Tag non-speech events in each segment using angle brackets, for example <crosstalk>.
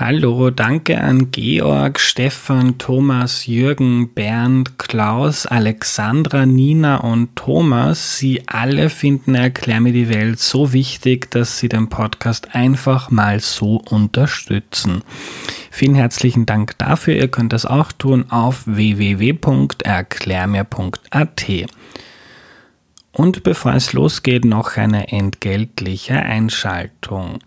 Hallo, danke an Georg, Stefan, Thomas, Jürgen, Bernd, Klaus, Alexandra, Nina und Thomas. Sie alle finden Erklär mir die Welt so wichtig, dass sie den Podcast einfach mal so unterstützen. Vielen herzlichen Dank dafür. Ihr könnt das auch tun auf www.erklärmir.at. Und bevor es losgeht, noch eine entgeltliche Einschaltung.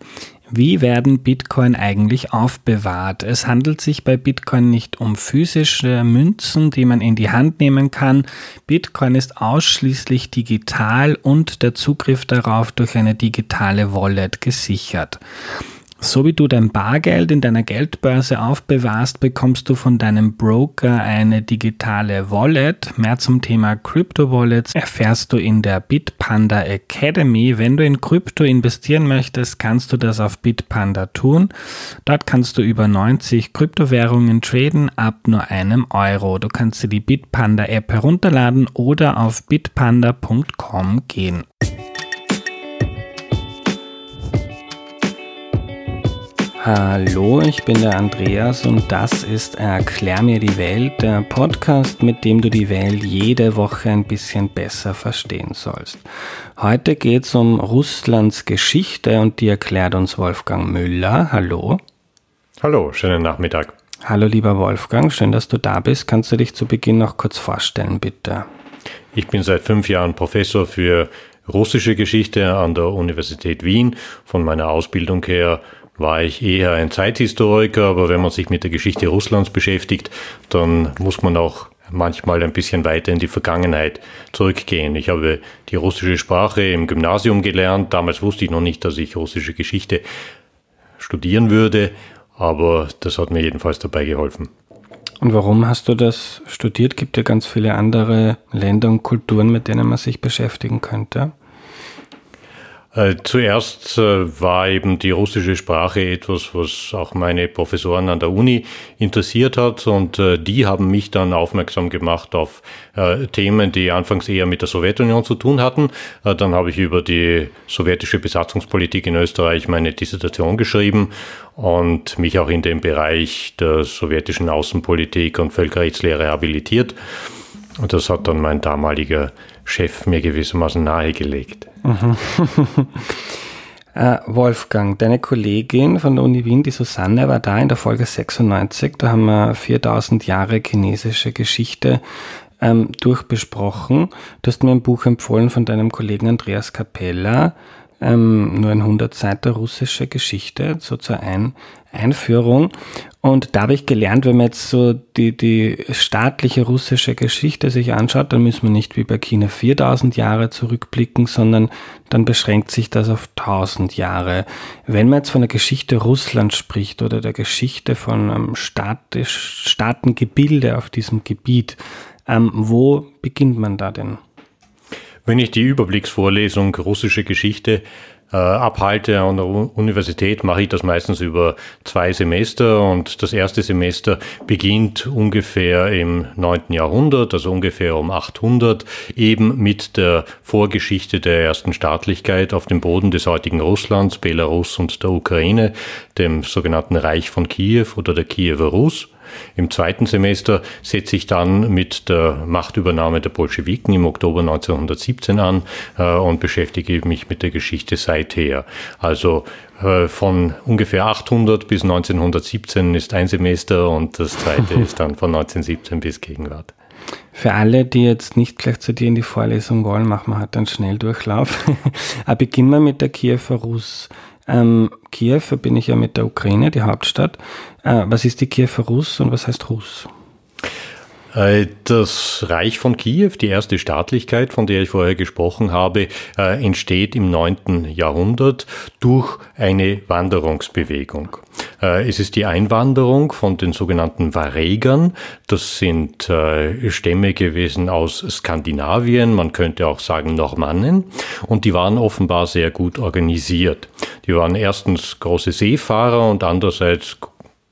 Wie werden Bitcoin eigentlich aufbewahrt? Es handelt sich bei Bitcoin nicht um physische Münzen, die man in die Hand nehmen kann. Bitcoin ist ausschließlich digital und der Zugriff darauf durch eine digitale Wallet gesichert. So wie du dein Bargeld in deiner Geldbörse aufbewahrst, bekommst du von deinem Broker eine digitale Wallet. Mehr zum Thema Crypto Wallets erfährst du in der Bitpanda Academy. Wenn du in Krypto investieren möchtest, kannst du das auf Bitpanda tun. Dort kannst du über 90 Kryptowährungen traden ab nur einem Euro. Du kannst dir die Bitpanda App herunterladen oder auf bitpanda.com gehen. Hallo, ich bin der Andreas und das ist Erklär mir die Welt, der Podcast, mit dem du die Welt jede Woche ein bisschen besser verstehen sollst. Heute geht es um Russlands Geschichte und die erklärt uns Wolfgang Müller. Hallo. Hallo, schönen Nachmittag. Hallo lieber Wolfgang, schön, dass du da bist. Kannst du dich zu Beginn noch kurz vorstellen, bitte? Ich bin seit fünf Jahren Professor für russische Geschichte an der Universität Wien. Von meiner Ausbildung her war ich eher ein Zeithistoriker, aber wenn man sich mit der Geschichte Russlands beschäftigt, dann muss man auch manchmal ein bisschen weiter in die Vergangenheit zurückgehen. Ich habe die russische Sprache im Gymnasium gelernt. Damals wusste ich noch nicht, dass ich russische Geschichte studieren würde, aber das hat mir jedenfalls dabei geholfen. Und warum hast du das studiert? Gibt ja ganz viele andere Länder und Kulturen, mit denen man sich beschäftigen könnte. Äh, zuerst äh, war eben die russische Sprache etwas, was auch meine Professoren an der Uni interessiert hat und äh, die haben mich dann aufmerksam gemacht auf Themen, die anfangs eher mit der Sowjetunion zu tun hatten. Dann habe ich über die sowjetische Besatzungspolitik in Österreich meine Dissertation geschrieben und mich auch in dem Bereich der sowjetischen Außenpolitik und Völkerrechtslehre habilitiert. Und das hat dann mein damaliger Chef mir gewissermaßen nahegelegt. Mhm. <laughs> äh, Wolfgang, deine Kollegin von der Uni Wien, die Susanne, war da in der Folge 96. Da haben wir 4000 Jahre chinesische Geschichte ähm, durchbesprochen. Du hast mir ein Buch empfohlen von deinem Kollegen Andreas Capella, ähm, nur ein 100 Seiten russische Geschichte, so zur ein Einführung. Und da habe ich gelernt, wenn man jetzt so die, die staatliche russische Geschichte sich anschaut, dann müssen wir nicht wie bei China 4000 Jahre zurückblicken, sondern dann beschränkt sich das auf 1000 Jahre. Wenn man jetzt von der Geschichte Russlands spricht oder der Geschichte von einem statisch, Staatengebilde auf diesem Gebiet, ähm, wo beginnt man da denn? Wenn ich die Überblicksvorlesung russische Geschichte äh, abhalte an der Universität, mache ich das meistens über zwei Semester und das erste Semester beginnt ungefähr im 9. Jahrhundert, also ungefähr um 800, eben mit der Vorgeschichte der ersten Staatlichkeit auf dem Boden des heutigen Russlands, Belarus und der Ukraine, dem sogenannten Reich von Kiew oder der Kiewer Rus. Im zweiten Semester setze ich dann mit der Machtübernahme der Bolschewiken im Oktober 1917 an äh, und beschäftige mich mit der Geschichte seither. Also äh, von ungefähr 800 bis 1917 ist ein Semester und das zweite <laughs> ist dann von 1917 bis Gegenwart. Für alle, die jetzt nicht gleich zu dir in die Vorlesung wollen, machen wir halt einen Schnelldurchlauf. Aber <laughs> beginnen wir mit der Kiewer Rus. Ähm, Kiew verbinde ich ja mit der Ukraine, die Hauptstadt. Äh, was ist die Kiewer Rus und was heißt Rus? Äh, das Reich von Kiew, die erste Staatlichkeit, von der ich vorher gesprochen habe, äh, entsteht im 9. Jahrhundert durch eine Wanderungsbewegung. Äh, es ist die Einwanderung von den sogenannten Varegern. Das sind Stämme gewesen aus Skandinavien, man könnte auch sagen Normannen. Und die waren offenbar sehr gut organisiert. Die waren erstens große Seefahrer und andererseits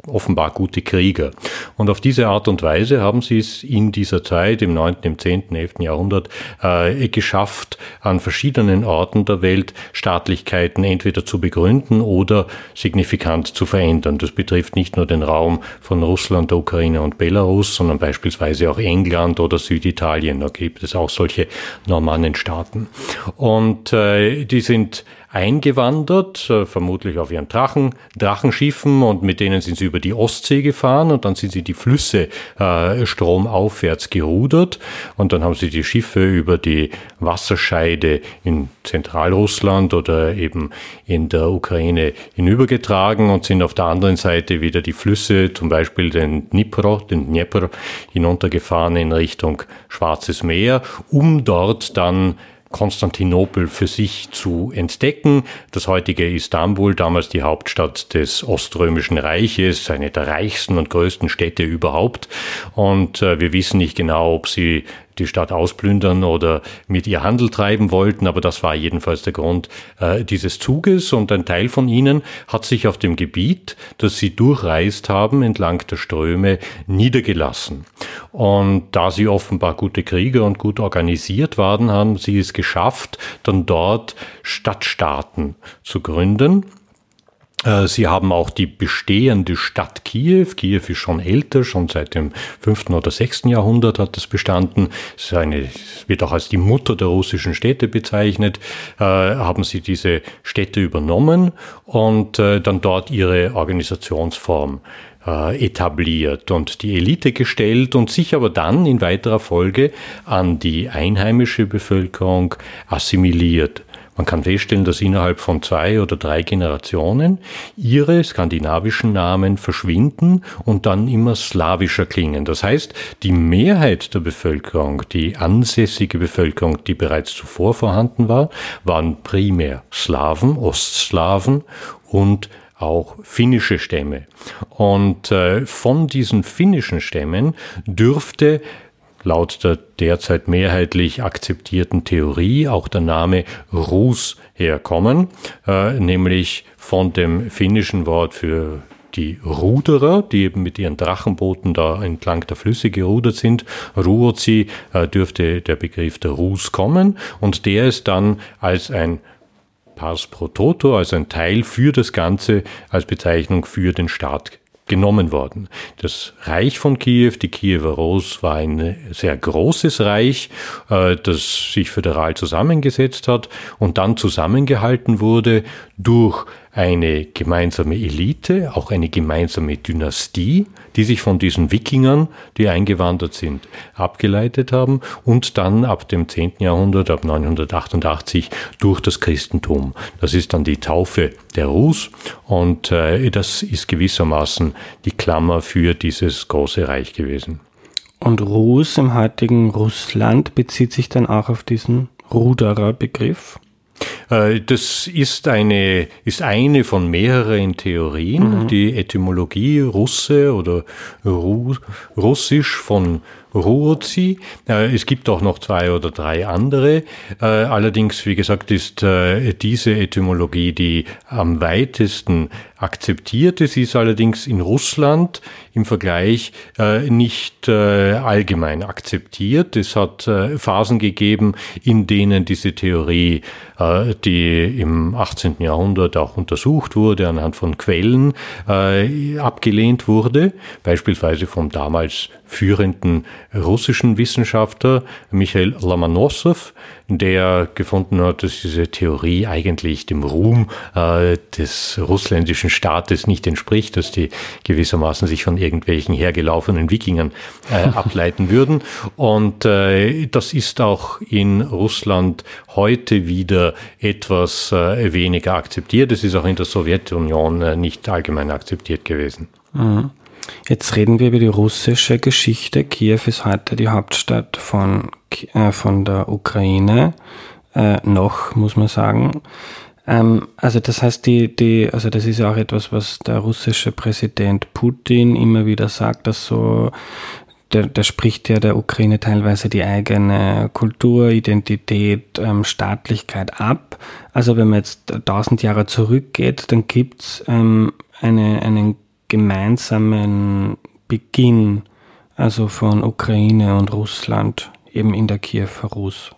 offenbar gute Krieger. Und auf diese Art und Weise haben sie es in dieser Zeit, im 9., im 10., 11. Jahrhundert, äh, geschafft, an verschiedenen Orten der Welt Staatlichkeiten entweder zu begründen oder signifikant zu verändern. Das betrifft nicht nur den Raum von Russland, der Ukraine und Belarus, sondern beispielsweise auch England oder Süditalien. Da gibt es auch solche Normannenstaaten. Und äh, die sind eingewandert, äh, vermutlich auf ihren Drachen, Drachenschiffen und mit denen sind sie über die Ostsee gefahren und dann sind sie die Flüsse äh, stromaufwärts gerudert und dann haben sie die Schiffe über die Wasserscheide in Zentralrussland oder eben in der Ukraine hinübergetragen und sind auf der anderen Seite wieder die Flüsse, zum Beispiel den Dnipro, den Dnieper, hinuntergefahren in Richtung Schwarzes Meer, um dort dann Konstantinopel für sich zu entdecken. Das heutige Istanbul, damals die Hauptstadt des Oströmischen Reiches, eine der reichsten und größten Städte überhaupt. Und äh, wir wissen nicht genau, ob sie die Stadt ausplündern oder mit ihr Handel treiben wollten, aber das war jedenfalls der Grund äh, dieses Zuges. Und ein Teil von ihnen hat sich auf dem Gebiet, das sie durchreist haben, entlang der Ströme niedergelassen. Und da sie offenbar gute Krieger und gut organisiert waren, haben sie es geschafft, dann dort Stadtstaaten zu gründen sie haben auch die bestehende Stadt Kiew. Kiew ist schon älter, schon seit dem fünften oder sechsten Jahrhundert hat es bestanden. Es eine, wird auch als die Mutter der russischen Städte bezeichnet. Äh, haben sie diese Städte übernommen und äh, dann dort ihre Organisationsform äh, etabliert und die Elite gestellt und sich aber dann in weiterer Folge an die einheimische Bevölkerung assimiliert. Man kann feststellen, dass innerhalb von zwei oder drei Generationen ihre skandinavischen Namen verschwinden und dann immer slawischer klingen. Das heißt, die Mehrheit der Bevölkerung, die ansässige Bevölkerung, die bereits zuvor vorhanden war, waren primär Slawen, Ostslawen und auch finnische Stämme. Und äh, von diesen finnischen Stämmen dürfte laut der derzeit mehrheitlich akzeptierten Theorie auch der Name Rus herkommen, äh, nämlich von dem finnischen Wort für die Ruderer, die eben mit ihren Drachenbooten da entlang der Flüsse gerudert sind. Ruozi äh, dürfte der Begriff der Rus kommen und der ist dann als ein Pars pro Toto, also ein Teil für das Ganze, als Bezeichnung für den Staat genommen worden. Das Reich von Kiew, die Kiewer Rus, war ein sehr großes Reich, äh, das sich föderal zusammengesetzt hat und dann zusammengehalten wurde durch eine gemeinsame Elite, auch eine gemeinsame Dynastie, die sich von diesen Wikingern, die eingewandert sind, abgeleitet haben und dann ab dem 10. Jahrhundert, ab 988 durch das Christentum. Das ist dann die Taufe der Rus und äh, das ist gewissermaßen die Klammer für dieses große Reich gewesen. Und Rus im heutigen Russland bezieht sich dann auch auf diesen Ruderer-Begriff? Äh, das ist eine, ist eine von mehreren Theorien. Mhm. Die Etymologie Russe oder Ru Russisch von Ruozi. Äh, es gibt auch noch zwei oder drei andere. Äh, allerdings, wie gesagt, ist diese Etymologie die am weitesten akzeptiert. Es ist allerdings in Russland im Vergleich äh, nicht äh, allgemein akzeptiert. Es hat äh, Phasen gegeben, in denen diese Theorie, äh, die im 18. Jahrhundert auch untersucht wurde, anhand von Quellen äh, abgelehnt wurde, beispielsweise vom damals führenden russischen Wissenschaftler Michael Lomonossow, der gefunden hat, dass diese Theorie eigentlich dem Ruhm äh, des russländischen Staates nicht entspricht, dass die gewissermaßen sich von irgendwelchen hergelaufenen Wikingern äh, <laughs> ableiten würden. Und äh, das ist auch in Russland heute wieder etwas äh, weniger akzeptiert. Es ist auch in der Sowjetunion äh, nicht allgemein akzeptiert gewesen. Mhm. Jetzt reden wir über die russische Geschichte. Kiew ist heute die Hauptstadt von, äh, von der Ukraine. Äh, noch, muss man sagen. Ähm, also das heißt, die, die, also das ist ja auch etwas, was der russische Präsident Putin immer wieder sagt, dass so der, der spricht ja der Ukraine teilweise die eigene Kultur, Identität, ähm, Staatlichkeit ab. Also wenn man jetzt tausend Jahre zurückgeht, dann gibt's ähm, eine, einen gemeinsamen Beginn, also von Ukraine und Russland, eben in der Kiewer Rus?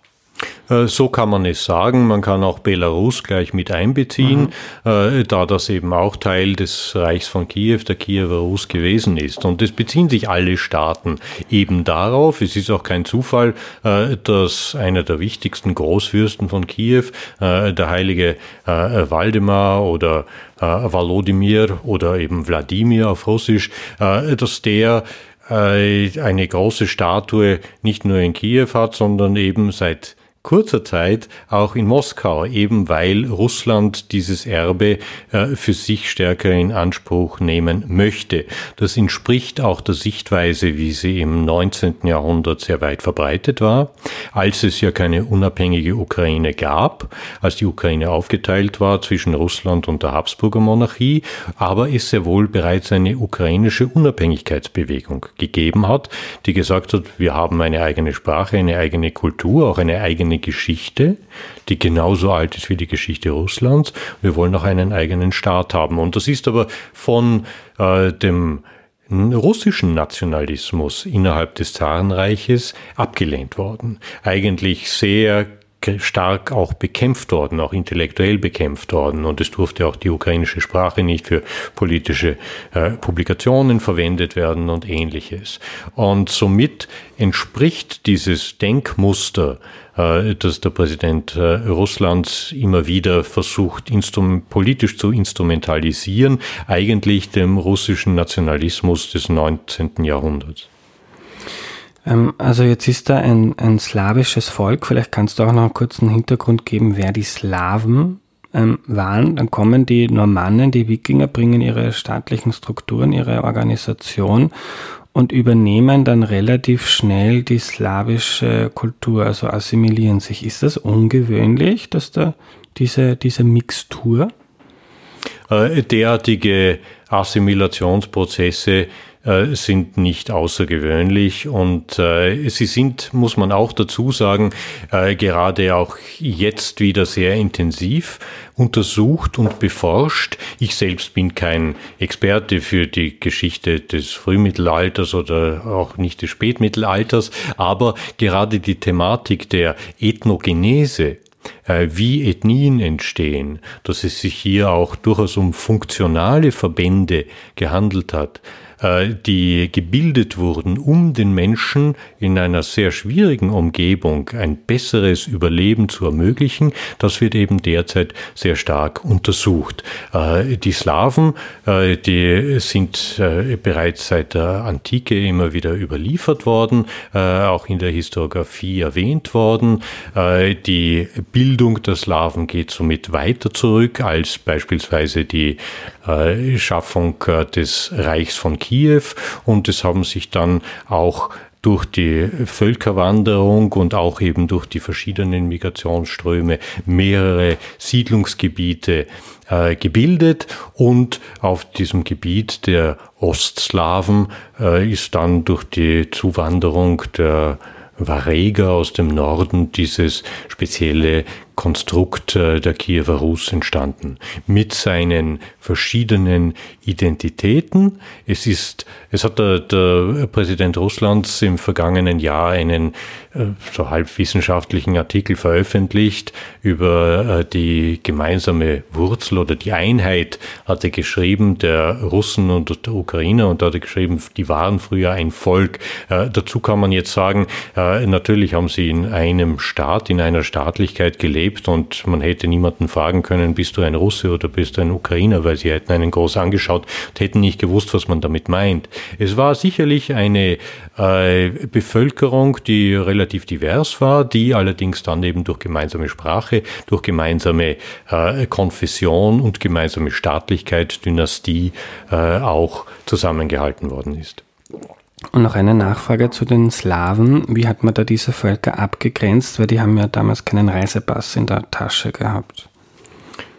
Äh, so kann man es sagen. Man kann auch Belarus gleich mit einbeziehen, mhm. da das eben auch Teil des Reichs von Kiew, der Kiewer Rus gewesen ist. Und es beziehen sich alle Staaten eben darauf. Es ist auch kein Zufall, äh, dass einer der wichtigsten Großfürsten von Kiew, der heilige Waldemar oder Volodymyr oder eben Wladimir auf Russisch, dass der eine große Statue nicht nur in Kiew hat, sondern eben seit kurzer Zeit auch in Moskau, eben weil Russland dieses Erbe äh, für sich stärker in Anspruch nehmen möchte. Das entspricht auch der Sichtweise, wie sie im 19. Jahrhundert sehr weit verbreitet war, als es ja keine unabhängige Ukraine gab, als die Ukraine aufgeteilt war zwischen Russland und der Habsburger Monarchie, aber es sehr wohl bereits eine ukrainische Unabhängigkeitsbewegung gegeben hat, die gesagt hat, wir haben eine eigene Sprache, eine eigene Kultur, auch eine eigene eigene Geschichte, die genauso alt ist wie die Geschichte Russlands. Wir wollen auch einen eigenen Staat haben. Und das ist aber von äh, dem russischen Nationalismus innerhalb des Zarenreiches abgelehnt worden. Eigentlich sehr stark auch bekämpft worden, auch intellektuell bekämpft worden. Und es durfte auch die ukrainische Sprache nicht für politische äh, Publikationen verwendet werden und ähnliches. Und somit entspricht dieses Denkmuster, äh, das der Präsident äh, Russlands immer wieder versucht, politisch zu instrumentalisieren, eigentlich dem russischen Nationalismus des 19. Jahrhunderts. Ähm, also jetzt ist da ein, ein slawisches Volk. Vielleicht kannst du auch noch einen kurzen Hintergrund geben, wer die Slawen ähm, waren. Dann kommen die Normannen, die Wikinger, bringen ihre staatlichen Strukturen, ihre Organisation und übernehmen dann relativ schnell die slawische Kultur, also assimilieren sich. Ist das ungewöhnlich, dass da diese, diese Mixtur? Äh, derartige Assimilationsprozesse äh, sind nicht außergewöhnlich und äh, sie sind, muss man auch dazu sagen, äh, gerade auch jetzt wieder sehr intensiv untersucht und beforscht. Ich selbst bin kein Experte für die Geschichte des Frühmittelalters oder auch nicht des Spätmittelalters, aber gerade die Thematik der Ethnogenese äh, wie Ethnien entstehen, dass es sich hier auch durchaus um funktionale Verbände gehandelt hat, die gebildet wurden, um den Menschen in einer sehr schwierigen Umgebung ein besseres Überleben zu ermöglichen, das wird eben derzeit sehr stark untersucht. Äh, die Slawen, äh, die sind bereits seit der Antike immer wieder überliefert worden, auch in der Historiografie erwähnt worden. Die Bildung der Slawen geht somit weiter zurück als beispielsweise die Schaffung des Reichs von Kiew. Und es haben sich dann auch durch die Völkerwanderung und auch eben durch die verschiedenen Migrationsströme mehrere Siedlungsgebiete äh, gebildet. Und auf diesem Gebiet der Ostslawen äh, ist dann durch die Zuwanderung der Vareger aus dem Norden dieses spezielle Konstrukt äh, der Kiewer Rus entstanden. Mit seinen verschiedenen Identitäten. Es ist, es hat der, der Präsident Russlands im vergangenen Jahr einen äh, so halbwissenschaftlichen Artikel veröffentlicht über äh, die gemeinsame Wurzel oder die Einheit, hat er geschrieben, der Russen und der Ukrainer und da hat er geschrieben, die waren früher ein Volk. Dazu kann man jetzt sagen, natürlich haben sie in einem Staat, in einer Staatlichkeit gelebt, gelebt und man hätte niemanden fragen können, bist du ein Russe oder bist du ein Ukrainer, weil sie hätten einen groß angeschaut und hätten nicht gewusst, was man damit meint. Es war sicherlich eine äh, Bevölkerung, die relativ divers war, die allerdings dann eben durch gemeinsame Sprache, durch gemeinsame äh, Konfession und gemeinsame Staatlichkeit, Dynastie äh, auch zusammengehalten worden ist. Und noch eine Nachfrage zu den Slawen. Wie hat man da diese Völker abgegrenzt? Weil die haben ja damals keinen Reisepass in der Tasche gehabt.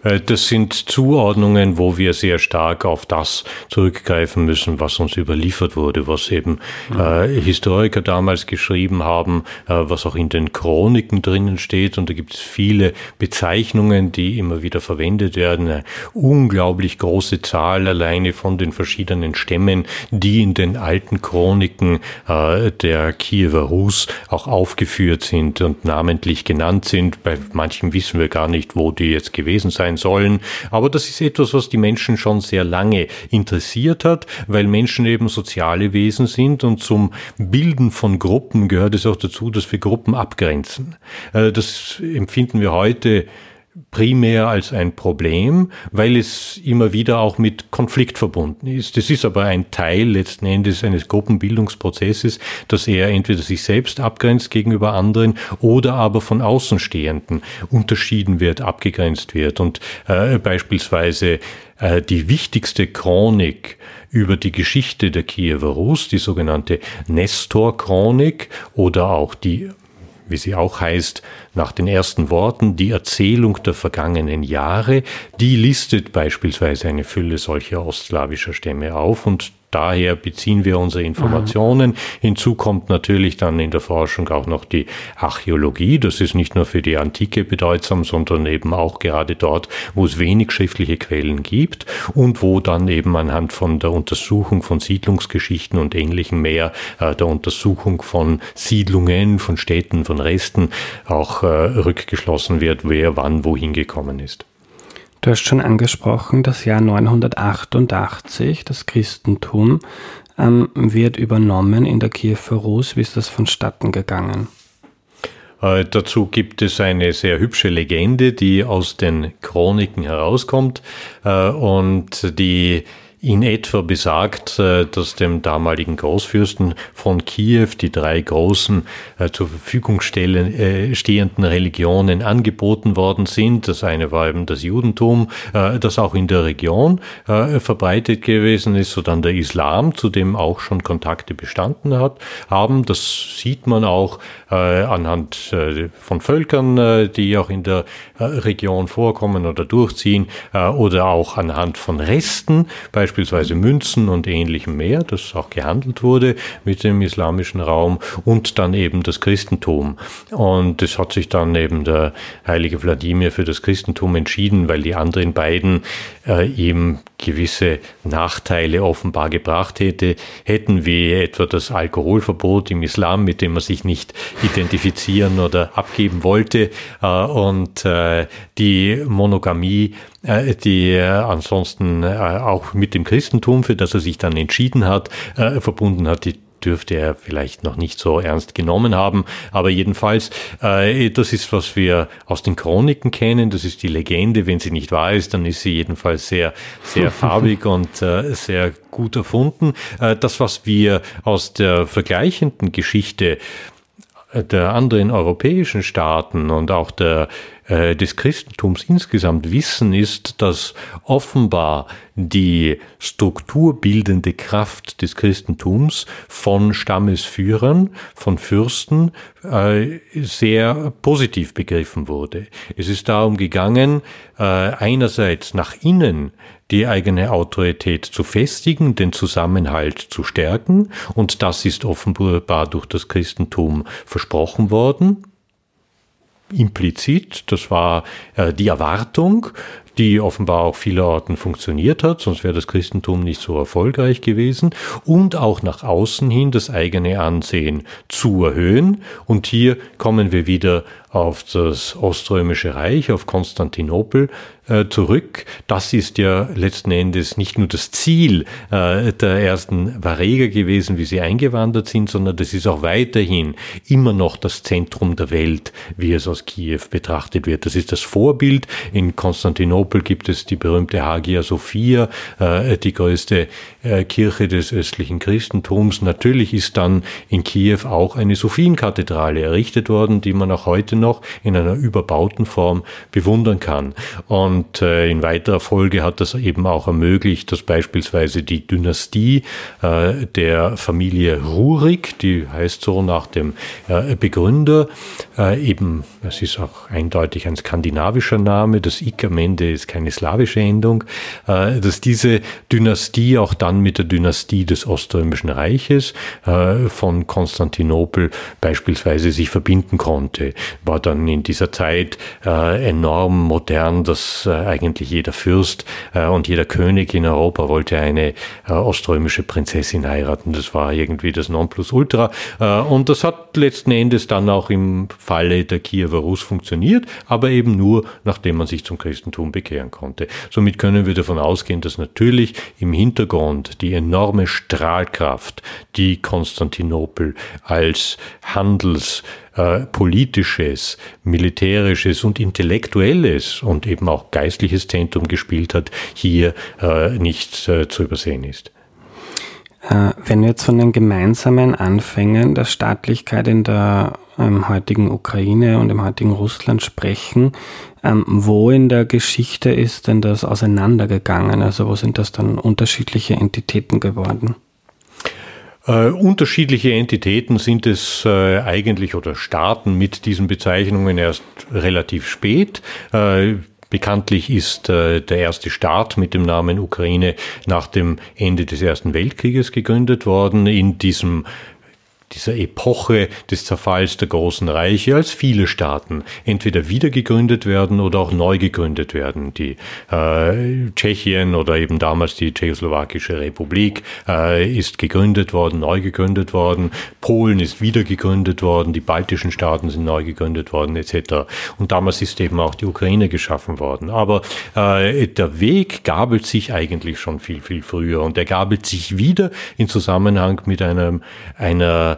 Äh, das sind Zuordnungen, wo wir sehr stark auf das zurückgreifen müssen, was uns überliefert wurde, was eben mhm. äh, Historiker damals geschrieben haben, äh, was auch in den Chroniken drinnen steht. Und da gibt es viele Bezeichnungen, die immer wieder verwendet werden. Eine unglaublich große Zahl alleine von den verschiedenen Stämmen, die in den alten Chroniken äh, der Kiewer Rus auch aufgeführt sind und namentlich genannt sind. Bei manchen wissen wir gar nicht, wo die jetzt gewesen sein sollen. Aber das ist etwas, was die Menschen schon sehr lange interessiert hat, weil Menschen eben soziale Wesen sind und zum Bilden von Gruppen gehört es auch dazu, dass wir Gruppen abgrenzen. Äh, das empfinden wir heute primär als ein Problem, weil es immer wieder auch mit Konflikt verbunden ist. Das ist aber ein Teil letzten Endes eines Gruppenbildungsprozesses, dass er entweder sich selbst abgrenzt gegenüber anderen oder aber von Außenstehenden unterschieden wird, abgegrenzt wird. Und äh, beispielsweise äh, die wichtigste Chronik über die Geschichte der Kiewer Rus, die sogenannte Nestor-Chronik oder auch die wie sie auch heißt, nach den ersten Worten die Erzählung der vergangenen Jahre, die listet beispielsweise eine Fülle solcher ostslawischer Stämme auf und daher beziehen wir unsere Informationen. Mhm. Hinzu kommt natürlich dann in der Forschung auch noch die Archäologie. Das ist nicht nur für die Antike bedeutsam, sondern eben auch gerade dort, wo es wenig schriftliche Quellen gibt und wo dann eben anhand von der Untersuchung von Siedlungsgeschichten und ähnlichem mehr, äh, der Untersuchung von Siedlungen, von Städten, von Resten auch äh, rückgeschlossen wird, wer wann wohin gekommen ist. Du hast schon angesprochen, das Jahr 988, das Christentum, ähm, wird übernommen in der Kiewer Rus. Wie ist das vonstatten gegangen? Äh, dazu gibt es eine sehr hübsche Legende, die aus den Chroniken herauskommt äh, und die in etwa besagt, äh, dass dem damaligen Großfürsten von Kiew die drei großen äh, zur Verfügung äh, stehenden Religionen angeboten worden sind. Das eine war eben das Judentum, das auch in der Region verbreitet gewesen ist, so dann der Islam, zu dem auch schon Kontakte bestanden hat, haben. Das sieht man auch anhand von Völkern, die auch in der Region vorkommen oder durchziehen, oder auch anhand von Resten, beispielsweise beispielsweise Münzen und ähnlichem mehr, das auch gehandelt wurde mit dem islamischen Raum und dann eben das Christentum. Und es hat sich dann eben der heilige Wladimir für das Christentum entschieden, weil die anderen beiden äh, ihm gewisse Nachteile offenbar gebracht hätte, hätten wie etwa das Alkoholverbot im Islam, mit dem man sich nicht identifizieren oder abgeben wollte, äh, und äh, die Monogamie die er ansonsten äh, auch mit dem Christentum, für das er sich dann entschieden hat, äh, verbunden hat, die dürfte er vielleicht noch nicht so ernst genommen haben. Aber jedenfalls, äh, das ist, was wir aus den Chroniken kennen. Das ist die Legende. Wenn sie nicht wahr ist, dann ist sie jedenfalls sehr, sehr <laughs> farbig und äh, sehr gut erfunden. Äh, das, was wir aus der vergleichenden Geschichte der anderen europäischen Staaten und auch der, äh, des Christentums insgesamt wissen, ist, dass offenbar die strukturbildende Kraft des Christentums von Stammesführern, von Fürsten äh, sehr positiv begriffen wurde. Es ist darum gegangen, äh, einerseits nach innen die eigene Autorität zu festigen, den Zusammenhalt zu stärken. Und das ist offenbar durch das Christentum versprochen worden implizit. Das war äh, die Erwartung, die offenbar auch vielerorten funktioniert hat, sonst wäre das Christentum nicht so erfolgreich gewesen. Und auch nach außen hin das eigene Ansehen zu erhöhen. Und hier kommen wir wieder auf das Oströmische Reich, auf Konstantinopel äh, zurück. Das ist ja letzten Endes nicht nur das Ziel äh, der ersten Vareger gewesen, wie sie eingewandert sind, sondern das ist auch weiterhin immer noch das Zentrum der Welt, wie es aus Kiew betrachtet wird. Das ist das Vorbild. In Konstantinopel gibt es die berühmte Hagia Sophia, äh, die größte äh, Kirche des östlichen Christentums. Natürlich ist dann in Kiew auch eine Sophienkathedrale errichtet worden, die man auch heute noch in einer überbauten Form bewundern kann. Und äh, in weiterer Folge hat das eben auch ermöglicht, dass beispielsweise die Dynastie äh, der Familie Rurik, die heißt so nach dem Begründer, eben, es ist auch eindeutig ein skandinavischer Name, das Ik am Ende ist keine slawische Endung, dass diese Dynastie auch dann mit der Dynastie des Oströmischen Reiches äh, von Konstantinopel beispielsweise sich verbinden konnte. War dann in dieser Zeit äh, enorm modern, dass eigentlich jeder Fürst und jeder König in Europa wollte eine oströmische Prinzessin heiraten. Das war irgendwie das Nonplusultra. Und das hat letzten Endes dann auch im Falle der Kiewer Rus funktioniert, aber eben nur, nachdem man sich zum Christentum bekehren konnte. Somit können wir davon ausgehen, dass natürlich im Hintergrund die enorme Strahlkraft, die Konstantinopel als Handels äh, politisches, militärisches und intellektuelles und eben auch geistliches Zentrum gespielt hat, hier äh, nicht äh, zu übersehen ist. Äh, wenn wir jetzt von den gemeinsamen Anfängen der Staatlichkeit in der ähm, heutigen Ukraine und im heutigen Russland sprechen, ähm, wo in der Geschichte ist denn das auseinandergegangen? Also wo sind das dann unterschiedliche Entitäten geworden? Äh, unterschiedliche Entitäten sind es äh, eigentlich oder starten mit diesen Bezeichnungen erst relativ spät. Äh, Bekanntlich ist äh, der erste Staat mit dem Namen Ukraine nach dem Ende des Ersten Weltkrieges gegründet worden. In diesem dieser Epoche des Zerfalls der großen Reiche, als viele Staaten entweder wieder gegründet werden oder auch neu gegründet werden. Die äh, Tschechien oder eben damals die Tschechoslowakische Republik äh, ist gegründet worden, neu gegründet worden. Polen ist wieder gegründet worden, die baltischen Staaten sind neu gegründet worden, etc. Und damals ist eben auch die Ukraine geschaffen worden. Aber äh, der Weg gabelt sich eigentlich schon viel, viel früher und er gabelt sich wieder in Zusammenhang mit einem, einer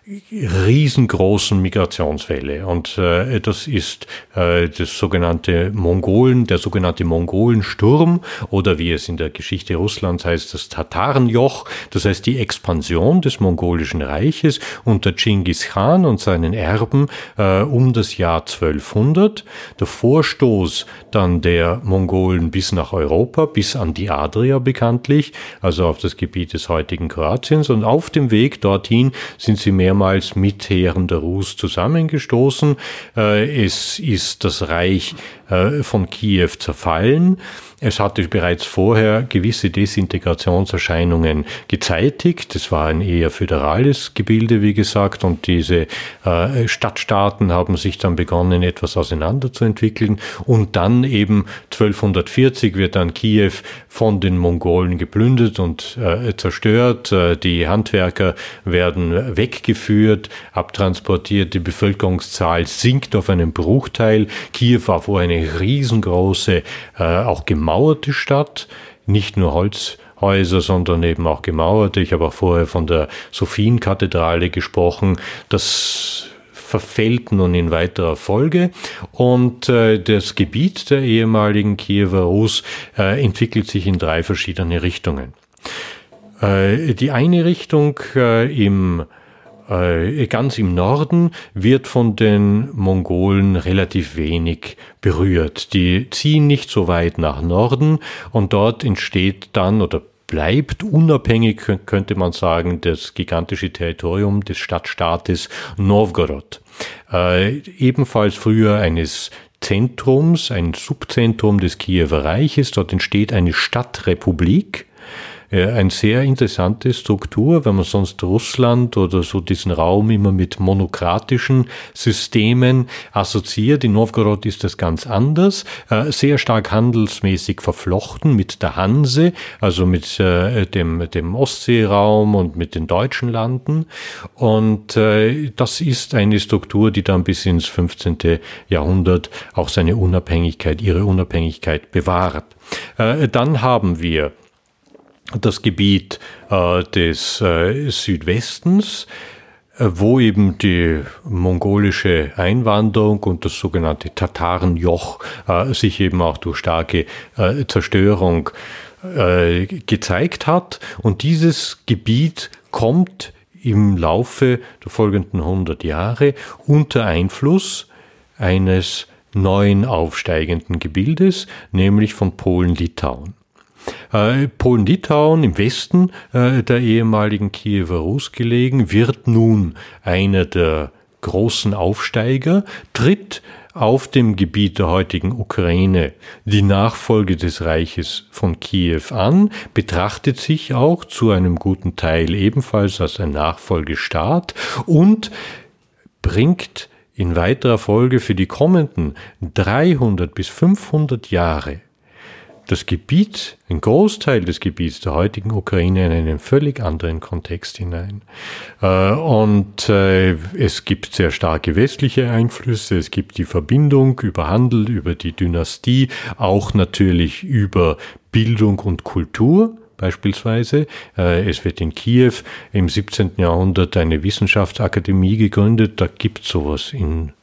riesengroßen Migrationswelle. Und äh, das ist äh, das sogenannte Mongolen, der sogenannte Mongolensturm oder wie es in der Geschichte Russlands heißt, das Tatarenjoch. Das heißt die Expansion des mongolischen Reiches unter Genghis Khan und seinen Erben äh, um das Jahr 1200. Der Vorstoß dann der Mongolen bis nach Europa, bis an die Adria bekanntlich, also auf das Gebiet des heutigen Kroatiens. Und auf dem Weg dorthin sind sie mehrmals mehrmals mit Heeren der Rus zusammengestoßen. Äh, es ist das Reich äh, von Kiew zerfallen. Es hatte bereits vorher gewisse Desintegrationserscheinungen gezeitigt. Es war ein eher föderales Gebilde, wie gesagt, und diese äh, Stadtstaaten haben sich dann begonnen, etwas auseinanderzuentwickeln. Und dann eben 1240 wird dann Kiew von den Mongolen geplündert und äh, zerstört. Äh, die Handwerker werden weggeführt, abtransportiert. Die Bevölkerungszahl sinkt auf einen Bruchteil. Kiew war vorher eine riesengroße, auch gemeinsame gemauerte Stadt, nicht nur Holzhäuser, sondern eben auch gemauerte. Ich habe auch vorher von der Sophienkathedrale gesprochen. Das verfällt nun in weiterer Folge und äh, das Gebiet der ehemaligen Kiewer Rus äh, entwickelt sich in drei verschiedene Richtungen. Äh, die eine Richtung äh, im äh, ganz im Norden wird von den Mongolen relativ wenig berührt. Die ziehen nicht so weit nach Norden und dort entsteht dann oder bleibt unabhängig, könnte man sagen, das gigantische Territorium des Stadtstaates Novgorod. Äh, ebenfalls früher eines Zentrums, ein Subzentrum des Kiewer Reiches. Dort entsteht eine Stadtrepublik eine sehr interessante Struktur, wenn man sonst Russland oder so diesen Raum immer mit monokratischen Systemen assoziiert. In Novgorod ist das ganz anders, äh, sehr stark handelsmäßig verflochten mit der Hanse, also mit äh, dem, dem Ostseeraum und mit den deutschen Landen. Und das ist eine Struktur, die dann bis ins 15. Jahrhundert auch seine Unabhängigkeit, ihre Unabhängigkeit bewahrt. Dann haben wir das Gebiet äh, des äh, Südwestens, äh, wo eben die mongolische Einwanderung und das sogenannte Tatarenjoch äh, sich eben auch durch starke äh, Zerstörung gezeigt hat. Und dieses Gebiet kommt im Laufe der folgenden 100 Jahre unter Einfluss eines neuen aufsteigenden Gebildes, nämlich von Polen-Litauen. Äh, Polen-Litauen im Westen äh, der ehemaligen Kiewer Rus gelegen, wird nun einer der großen Aufsteiger, tritt auf dem Gebiet der heutigen Ukraine die Nachfolge des Reiches von Kiew an, betrachtet sich auch zu einem guten Teil ebenfalls als ein Nachfolgestaat und bringt in weiterer Folge für die kommenden 300 bis 500 Jahre das Gebiet, ein Großteil des Gebiets der heutigen Ukraine in einen völlig anderen Kontext hinein. Äh, und äh, es gibt sehr starke westliche Einflüsse, es gibt die Verbindung über Handel, über die Dynastie, auch natürlich über Bildung und Kultur beispielsweise. Äh, es wird in Kiew im 17. Jahrhundert eine Wissenschaftsakademie gegründet. Da gibt sowas in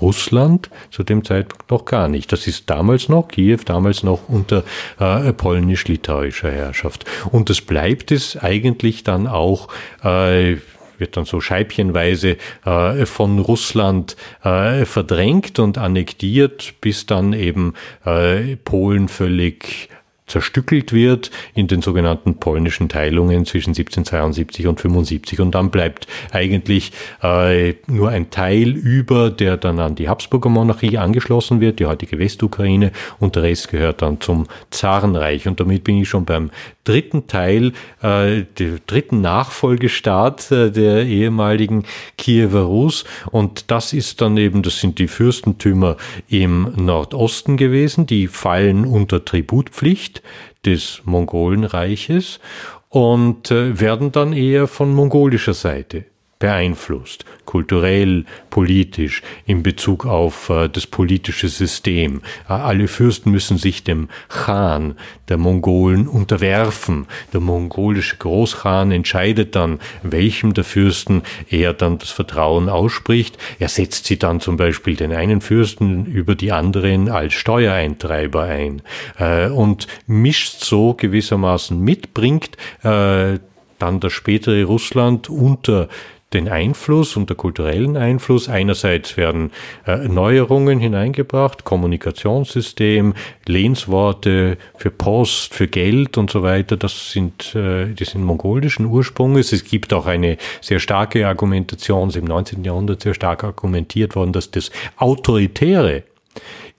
Russland zu dem Zeitpunkt noch gar nicht. Das ist damals noch, Kiew damals noch unter äh, polnisch-litauischer Herrschaft. Und das bleibt es eigentlich dann auch, äh, wird dann so scheibchenweise äh, von Russland äh, verdrängt und annektiert, bis dann eben äh, Polen völlig zerstückelt wird in den sogenannten polnischen Teilungen zwischen 1772 und 75 und dann bleibt eigentlich äh, nur ein Teil über, der dann an die Habsburger Monarchie angeschlossen wird, die heutige Westukraine. Und der Rest gehört dann zum Zarenreich. Und damit bin ich schon beim dritten Teil, äh, der dritten Nachfolgestaat äh, der ehemaligen Kiewer Rus. Und das ist dann eben, das sind die Fürstentümer im Nordosten gewesen, die fallen unter Tributpflicht des Mongolenreiches und äh, werden dann eher von mongolischer Seite beeinflusst, kulturell, politisch, in Bezug auf äh, das politische System. Äh, alle Fürsten müssen sich dem Khan der Mongolen unterwerfen. Der mongolische Großkhan entscheidet dann, welchem der Fürsten er dann das Vertrauen ausspricht. Er setzt sie dann zum Beispiel den einen Fürsten über die anderen als Steuereintreiber ein äh, und mischt so gewissermaßen mit, bringt äh, dann das spätere Russland unter den Einfluss und der kulturellen Einfluss. Einerseits werden äh, Neuerungen hineingebracht, Kommunikationssystem, Lehnsworte für Post, für Geld und so weiter. Das sind, äh, die sind mongolischen Ursprungs. Es gibt auch eine sehr starke Argumentation, ist im 19. Jahrhundert sehr stark argumentiert worden, dass das Autoritäre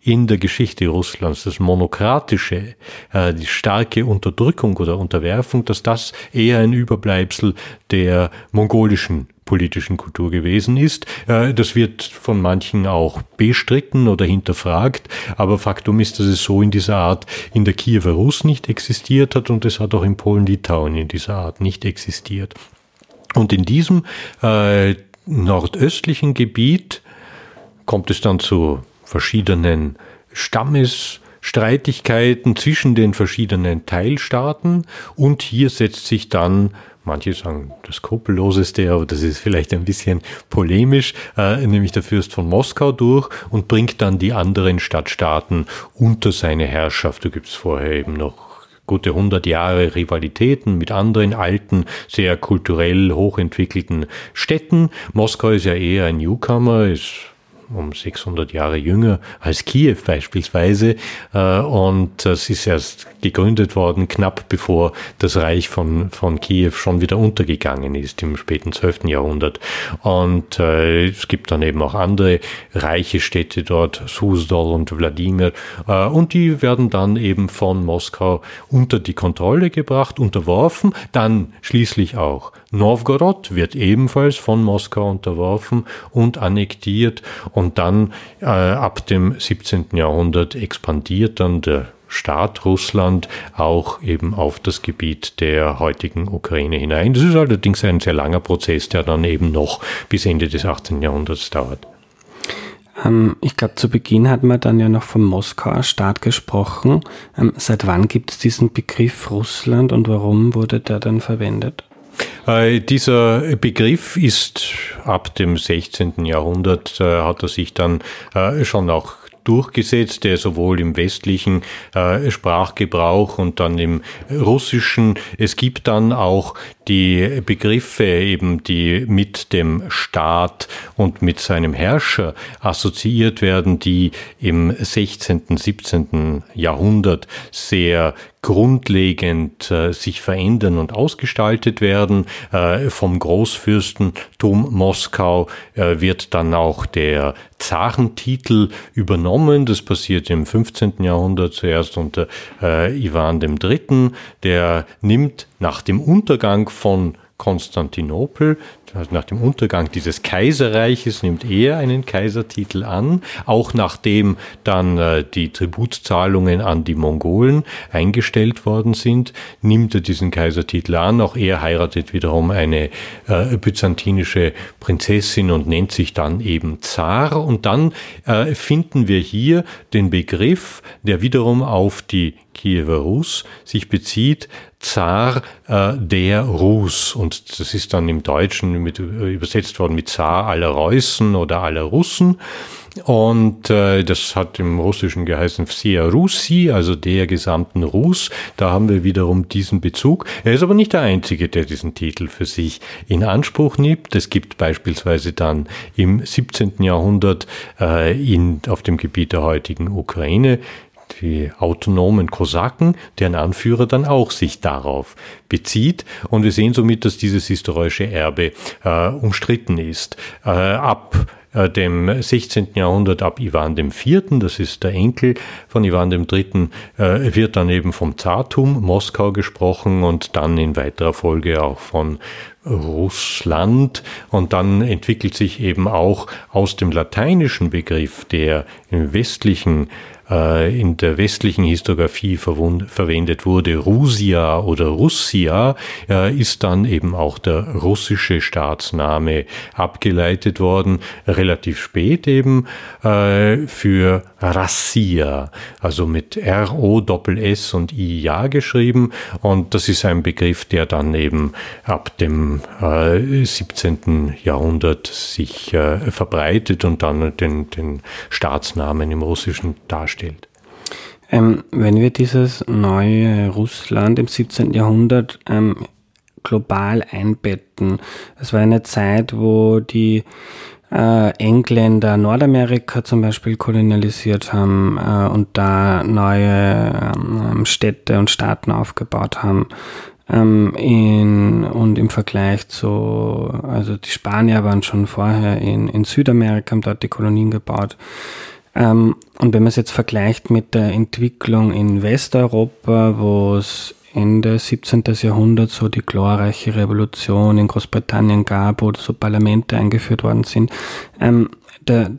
in der Geschichte Russlands, das Monokratische, äh, die starke Unterdrückung oder Unterwerfung, dass das eher ein Überbleibsel der mongolischen politischen Kultur gewesen ist. Äh, das wird von manchen auch bestritten oder hinterfragt, aber Faktum ist, dass es so in dieser Art in der Kiewer Rus nicht existiert hat und es hat auch in Polen-Litauen in dieser Art nicht existiert. Und in diesem äh, nordöstlichen Gebiet kommt es dann zu verschiedenen Stammesstreitigkeiten zwischen den verschiedenen Teilstaaten und hier setzt sich dann manche sagen das skrupelloseste, aber das ist vielleicht ein bisschen polemisch, äh, nämlich der Fürst von Moskau durch und bringt dann die anderen Stadtstaaten unter seine Herrschaft. Da gibt es vorher eben noch gute 100 Jahre Rivalitäten mit anderen alten, sehr kulturell hochentwickelten Städten. Moskau ist ja eher ein Newcomer, ist um 600 Jahre jünger als Kiew beispielsweise. Äh, und es ist erst gegründet worden, knapp bevor das Reich von, von Kiew schon wieder untergegangen ist im späten 12. Jahrhundert. Und äh, es gibt dann eben auch andere reiche Städte dort, Suzdal und Wladimir. Äh, und die werden dann eben von Moskau unter die Kontrolle gebracht, unterworfen, dann schließlich auch Novgorod wird ebenfalls von Moskau unterworfen und annektiert und dann äh, ab dem 17. Jahrhundert expandiert dann der Staat Russland auch eben auf das Gebiet der heutigen Ukraine hinein. Das ist allerdings ein sehr langer Prozess, der dann eben noch bis Ende des 18. Jahrhunderts dauert. Ähm, ich glaube, zu Beginn hat man dann ja noch vom Moskauer Staat gesprochen. Ähm, seit wann gibt es diesen Begriff Russland und warum wurde der dann verwendet? Äh, dieser Begriff ist ab dem 16. Jahrhundert, äh, hat er sich dann äh, schon auch durchgesetzt, der sowohl im westlichen äh, Sprachgebrauch und dann im russischen, es gibt dann auch die Begriffe eben, die mit dem Staat und mit seinem Herrscher assoziiert werden, die im 16., 17. Jahrhundert sehr grundlegend äh, sich verändern und ausgestaltet werden. Äh, vom Großfürstentum Moskau äh, wird dann auch der Zarentitel übernommen. Das passiert im 15. Jahrhundert zuerst unter äh, Ivan III. Der nimmt nach dem Untergang von Konstantinopel also nach dem Untergang dieses Kaiserreiches nimmt er einen Kaisertitel an, auch nachdem dann äh, die Tributzahlungen an die Mongolen eingestellt worden sind, nimmt er diesen Kaisertitel an. Auch er heiratet wiederum eine äh, byzantinische Prinzessin und nennt sich dann eben Zar. Und dann äh, finden wir hier den Begriff, der wiederum auf die Kiewer Rus sich bezieht, Zar äh, der Rus. Und das ist dann im Deutschen mit, übersetzt worden mit Zar aller Reußen oder aller Russen. Und äh, das hat im Russischen geheißen Vsia Russi, also der gesamten Rus. Da haben wir wiederum diesen Bezug. Er ist aber nicht der Einzige, der diesen Titel für sich in Anspruch nimmt. Es gibt beispielsweise dann im 17. Jahrhundert äh, in, auf dem Gebiet der heutigen Ukraine die autonomen Kosaken, deren Anführer dann auch sich darauf bezieht. Und wir sehen somit, dass dieses historische Erbe äh, umstritten ist. Äh, ab äh, dem 16. Jahrhundert ab Ivan IV., das ist der Enkel von Ivan III., äh, wird dann eben vom Zartum Moskau gesprochen und dann in weiterer Folge auch von Russland und dann entwickelt sich eben auch aus dem lateinischen Begriff, der im westlichen äh, in der westlichen Historiografie verwendet wurde, Rusia oder Russia, äh, ist dann eben auch der russische Staatsname abgeleitet worden, relativ spät eben äh, für Rassia, also mit R-O-S-S und I-Ja geschrieben. Und das ist ein Begriff, der dann eben ab dem äh, 17. Jahrhundert sich äh, verbreitet und dann den, den Staatsnamen im Russischen darstellt. Ähm, wenn wir dieses neue Russland im 17. Jahrhundert ähm, global einbetten, es war eine Zeit, wo die äh, Engländer Nordamerika zum Beispiel kolonialisiert haben äh, und da neue ähm, Städte und Staaten aufgebaut haben. Ähm, in, und im Vergleich zu, also die Spanier waren schon vorher in, in Südamerika, haben dort die Kolonien gebaut. Ähm, und wenn man es jetzt vergleicht mit der Entwicklung in Westeuropa, wo es Ende 17. Jahrhundert so die glorreiche Revolution in Großbritannien gab, wo so Parlamente eingeführt worden sind. Ähm, der,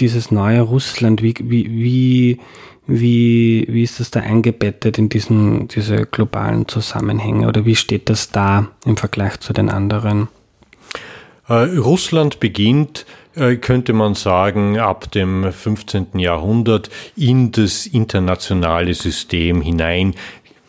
dieses neue Russland, wie, wie, wie, wie, ist das da eingebettet in diesen, diese globalen Zusammenhänge oder wie steht das da im Vergleich zu den anderen? Äh, Russland beginnt könnte man sagen, ab dem 15. Jahrhundert in das internationale System hinein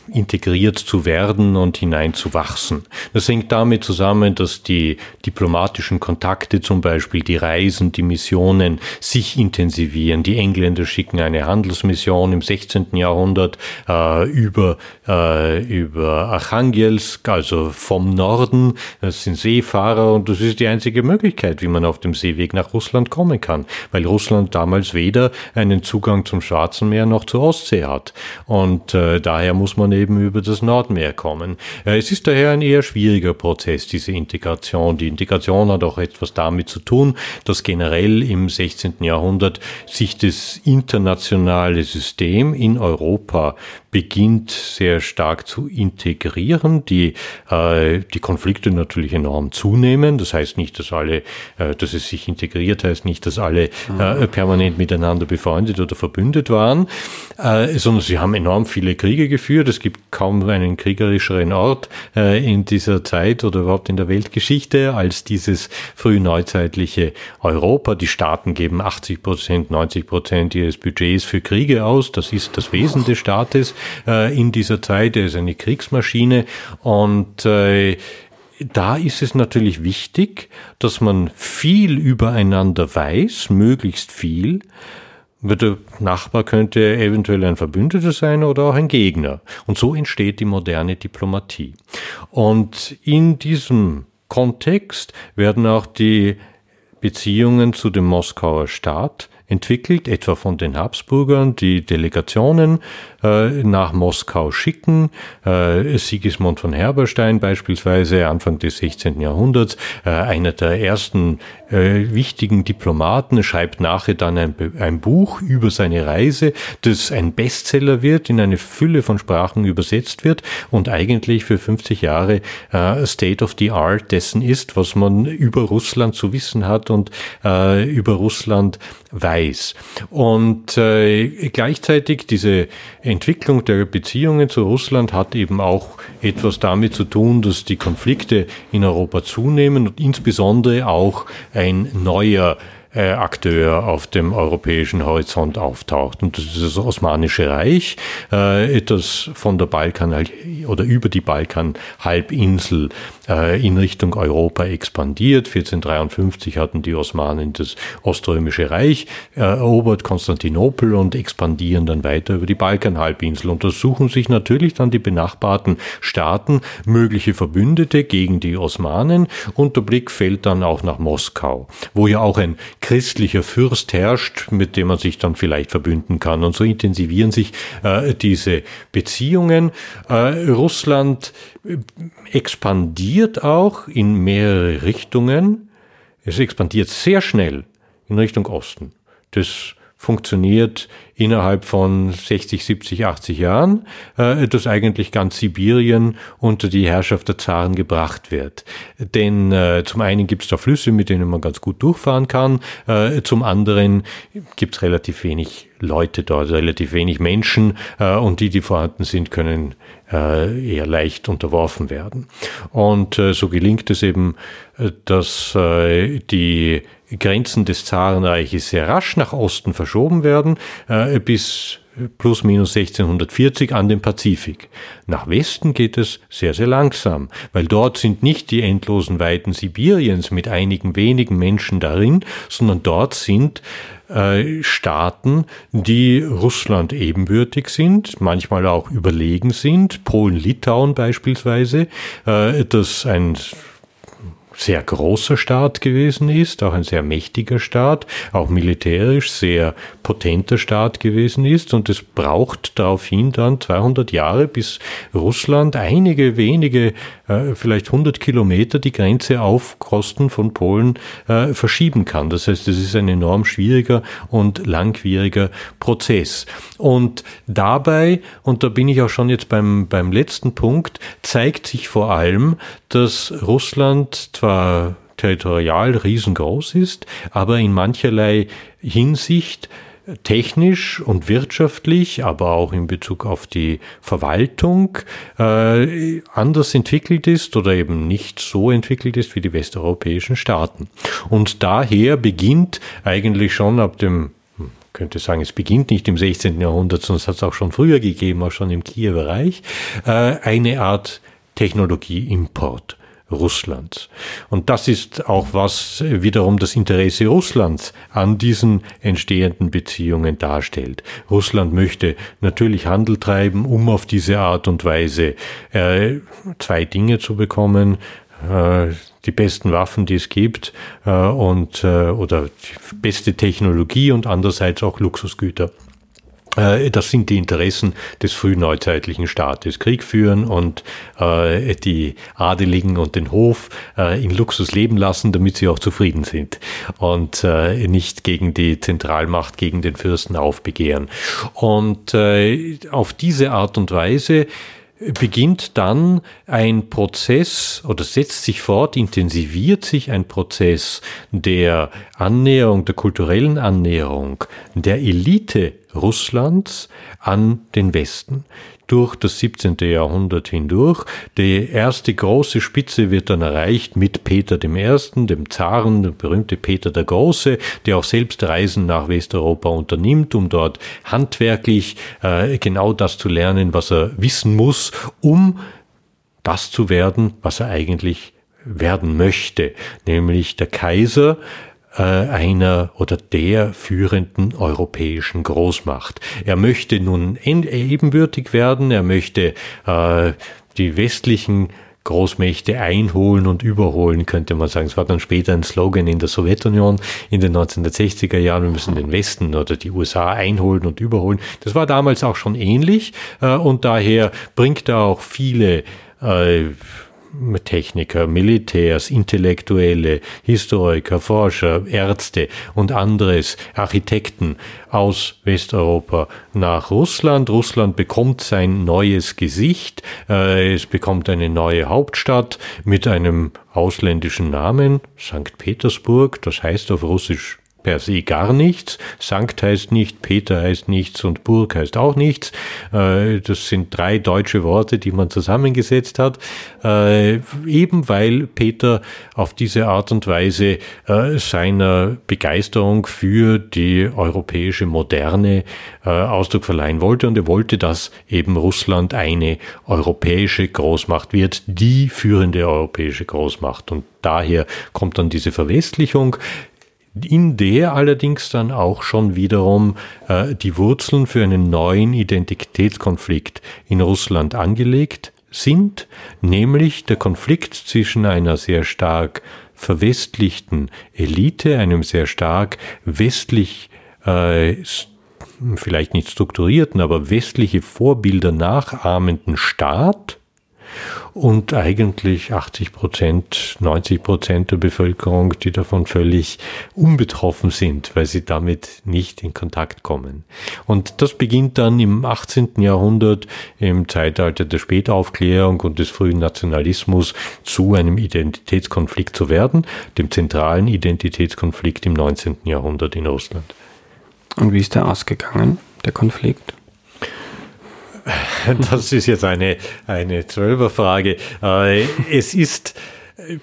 integriert zu werden und hineinzuwachsen. Das hängt damit zusammen, dass die diplomatischen Kontakte zum Beispiel, die Reisen, die Missionen sich intensivieren. Die Engländer schicken eine Handelsmission im 16. Jahrhundert äh, über, äh, über Archangelsk, also vom Norden. Das sind Seefahrer und das ist die einzige Möglichkeit, wie man auf dem Seeweg nach Russland kommen kann, weil Russland damals weder einen Zugang zum Schwarzen Meer noch zur Ostsee hat. Und äh, daher muss man eben über das Nordmeer kommen. Es ist daher ein eher schwieriger Prozess, diese Integration. Die Integration hat auch etwas damit zu tun, dass generell im 16. Jahrhundert sich das internationale System in Europa beginnt sehr stark zu integrieren, die, äh, die Konflikte natürlich enorm zunehmen. Das heißt nicht, dass alle, äh, dass es sich integriert heißt nicht, dass alle äh, permanent miteinander befreundet oder verbündet waren, äh, sondern sie haben enorm viele Kriege geführt. Es gibt kaum einen kriegerischeren Ort äh, in dieser Zeit oder überhaupt in der Weltgeschichte als dieses frühneuzeitliche Europa. Die Staaten geben 80 Prozent, 90 Prozent ihres Budgets für Kriege aus. Das ist das Wesen des Staates äh, in dieser Zeit. Er ist eine Kriegsmaschine und äh, da ist es natürlich wichtig, dass man viel übereinander weiß, möglichst viel, Der Nachbar könnte eventuell ein Verbündeter sein oder auch ein Gegner. Und so entsteht die moderne Diplomatie. Und in diesem Kontext werden auch die Beziehungen zu dem Moskauer Staat entwickelt, etwa von den Habsburgern, die Delegationen äh, nach Moskau schicken. Äh, Sigismund von Herberstein beispielsweise, Anfang des 16. Jahrhunderts, äh, einer der ersten äh, wichtigen Diplomaten, schreibt nachher dann ein, ein, Buch über seine Reise, das ein Bestseller wird, in eine Fülle von Sprachen übersetzt wird und eigentlich für 50 Jahre äh, State of the Art dessen ist, was man über Russland zu wissen hat und äh, über Russland weiß. Und äh, gleichzeitig diese Entwicklung der Beziehungen zu Russland hat eben auch etwas damit zu tun, dass die Konflikte in Europa zunehmen und insbesondere auch ein neuer äh, Akteur auf dem europäischen Horizont auftaucht. Und das ist das Osmanische Reich, äh, das von der Balkan oder über die Balkanhalbinsel äh, in Richtung Europa expandiert. 1453 hatten die Osmanen das Oströmische Reich erobert, Konstantinopel und expandieren dann weiter über die Balkanhalbinsel. Und da suchen sich natürlich dann die benachbarten Staaten mögliche Verbündete gegen die Osmanen und der Blick fällt dann auch nach Moskau, wo ja auch ein christlicher Fürst herrscht, mit dem man sich dann vielleicht verbünden kann. Und so intensivieren sich äh, diese Beziehungen. Äh, Russland äh, expandiert auch in mehrere Richtungen. Es expandiert sehr schnell in Richtung Osten. Das funktioniert innerhalb von 60, 70, 80 Jahren, äh, dass eigentlich ganz Sibirien unter die Herrschaft der Zaren gebracht wird. Denn äh, zum einen gibt es da Flüsse, mit denen man ganz gut durchfahren kann, äh, zum anderen gibt es relativ wenig Leute dort, also relativ wenig Menschen äh, und die, die vorhanden sind, können äh, eher leicht unterworfen werden. Und äh, so gelingt es eben, äh, dass äh, die Grenzen des Zarenreiches sehr rasch nach Osten verschoben werden, bis plus minus 1640 an den Pazifik. Nach Westen geht es sehr, sehr langsam, weil dort sind nicht die endlosen Weiten Sibiriens mit einigen wenigen Menschen darin, sondern dort sind äh, Staaten, die Russland ebenbürtig sind, manchmal auch überlegen sind, Polen-Litauen beispielsweise, äh, das ein sehr großer Staat gewesen ist, auch ein sehr mächtiger Staat, auch militärisch sehr potenter Staat gewesen ist. Und es braucht daraufhin dann 200 Jahre, bis Russland einige wenige, äh, vielleicht 100 Kilometer die Grenze auf Kosten von Polen äh, verschieben kann. Das heißt, es ist ein enorm schwieriger und langwieriger Prozess. Und dabei, und da bin ich auch schon jetzt beim, beim letzten Punkt, zeigt sich vor allem, dass Russland zwar territorial riesengroß ist, aber in mancherlei Hinsicht technisch und wirtschaftlich, aber auch in Bezug auf die Verwaltung äh, anders entwickelt ist oder eben nicht so entwickelt ist wie die westeuropäischen Staaten. Und daher beginnt eigentlich schon ab dem hm, könnte sagen, es beginnt nicht im 16. Jahrhundert, sondern es hat es auch schon früher gegeben, auch schon im Kiewer Reich, äh, eine Art Technologieimport. Russlands. Und das ist auch was wiederum das Interesse Russlands an diesen entstehenden Beziehungen darstellt. Russland möchte natürlich Handel treiben, um auf diese Art und Weise äh, zwei Dinge zu bekommen. Äh, die besten Waffen, die es gibt, äh, und äh, oder die beste Technologie und andererseits auch Luxusgüter. Äh, das sind die Interessen des frühneuzeitlichen Staates. Krieg führen und äh, die Adeligen und den Hof äh, in Luxus leben lassen, damit sie auch zufrieden sind und äh, nicht gegen die Zentralmacht, gegen den Fürsten aufbegehren. Und äh, auf diese Art und Weise beginnt dann ein Prozess oder setzt sich fort, intensiviert sich ein Prozess der Annäherung, der kulturellen Annäherung der Elite Russlands an den Westen durch das 17. Jahrhundert hindurch. Die erste große Spitze wird dann erreicht mit Peter I., dem Zaren, der berühmte Peter der Große, der auch selbst Reisen nach Westeuropa unternimmt, um dort handwerklich äh, genau das zu lernen, was er wissen muss, um das zu werden, was er eigentlich werden möchte, nämlich der Kaiser einer oder der führenden europäischen Großmacht. Er möchte nun ebenbürtig werden, er möchte äh, die westlichen Großmächte einholen und überholen, könnte man sagen. Es war dann später ein Slogan in der Sowjetunion in den 1960er Jahren, wir müssen den Westen oder die USA einholen und überholen. Das war damals auch schon ähnlich äh, und daher bringt er auch viele äh, Techniker, Militärs, Intellektuelle, Historiker, Forscher, Ärzte und anderes, Architekten aus Westeuropa nach Russland. Russland bekommt sein neues Gesicht, äh, es bekommt eine neue Hauptstadt mit einem ausländischen Namen, St. Petersburg, das heißt auf Russisch per se gar nichts. Sankt heißt nicht, Peter heißt nichts und Burg heißt auch nichts. Äh, das sind drei deutsche Worte, die man zusammengesetzt hat, äh, eben weil Peter auf diese Art und Weise äh, seiner Begeisterung für die europäische Moderne Ausdruck verleihen wollte und er wollte, dass eben Russland eine europäische Großmacht wird, die führende europäische Großmacht. Und daher kommt dann diese Verwestlichung in der allerdings dann auch schon wiederum äh, die Wurzeln für einen neuen Identitätskonflikt in Russland angelegt sind, nämlich der Konflikt zwischen einer sehr stark verwestlichten Elite, einem sehr stark westlich äh, vielleicht nicht strukturierten, aber westliche Vorbilder nachahmenden Staat und eigentlich 80 Prozent, 90 Prozent der Bevölkerung, die davon völlig unbetroffen sind, weil sie damit nicht in Kontakt kommen. Und das beginnt dann im 18. Jahrhundert, im Zeitalter der Spätaufklärung und des frühen Nationalismus zu einem Identitätskonflikt zu werden, dem zentralen Identitätskonflikt im 19. Jahrhundert in Russland. Und wie ist der ausgegangen, der Konflikt? <laughs> Das ist jetzt eine, eine Zwölferfrage. Äh, es ist äh,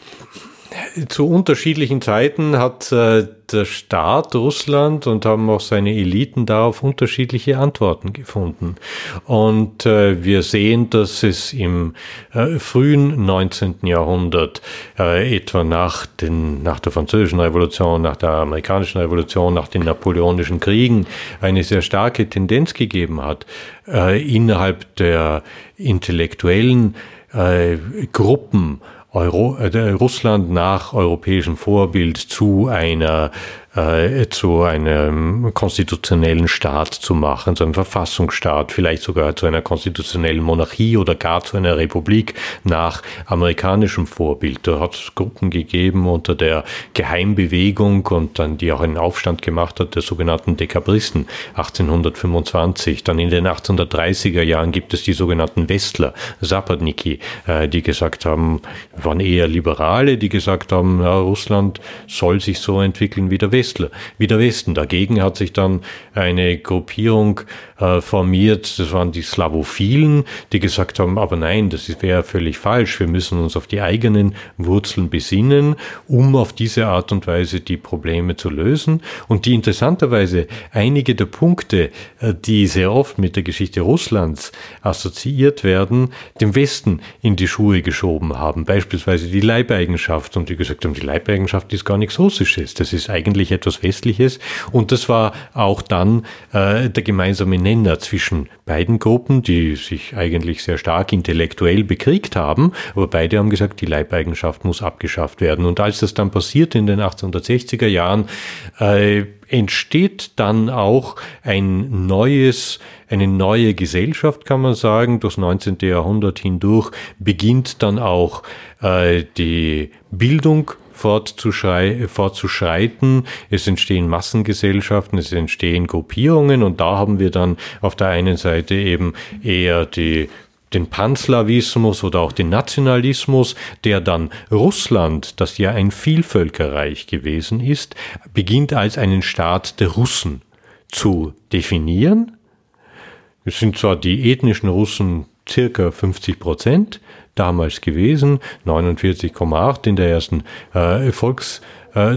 zu unterschiedlichen Zeiten hat äh, der Staat Russland und haben auch seine Eliten darauf unterschiedliche Antworten gefunden. Und äh, wir sehen, dass es im äh, frühen 19. Jahrhundert, äh, etwa nach, den, nach der Französischen Revolution, nach der Amerikanischen Revolution, nach den Napoleonischen Kriegen, eine sehr starke Tendenz gegeben hat, äh, innerhalb der intellektuellen äh, Gruppen, Euro, äh, Russland nach europäischem Vorbild zu einer äh, zu einem konstitutionellen Staat zu machen, zu einem Verfassungsstaat, vielleicht sogar zu einer konstitutionellen Monarchie oder gar zu einer Republik nach amerikanischem Vorbild. Da hat es Gruppen gegeben unter der Geheimbewegung und dann die auch einen Aufstand gemacht hat, der sogenannten Dekabristen 1825. Dann in den 1830er Jahren gibt es die sogenannten Westler, Zapadniki, äh, die gesagt haben, waren eher Liberale, die gesagt haben, ja, Russland soll sich so entwickeln wie der Westen. Westler, wie der Westen. Dagegen hat sich dann eine Gruppierung äh, formiert, das waren die Slavophilen, die gesagt haben, aber nein, das wäre völlig falsch, wir müssen uns auf die eigenen Wurzeln besinnen, um auf diese Art und Weise die Probleme zu lösen. Und die interessanterweise einige der Punkte, äh, die sehr oft mit der Geschichte Russlands assoziiert werden, dem Westen in die Schuhe geschoben haben, beispielsweise die Leibeigenschaft. Und die gesagt haben, die Leibeigenschaft ist gar nichts Russisches, das ist eigentlich etwas Westliches. Und das war auch dann äh, der gemeinsame Nenner zwischen beiden Gruppen, die sich eigentlich sehr stark intellektuell bekriegt haben. Aber beide haben gesagt, die Leibeigenschaft muss abgeschafft werden. Und als das dann passiert in den 1860er Jahren, äh, entsteht dann auch ein neues, eine neue Gesellschaft, kann man sagen. Durchs 19. Jahrhundert hindurch beginnt dann auch äh, die Bildung fortzuschreiten. Es entstehen Massengesellschaften, es entstehen Gruppierungen und da haben wir dann auf der einen Seite eben eher die den Panslawismus oder auch den Nationalismus, der dann Russland, das ja ein Vielvölkerreich gewesen ist, beginnt als einen Staat der Russen zu definieren. Es sind zwar die ethnischen Russen circa 50 Prozent, damals gewesen, 49,8 in der ersten äh, Volks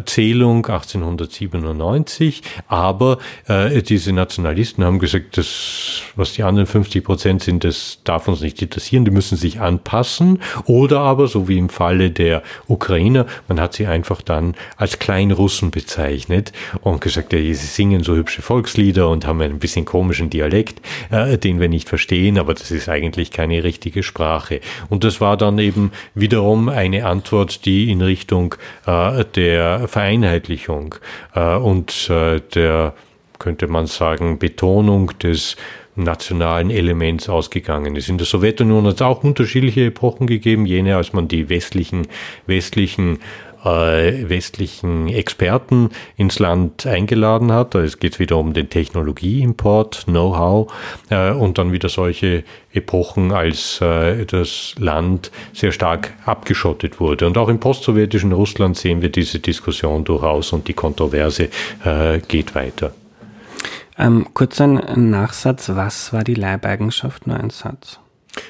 Zählung 1897. Aber äh, diese Nationalisten haben gesagt, das, was die anderen 50 Prozent sind, das darf uns nicht interessieren, die müssen sich anpassen. Oder aber, so wie im Falle der Ukrainer, man hat sie einfach dann als Kleinrussen bezeichnet und gesagt, ja, sie singen so hübsche Volkslieder und haben ein bisschen komischen Dialekt, äh, den wir nicht verstehen, aber das ist eigentlich keine richtige Sprache. Und das war dann eben wiederum eine Antwort, die in Richtung äh, der Vereinheitlichung äh, und äh, der, könnte man sagen, Betonung des nationalen Elements ausgegangen ist. In der Sowjetunion hat es auch unterschiedliche Epochen gegeben, jene, als man die westlichen, westlichen äh, westlichen Experten ins Land eingeladen hat. Es geht wieder um den Technologieimport, Know-how äh, und dann wieder solche Epochen, als äh, das Land sehr stark abgeschottet wurde. Und auch im postsowjetischen Russland sehen wir diese Diskussion durchaus und die Kontroverse geht weiter. Ähm, kurz ein Nachsatz. Was war die Leibeigenschaft? Nur ein Satz.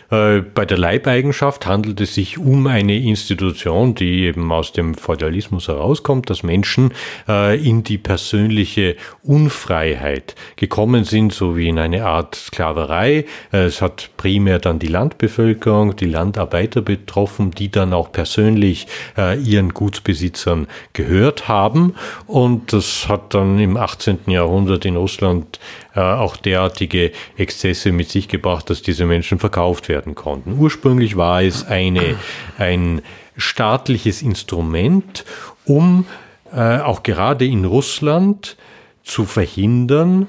Äh, bei der Leibeigenschaft handelt es sich um eine Institution, die eben aus dem Feudalismus herauskommt, dass Menschen äh, in die persönliche Unfreiheit gekommen sind, so wie in eine Art Sklaverei. Äh, es hat primär dann die Landbevölkerung, die Landarbeiter betroffen, die dann auch persönlich ihren Gutsbesitzern gehört haben. Und das hat dann im 18. Jahrhundert in Russland auch derartige Exzesse mit sich gebracht, dass diese Menschen verkauft werden konnten. Ursprünglich war es eine, ein staatliches Instrument, um äh, auch gerade in Russland zu verhindern,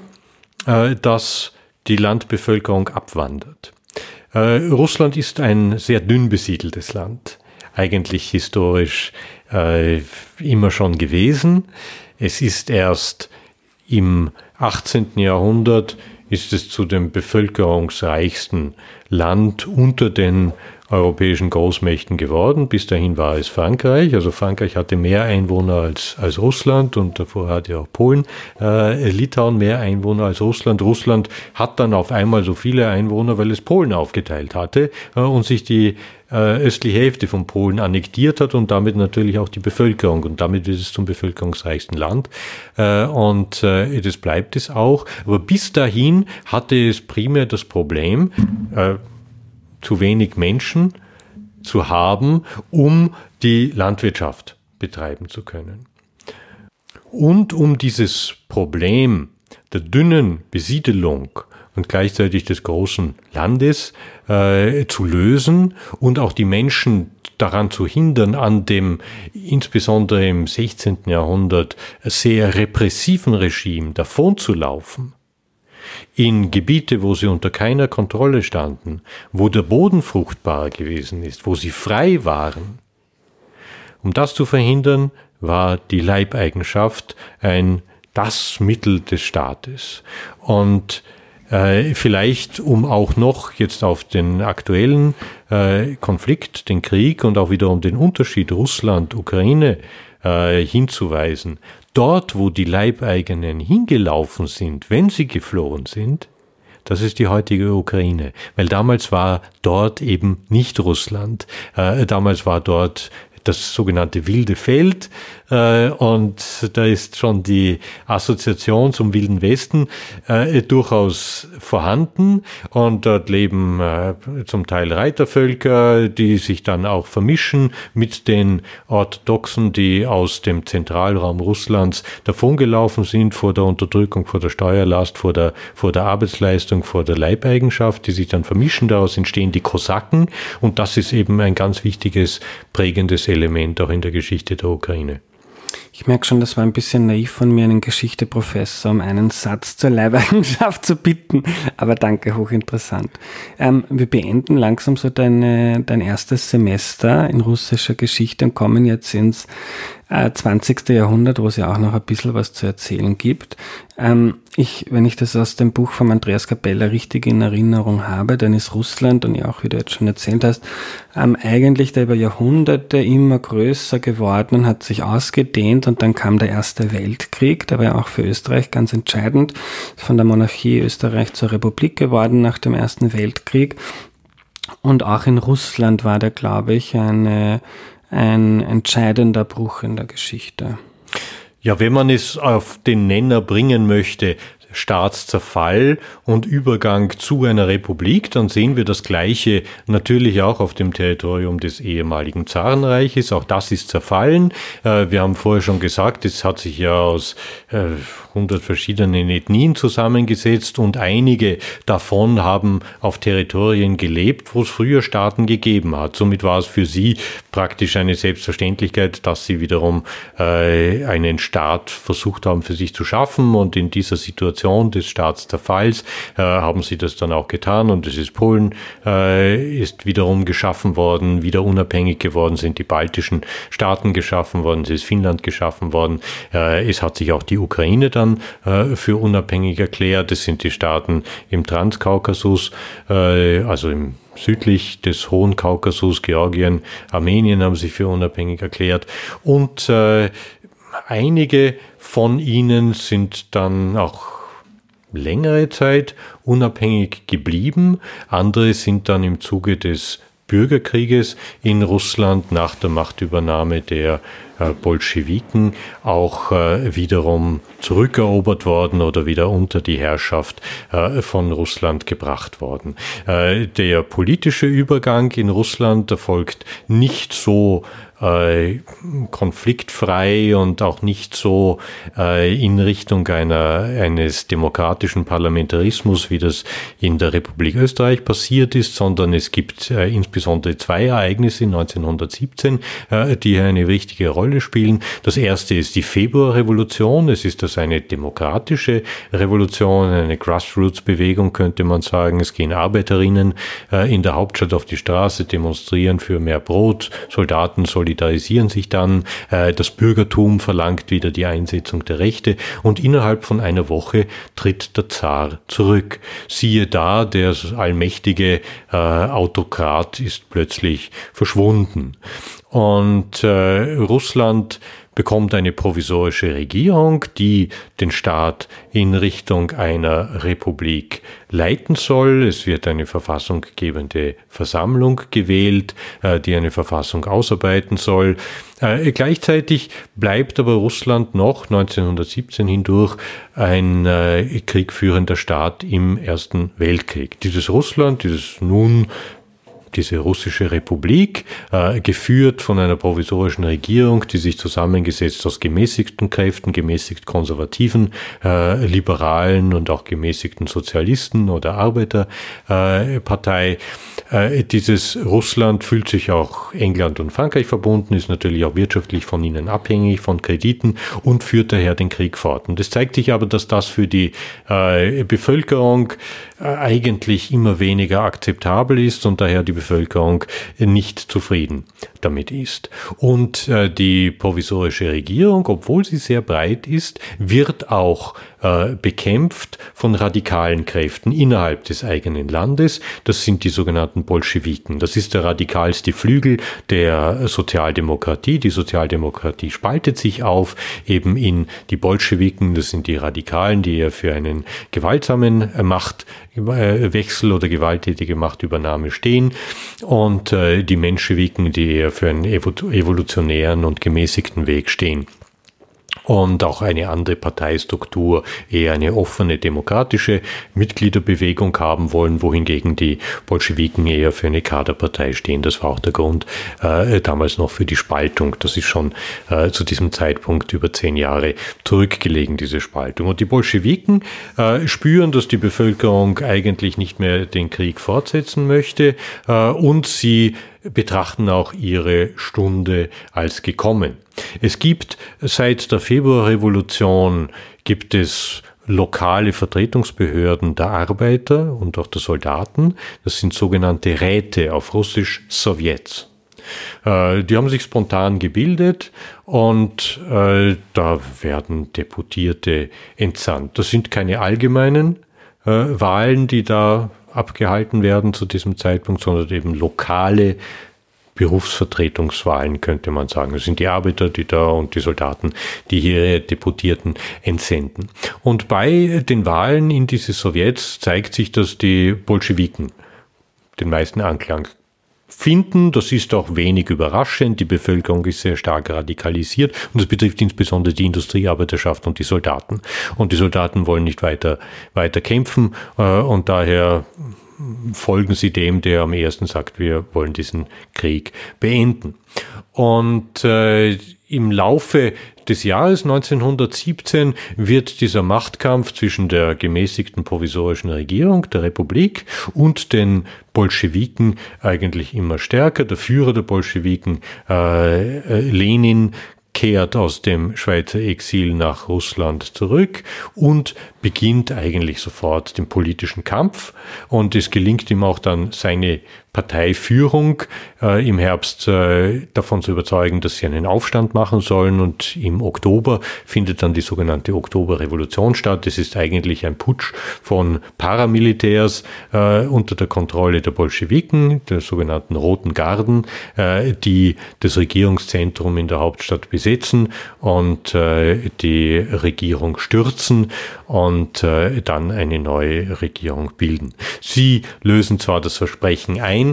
äh, dass die Landbevölkerung abwandert. Äh, Russland ist ein sehr dünn besiedeltes Land, eigentlich historisch äh, immer schon gewesen. Es ist erst im 18. Jahrhundert ist es zu dem bevölkerungsreichsten Land unter den europäischen Großmächten geworden. Bis dahin war es Frankreich. Also Frankreich hatte mehr Einwohner als, als Russland und davor hatte auch Polen, äh, Litauen mehr Einwohner als Russland. Russland hat dann auf einmal so viele Einwohner, weil es Polen aufgeteilt hatte äh, und sich die äh, östliche Hälfte von Polen annektiert hat und damit natürlich auch die Bevölkerung. Und damit wird es zum bevölkerungsreichsten Land. Äh, und äh, das bleibt es auch. Aber bis dahin hatte es primär das Problem, äh, zu wenig Menschen zu haben, um die Landwirtschaft betreiben zu können. Und um dieses Problem der dünnen Besiedelung und gleichzeitig des großen Landes äh, zu lösen und auch die Menschen daran zu hindern, an dem insbesondere im 16. Jahrhundert sehr repressiven Regime davonzulaufen, in Gebiete, wo sie unter keiner Kontrolle standen, wo der Boden fruchtbar gewesen ist, wo sie frei waren. Um das zu verhindern, war die Leibeigenschaft ein das Mittel des Staates. Und äh, vielleicht, um auch noch jetzt auf den aktuellen äh, Konflikt, den Krieg und auch wiederum den Unterschied Russland-Ukraine äh, hinzuweisen. Dort, wo die Leibeigenen hingelaufen sind, wenn sie geflohen sind, das ist die heutige Ukraine, weil damals war dort eben nicht Russland. Äh, damals war dort das sogenannte wilde Feld. Äh, und da ist schon die Assoziation zum Wilden Westen äh, durchaus vorhanden. Und dort leben äh, zum Teil Reitervölker, die sich dann auch vermischen mit den Orthodoxen, die aus dem Zentralraum Russlands davongelaufen sind vor der Unterdrückung, vor der Steuerlast, vor der, vor der Arbeitsleistung, vor der Leibeigenschaft, die sich dann vermischen. Daraus entstehen die Kosaken. Und das ist eben ein ganz wichtiges, prägendes Element auch in der Geschichte der Ukraine. Ich merke schon, das war ein bisschen naiv von mir, einen Geschichteprofessor um einen Satz zur Leibeigenschaft <laughs> zu bitten. Aber danke, hochinteressant. Ähm, wir beenden langsam so deine, dein erstes Semester in russischer Geschichte und kommen jetzt ins äh, 20. Jahrhundert, wo es ja auch noch ein bisschen was zu erzählen gibt. Ähm, ich, wenn ich das aus dem Buch von Andreas Capella richtig in Erinnerung habe, dann ist Russland, und ja auch wie du jetzt schon erzählt hast, ähm, eigentlich da über Jahrhunderte immer größer geworden und hat sich ausgedehnt und dann kam der Erste Weltkrieg, der war ja auch für Österreich ganz entscheidend, von der Monarchie Österreich zur Republik geworden nach dem Ersten Weltkrieg. Und auch in Russland war da, glaube ich, eine ein entscheidender Bruch in der Geschichte. Ja, wenn man es auf den Nenner bringen möchte, Staatszerfall und Übergang zu einer Republik, dann sehen wir das Gleiche natürlich auch auf dem Territorium des ehemaligen Zarenreiches. Auch das ist zerfallen. Äh, wir haben vorher schon gesagt, es hat sich ja aus 100 äh, verschiedenen Ethnien zusammengesetzt und einige davon haben auf Territorien gelebt, wo es früher Staaten gegeben hat. Somit war es für sie praktisch eine Selbstverständlichkeit, dass sie wiederum äh, einen Staat versucht haben für sich zu schaffen und in dieser Situation Situation des Staatszerfalls äh, haben sie das dann auch getan und es ist Polen äh, ist wiederum geschaffen worden, wieder unabhängig geworden sind die baltischen Staaten geschaffen worden, es ist Finnland geschaffen worden, äh, es hat sich auch die Ukraine dann äh, für unabhängig erklärt, es sind die Staaten im Transkaukasus, äh, also im südlich des Hohen Kaukasus, Georgien, Armenien haben sich für unabhängig erklärt. Und äh, einige von ihnen sind dann auch längere Zeit unabhängig geblieben. Andere sind dann im Zuge des Bürgerkrieges in Russland nach der Machtübernahme der äh, Bolschewiken auch äh, wiederum zurückerobert worden oder wieder unter die Herrschaft äh, von Russland gebracht worden. Der politische Übergang in Russland erfolgt nicht so äh, konfliktfrei und auch nicht so äh, in Richtung einer, eines demokratischen Parlamentarismus, wie das in der Republik Österreich passiert ist, sondern es gibt äh, insbesondere zwei Ereignisse 1917, äh, die eine wichtige Rolle spielen. Das erste ist die Februarrevolution. Es ist das eine demokratische Revolution, eine Grassroots-Bewegung, könnte man sagen. Es gehen Arbeiterinnen äh, in der Hauptstadt auf die Straße, demonstrieren für mehr Brot, Soldaten, Soldaten solidarisieren sich dann, äh, das Bürgertum verlangt wieder die Einsetzung der Rechte und innerhalb von einer Woche tritt der Zar zurück. Siehe da, der allmächtige äh, Autokrat ist plötzlich verschwunden. Und äh, Russland bekommt eine provisorische Regierung, die den Staat in Richtung einer Republik leiten soll. Es wird eine verfassunggebende Versammlung gewählt, äh, die eine Verfassung ausarbeiten soll. Äh, gleichzeitig bleibt aber Russland noch 1917 hindurch ein äh, kriegführender Staat im Ersten Weltkrieg. Dieses Russland, dieses nun diese russische Republik, äh, geführt von einer provisorischen Regierung, die sich zusammengesetzt aus gemäßigten Kräften, gemäßigt konservativen, äh, liberalen und auch gemäßigten Sozialisten oder Arbeiterpartei. Äh, dieses Russland fühlt sich auch England und Frankreich verbunden, ist natürlich auch wirtschaftlich von ihnen abhängig, von Krediten und führt daher den Krieg fort. Und es zeigt sich aber, dass das für die äh, Bevölkerung eigentlich immer weniger akzeptabel ist und daher die Bevölkerung nicht zufrieden damit ist. Und äh, die provisorische Regierung, obwohl sie sehr breit ist, wird auch äh, bekämpft von radikalen Kräften innerhalb des eigenen Landes. Das sind die sogenannten Bolschewiken. Das ist der radikalste Flügel der Sozialdemokratie. Die Sozialdemokratie spaltet sich auf eben in die Bolschewiken. Das sind die Radikalen, die eher für einen gewaltsamen Machtwechsel oder gewalttätige Machtübernahme stehen und äh, die Menschewiken, die eher für einen evolutionären und gemäßigten Weg stehen und auch eine andere Parteistruktur, eher eine offene demokratische Mitgliederbewegung haben wollen, wohingegen die Bolschewiken eher für eine Kaderpartei stehen. Das war auch der Grund äh, damals noch für die Spaltung. Das ist schon äh, zu diesem Zeitpunkt über zehn Jahre zurückgelegen, diese Spaltung. Und die Bolschewiken äh, spüren, dass die Bevölkerung eigentlich nicht mehr den Krieg fortsetzen möchte äh, und sie betrachten auch ihre Stunde als gekommen. Es gibt seit der Februarrevolution gibt es lokale Vertretungsbehörden der Arbeiter und auch der Soldaten. Das sind sogenannte Räte auf Russisch Sowjets. Äh, die haben sich spontan gebildet und äh, da werden Deputierte entsandt. Das sind keine allgemeinen äh, Wahlen, die da abgehalten werden zu diesem Zeitpunkt, sondern eben lokale Berufsvertretungswahlen, könnte man sagen. Es sind die Arbeiter, die da und die Soldaten, die hier Deputierten entsenden. Und bei den Wahlen in diese Sowjets zeigt sich, dass die Bolschewiken den meisten Anklang finden. Das ist auch wenig überraschend. Die Bevölkerung ist sehr stark radikalisiert und das betrifft insbesondere die Industriearbeiterschaft und die Soldaten. Und die Soldaten wollen nicht weiter, weiter kämpfen äh, und daher folgen sie dem, der am ersten sagt, wir wollen diesen Krieg beenden. Und äh, im Laufe des Jahres 1917 wird dieser Machtkampf zwischen der gemäßigten provisorischen Regierung der Republik und den Bolschewiken eigentlich immer stärker. Der Führer der Bolschewiken, äh, äh Lenin, kehrt aus dem Schweizer Exil nach Russland zurück und beginnt eigentlich sofort den politischen Kampf. Und es gelingt ihm auch dann, seine Parteiführung äh, im Herbst äh, davon zu überzeugen, dass sie einen Aufstand machen sollen. Und im Oktober findet dann die sogenannte Oktoberrevolution statt. Es ist eigentlich ein Putsch von Paramilitärs äh, unter der Kontrolle der Bolschewiken, der sogenannten Roten Garden, äh, die das Regierungszentrum in der Hauptstadt besetzen und äh, die Regierung stürzen und äh, dann eine neue Regierung bilden. Sie lösen zwar das Versprechen ein,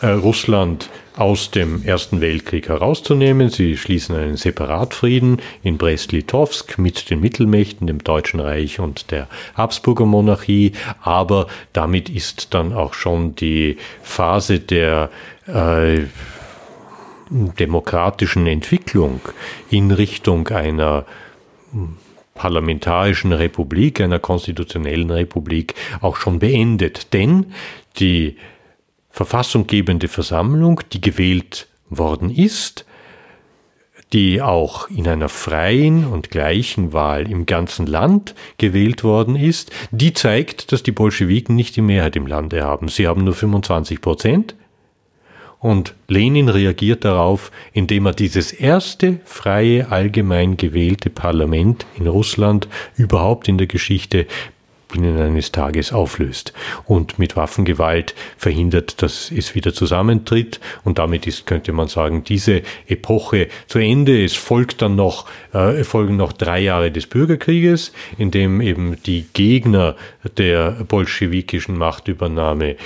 äh, Russland aus dem Ersten Weltkrieg herauszunehmen. Sie schließen einen Separatfrieden in Brest-Litovsk mit den Mittelmächten, dem Deutschen Reich und der Habsburger Monarchie, aber damit ist dann auch schon die Phase der äh, demokratischen Entwicklung in Richtung einer parlamentarischen Republik, einer konstitutionellen Republik auch schon beendet. Denn die verfassunggebende Versammlung, die gewählt worden ist, die auch in einer freien und gleichen Wahl im ganzen Land gewählt worden ist, die zeigt, dass die Bolschewiken nicht die Mehrheit im Lande haben. Sie haben nur 25 Prozent und Lenin reagiert darauf, indem er dieses erste freie, allgemein gewählte Parlament in Russland überhaupt in der Geschichte binnen eines Tages auflöst und mit Waffengewalt verhindert, dass es wieder zusammentritt. Und damit ist, könnte man sagen, diese Epoche zu Ende. Es folgt dann noch, äh, folgen noch drei Jahre des Bürgerkrieges, in dem eben die Gegner der bolschewikischen Machtübernahme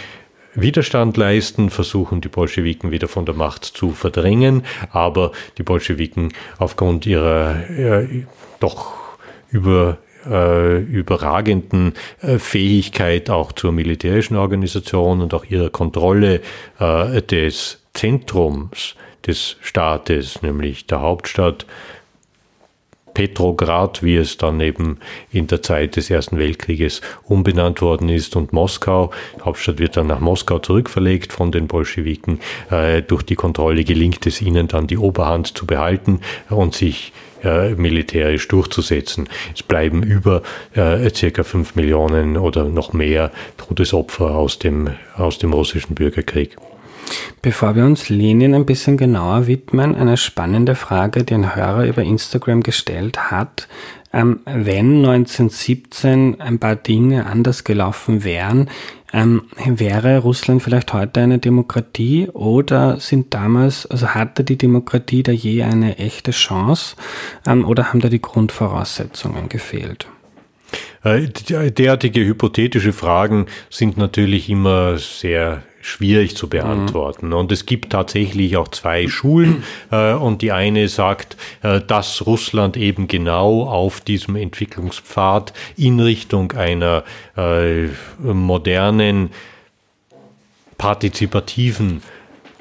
Widerstand leisten, versuchen die Bolschewiken wieder von der Macht zu verdrängen, aber die Bolschewiken aufgrund ihrer äh, doch über äh, überragenden äh, Fähigkeit auch zur militärischen Organisation und auch ihrer Kontrolle äh, des Zentrums des Staates, nämlich der Hauptstadt, Petrograd, wie es dann eben in der Zeit des Ersten Weltkrieges umbenannt worden ist, und Moskau. Die Hauptstadt wird dann nach Moskau zurückverlegt von den Bolschewiken. Äh, durch die Kontrolle gelingt es ihnen dann, die Oberhand zu behalten und sich äh, militärisch durchzusetzen. Es bleiben über äh, circa fünf Millionen oder noch mehr Todesopfer aus dem, aus dem russischen Bürgerkrieg. Bevor wir uns Lenin ein bisschen genauer widmen, eine spannende Frage, die ein Hörer über Instagram gestellt hat. Ähm, wenn 1917 ein paar Dinge anders gelaufen wären, ähm, wäre Russland vielleicht heute eine Demokratie oder sind damals, also hatte die Demokratie da je eine echte Chance ähm, oder haben da die Grundvoraussetzungen gefehlt? Äh, derartige hypothetische Fragen sind natürlich immer sehr schwierig zu beantworten. Mhm. Und es gibt tatsächlich auch zwei Schulen. <clears throat> Äh, und die eine sagt, äh, dass Russland eben genau auf diesem Entwicklungspfad in Richtung einer äh, modernen, partizipativen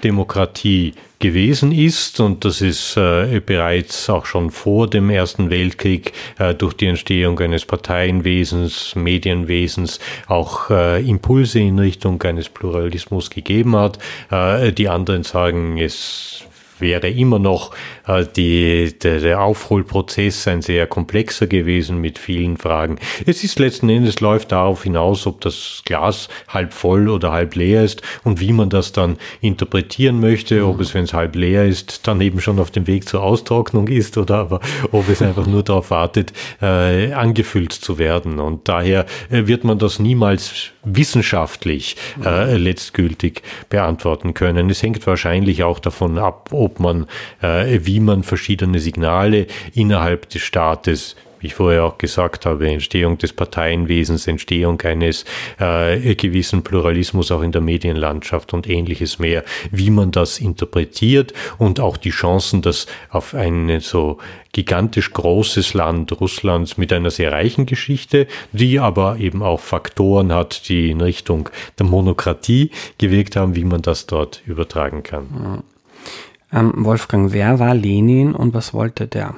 Demokratie gewesen ist und das ist äh, bereits auch schon vor dem Ersten Weltkrieg äh, durch die Entstehung eines Parteienwesens, Medienwesens auch äh, Impulse in Richtung eines Pluralismus gegeben hat. Äh, die anderen sagen, es wäre immer noch äh, die, der, der Aufholprozess ein sehr komplexer gewesen mit vielen Fragen. Es ist letzten Endes läuft darauf hinaus, ob das Glas halb voll oder halb leer ist und wie man das dann interpretieren möchte, ob es, wenn es halb leer ist, dann eben schon auf dem Weg zur Austrocknung ist oder aber ob es einfach nur darauf wartet, äh, angefüllt zu werden. Und daher äh, wird man das niemals wissenschaftlich äh, letztgültig beantworten können. Es hängt wahrscheinlich auch davon ab, ob man, äh, wie man verschiedene Signale innerhalb des Staates wie ich vorher auch gesagt habe, Entstehung des Parteienwesens, Entstehung eines äh, gewissen Pluralismus auch in der Medienlandschaft und ähnliches mehr, wie man das interpretiert und auch die Chancen, dass auf ein so gigantisch großes Land Russlands mit einer sehr reichen Geschichte, die aber eben auch Faktoren hat, die in Richtung der Monokratie gewirkt haben, wie man das dort übertragen kann. Ähm, Wolfgang, wer war Lenin und was wollte der?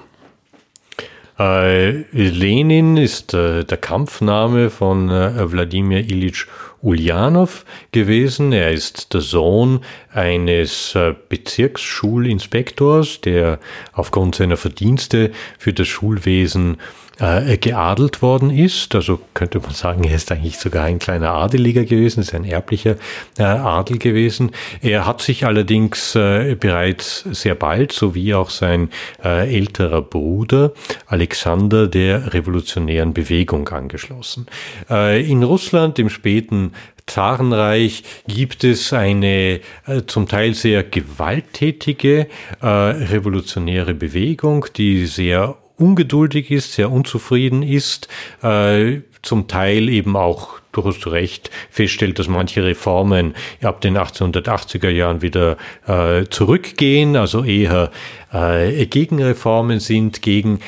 Äh, Lenin ist äh, der Kampfname von äh, Wladimir Ilyich Ulyanov gewesen. Er ist der Sohn eines äh, Bezirksschulinspektors, der aufgrund seiner Verdienste für das Schulwesen äh, geadelt worden ist. Also könnte man sagen, er ist eigentlich sogar ein kleiner Adeliger gewesen, ist ein erblicher äh, Adel gewesen. Er hat sich allerdings äh, bereits sehr bald, so wie auch sein äh, älterer Bruder Alexander der revolutionären Bewegung angeschlossen. Äh, in Russland im späten Zarenreich gibt es eine äh, zum Teil sehr gewalttätige äh, revolutionäre Bewegung, die sehr ungeduldig ist, sehr unzufrieden ist, äh, zum Teil eben auch durchaus zu Recht feststellt, dass manche Reformen ab den 1880er Jahren wieder äh, zurückgehen, also eher äh, Gegenreformen sind, gegen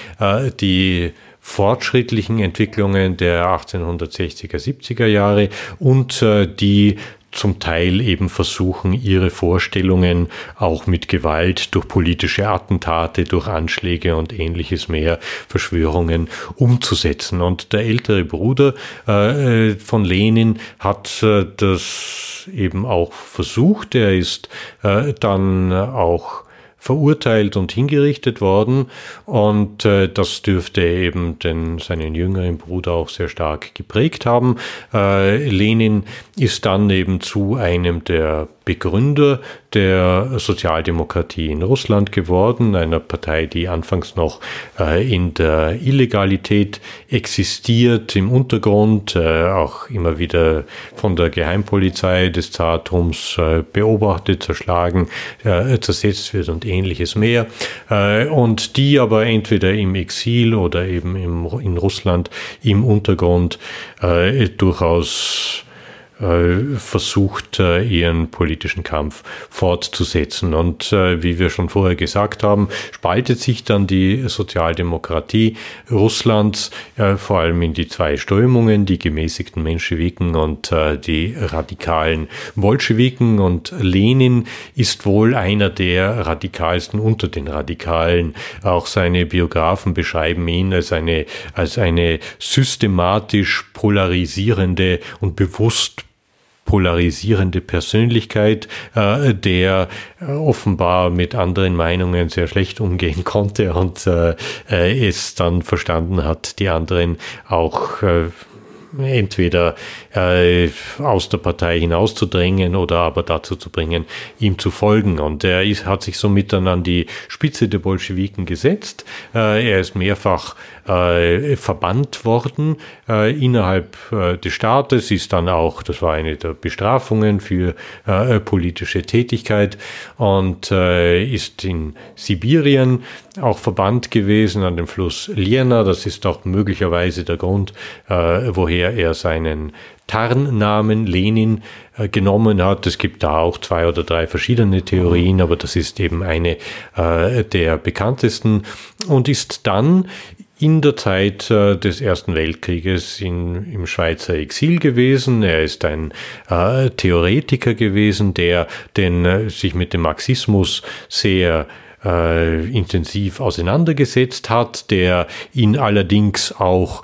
die fortschrittlichen Entwicklungen der 1860er, 70er Jahre und äh, die zum Teil eben versuchen, ihre Vorstellungen auch mit Gewalt durch politische Attentate, durch Anschläge und ähnliches mehr, Verschwörungen umzusetzen. Und der ältere Bruder äh, von Lenin hat äh, das eben auch versucht. Er ist äh, dann auch verurteilt und hingerichtet worden. Und äh, das dürfte eben den, seinen jüngeren Bruder auch sehr stark geprägt haben. Äh, Lenin ist dann eben zu einem der Begründer der Sozialdemokratie in Russland geworden, einer Partei, die anfangs noch äh, in der Illegalität existiert, im Untergrund, äh, auch immer wieder von der Geheimpolizei des Zartums äh, beobachtet, zerschlagen, äh, zersetzt wird und ähnliches mehr. Äh, und die aber entweder im Exil oder eben im, in Russland im Untergrund äh, durchaus versucht, äh, ihren politischen Kampf fortzusetzen. Und äh, wie wir schon vorher gesagt haben, spaltet sich dann die Sozialdemokratie Russlands vor allem in die zwei Strömungen, die gemäßigten Menschewiken und die radikalen Bolschewiken. Und Lenin ist wohl einer der radikalsten unter den Radikalen. Auch seine Biografen beschreiben ihn als eine, als eine systematisch polarisierende und bewusst polarisierende Persönlichkeit, äh, der äh, offenbar mit anderen Meinungen sehr schlecht umgehen <laughs> konnte und äh, äh es dann verstanden hat, die anderen auch äh, entweder äh, aus der Partei hinauszudrängen oder aber dazu zu bringen, ihm zu folgen. Und er ist, hat sich somit dann an die Spitze der Bolschewiken gesetzt. Äh, er ist mehrfach äh, verbannt worden innerhalb des Staates, ist dann auch, das war eine der Bestrafungen für politische Tätigkeit und ist in Sibirien auch verbannt gewesen an dem Fluss Lierna. Das ist auch möglicherweise der Grund, woher er seinen Tarnnamen Lenin äh, genommen hat. Es gibt da auch zwei oder drei verschiedene Theorien, aber das ist eben eine äh, der bekanntesten und ist dann in der Zeit äh, des Ersten Weltkrieges in, im Schweizer Exil gewesen. Er ist ein äh, Theoretiker gewesen, der den, äh, sich mit dem Marxismus sehr äh, intensiv auseinandergesetzt hat, der ihn allerdings auch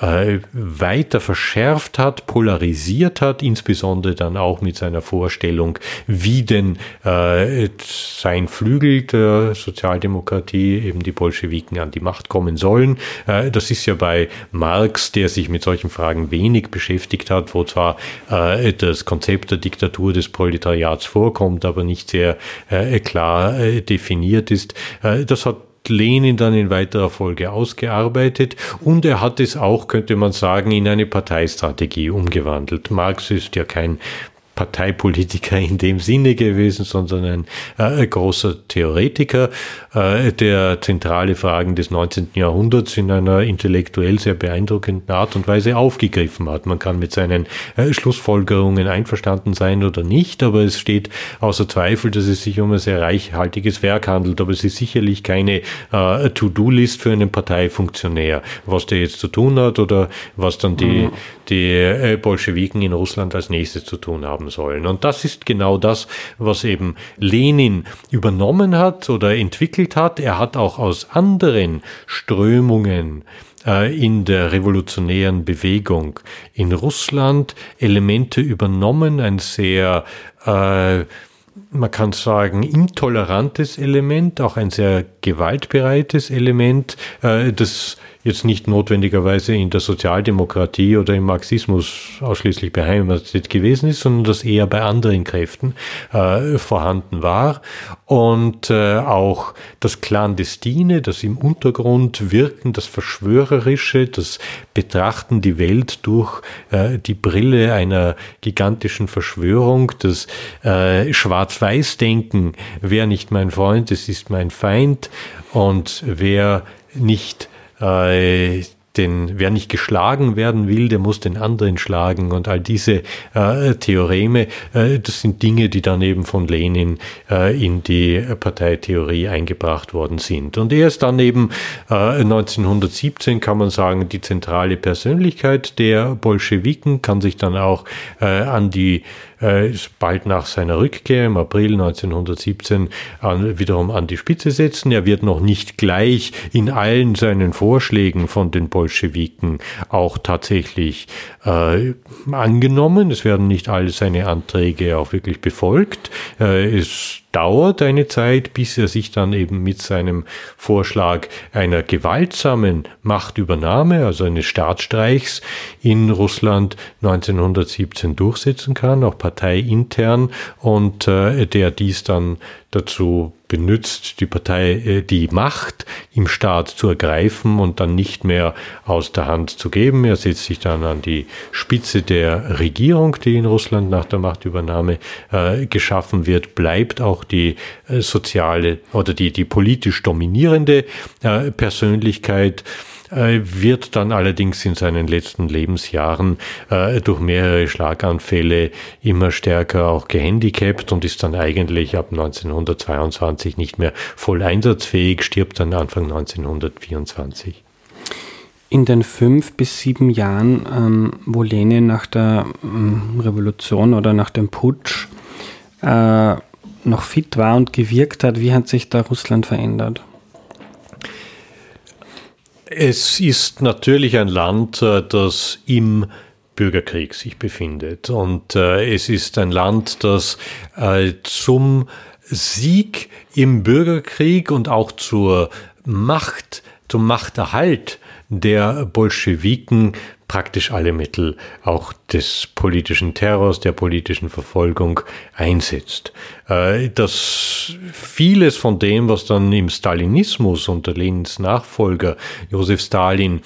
äh, weiter verschärft hat, polarisiert hat, insbesondere dann auch mit seiner Vorstellung, wie denn äh, sein Flügel der Sozialdemokratie, eben die Bolschewiken, an die Macht kommen sollen. Äh, das ist ja bei Marx, der sich mit solchen Fragen wenig beschäftigt hat, wo zwar äh, das Konzept der Diktatur des Proletariats vorkommt, aber nicht sehr äh, klar äh, definiert ist. das hat Lenin dann in weiterer Folge ausgearbeitet und er hat es auch, könnte man sagen, in eine Parteistrategie umgewandelt. Marx ist ja kein Parteipolitiker in dem Sinne gewesen, sondern ein äh, großer Theoretiker, äh, der zentrale Fragen des 19. Jahrhunderts in einer intellektuell sehr beeindruckenden Art und Weise aufgegriffen hat. Man kann mit seinen äh, Schlussfolgerungen einverstanden sein oder nicht, aber es steht außer Zweifel, dass es sich um ein sehr reichhaltiges Werk handelt. Aber es ist sicherlich keine äh, To-Do-List für einen Parteifunktionär, was der jetzt zu tun hat oder was dann die, mhm. die äh, Bolschewiken in Russland als nächstes zu tun haben sollen. Und das ist genau das, was eben Lenin übernommen hat oder entwickelt hat. Er hat auch aus anderen Strömungen äh, in der revolutionären Bewegung in Russland Elemente übernommen, ein sehr äh, man kann sagen, intolerantes Element, auch ein sehr gewaltbereites Element, äh, das jetzt nicht notwendigerweise in der Sozialdemokratie oder im Marxismus ausschließlich beheimatet gewesen ist, sondern das eher bei anderen Kräften äh, vorhanden war. Und äh, auch das Clandestine, das im Untergrund wirken, das Verschwörerische, das Betrachten die Welt durch äh, die Brille einer gigantischen Verschwörung, das äh, Schwarz-Weiß-Denken, wer nicht mein Freund, es ist mein Feind und wer nicht äh, den, wer nicht geschlagen werden will, der muss den anderen schlagen und all diese äh, Theoreme, äh, das sind Dinge, die dann eben von Lenin äh, in die Parteitheorie eingebracht worden sind. Und er ist dann eben 1917, äh, kann man sagen, die zentrale Persönlichkeit der Bolschewiken, kann sich dann auch äh, an die ist bald nach seiner Rückkehr im April 1917 an, wiederum an die Spitze setzen. Er wird noch nicht gleich in allen seinen Vorschlägen von den Bolschewiken auch tatsächlich äh, angenommen. Es werden nicht alle seine Anträge auch wirklich befolgt. Äh, es dauert eine Zeit, bis er sich dann eben mit seinem Vorschlag einer gewaltsamen Machtübernahme, also eines Staatsstreichs in Russland 1917 durchsetzen kann, auch parteiintern, und äh, der dies dann dazu benutzt, die Partei, äh, die Macht im Staat zu ergreifen und dann nicht mehr aus der Hand zu geben. Er setzt sich dann an die Spitze der Regierung, die in Russland nach der Machtübernahme äh, geschaffen wird, bleibt auch die äh, soziale oder die, die politisch dominierende äh, Persönlichkeit äh, wird dann allerdings in seinen letzten Lebensjahren äh, durch mehrere Schlaganfälle immer stärker auch gehandicapt und ist dann eigentlich ab 1922 nicht mehr voll einsatzfähig, stirbt dann Anfang 1924. In den fünf bis sieben Jahren, ähm, wo Lenin nach der ähm, Revolution oder nach dem Putsch äh, noch fit war und gewirkt hat, wie hat sich da Russland verändert? Es ist natürlich ein Land, äh, das im Bürgerkrieg sich befindet. Und äh, es ist ein Land, das äh, zum Sieg im Bürgerkrieg und auch zur Macht, zum Machterhalt der Bolschewiken praktisch alle Mittel auch des politischen Terrors, der politischen Verfolgung einsetzt. Äh, dass vieles von dem, was dann im Stalinismus unter Lenins Nachfolger Josef Stalin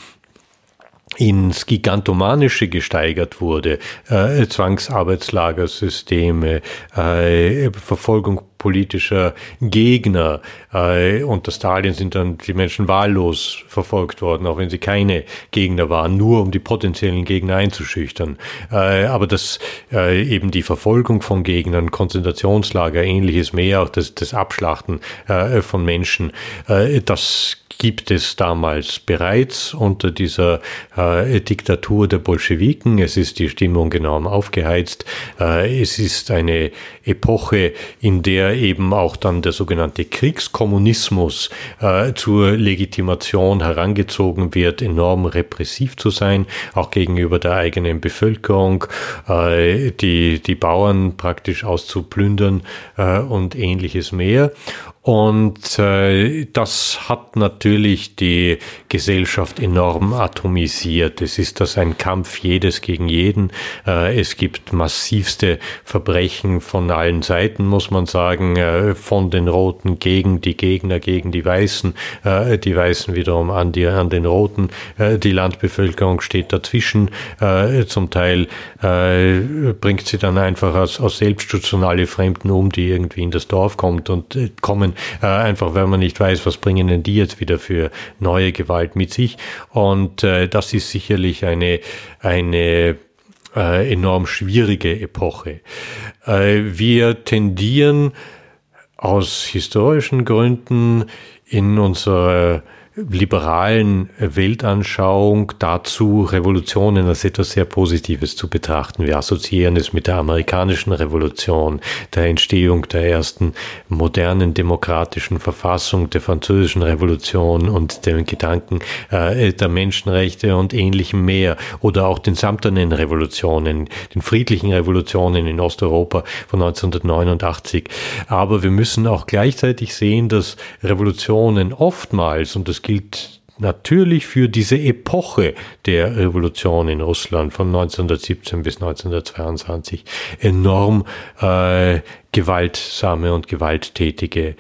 ins Gigantomanische gesteigert wurde, äh, Zwangsarbeitslagersysteme, äh, Verfolgung politischer Gegner. Äh, unter Stalin sind dann die Menschen wahllos verfolgt worden, auch wenn sie keine Gegner waren, nur um die potenziellen Gegner einzuschüchtern. Äh, aber das äh, eben die Verfolgung von Gegnern, Konzentrationslager, ähnliches mehr, auch das, das Abschlachten äh, von Menschen, äh, das gibt es damals bereits unter dieser äh, Diktatur der Bolschewiken. Es ist die Stimmung enorm aufgeheizt. Äh, es ist eine Epoche, in der eben auch dann der sogenannte Kriegskommunismus äh, zur Legitimation herangezogen wird, enorm repressiv zu sein, auch gegenüber der eigenen Bevölkerung, äh, die, die Bauern praktisch auszuplündern äh, und ähnliches mehr. Und äh, das hat natürlich die Gesellschaft enorm atomisiert. Es ist das ein Kampf jedes gegen jeden. Äh, es gibt massivste Verbrechen von allen Seiten, muss man sagen, äh, von den Roten gegen die Gegner, gegen die Weißen, äh, die Weißen wiederum an, die, an den Roten. Äh, die Landbevölkerung steht dazwischen. Äh, zum Teil bringt sie dann einfach aus, aus Selbstschutz und alle Fremden um, die irgendwie in das Dorf kommt und kommen, äh, einfach weil man nicht weiß, was bringen denn die jetzt wieder für neue Gewalt mit sich. Und äh, das ist sicherlich eine, eine äh, enorm schwierige Epoche. Äh, wir tendieren aus historischen Gründen in unserer liberalen Weltanschauung dazu, Revolutionen als etwas sehr Positives zu betrachten. Wir assoziieren es mit der amerikanischen Revolution, der Entstehung der ersten modernen demokratischen Verfassung, der französischen Revolution und den Gedanken äh, der Menschenrechte und ähnlichem mehr oder auch den samternen Revolutionen, den friedlichen Revolutionen in Osteuropa von 1989. Aber wir müssen auch gleichzeitig sehen, dass Revolutionen oftmals, und das gilt natürlich für diese Epoche der Revolution in Russland von 1917 bis 1922 enorm äh, gewaltsame und gewalttätige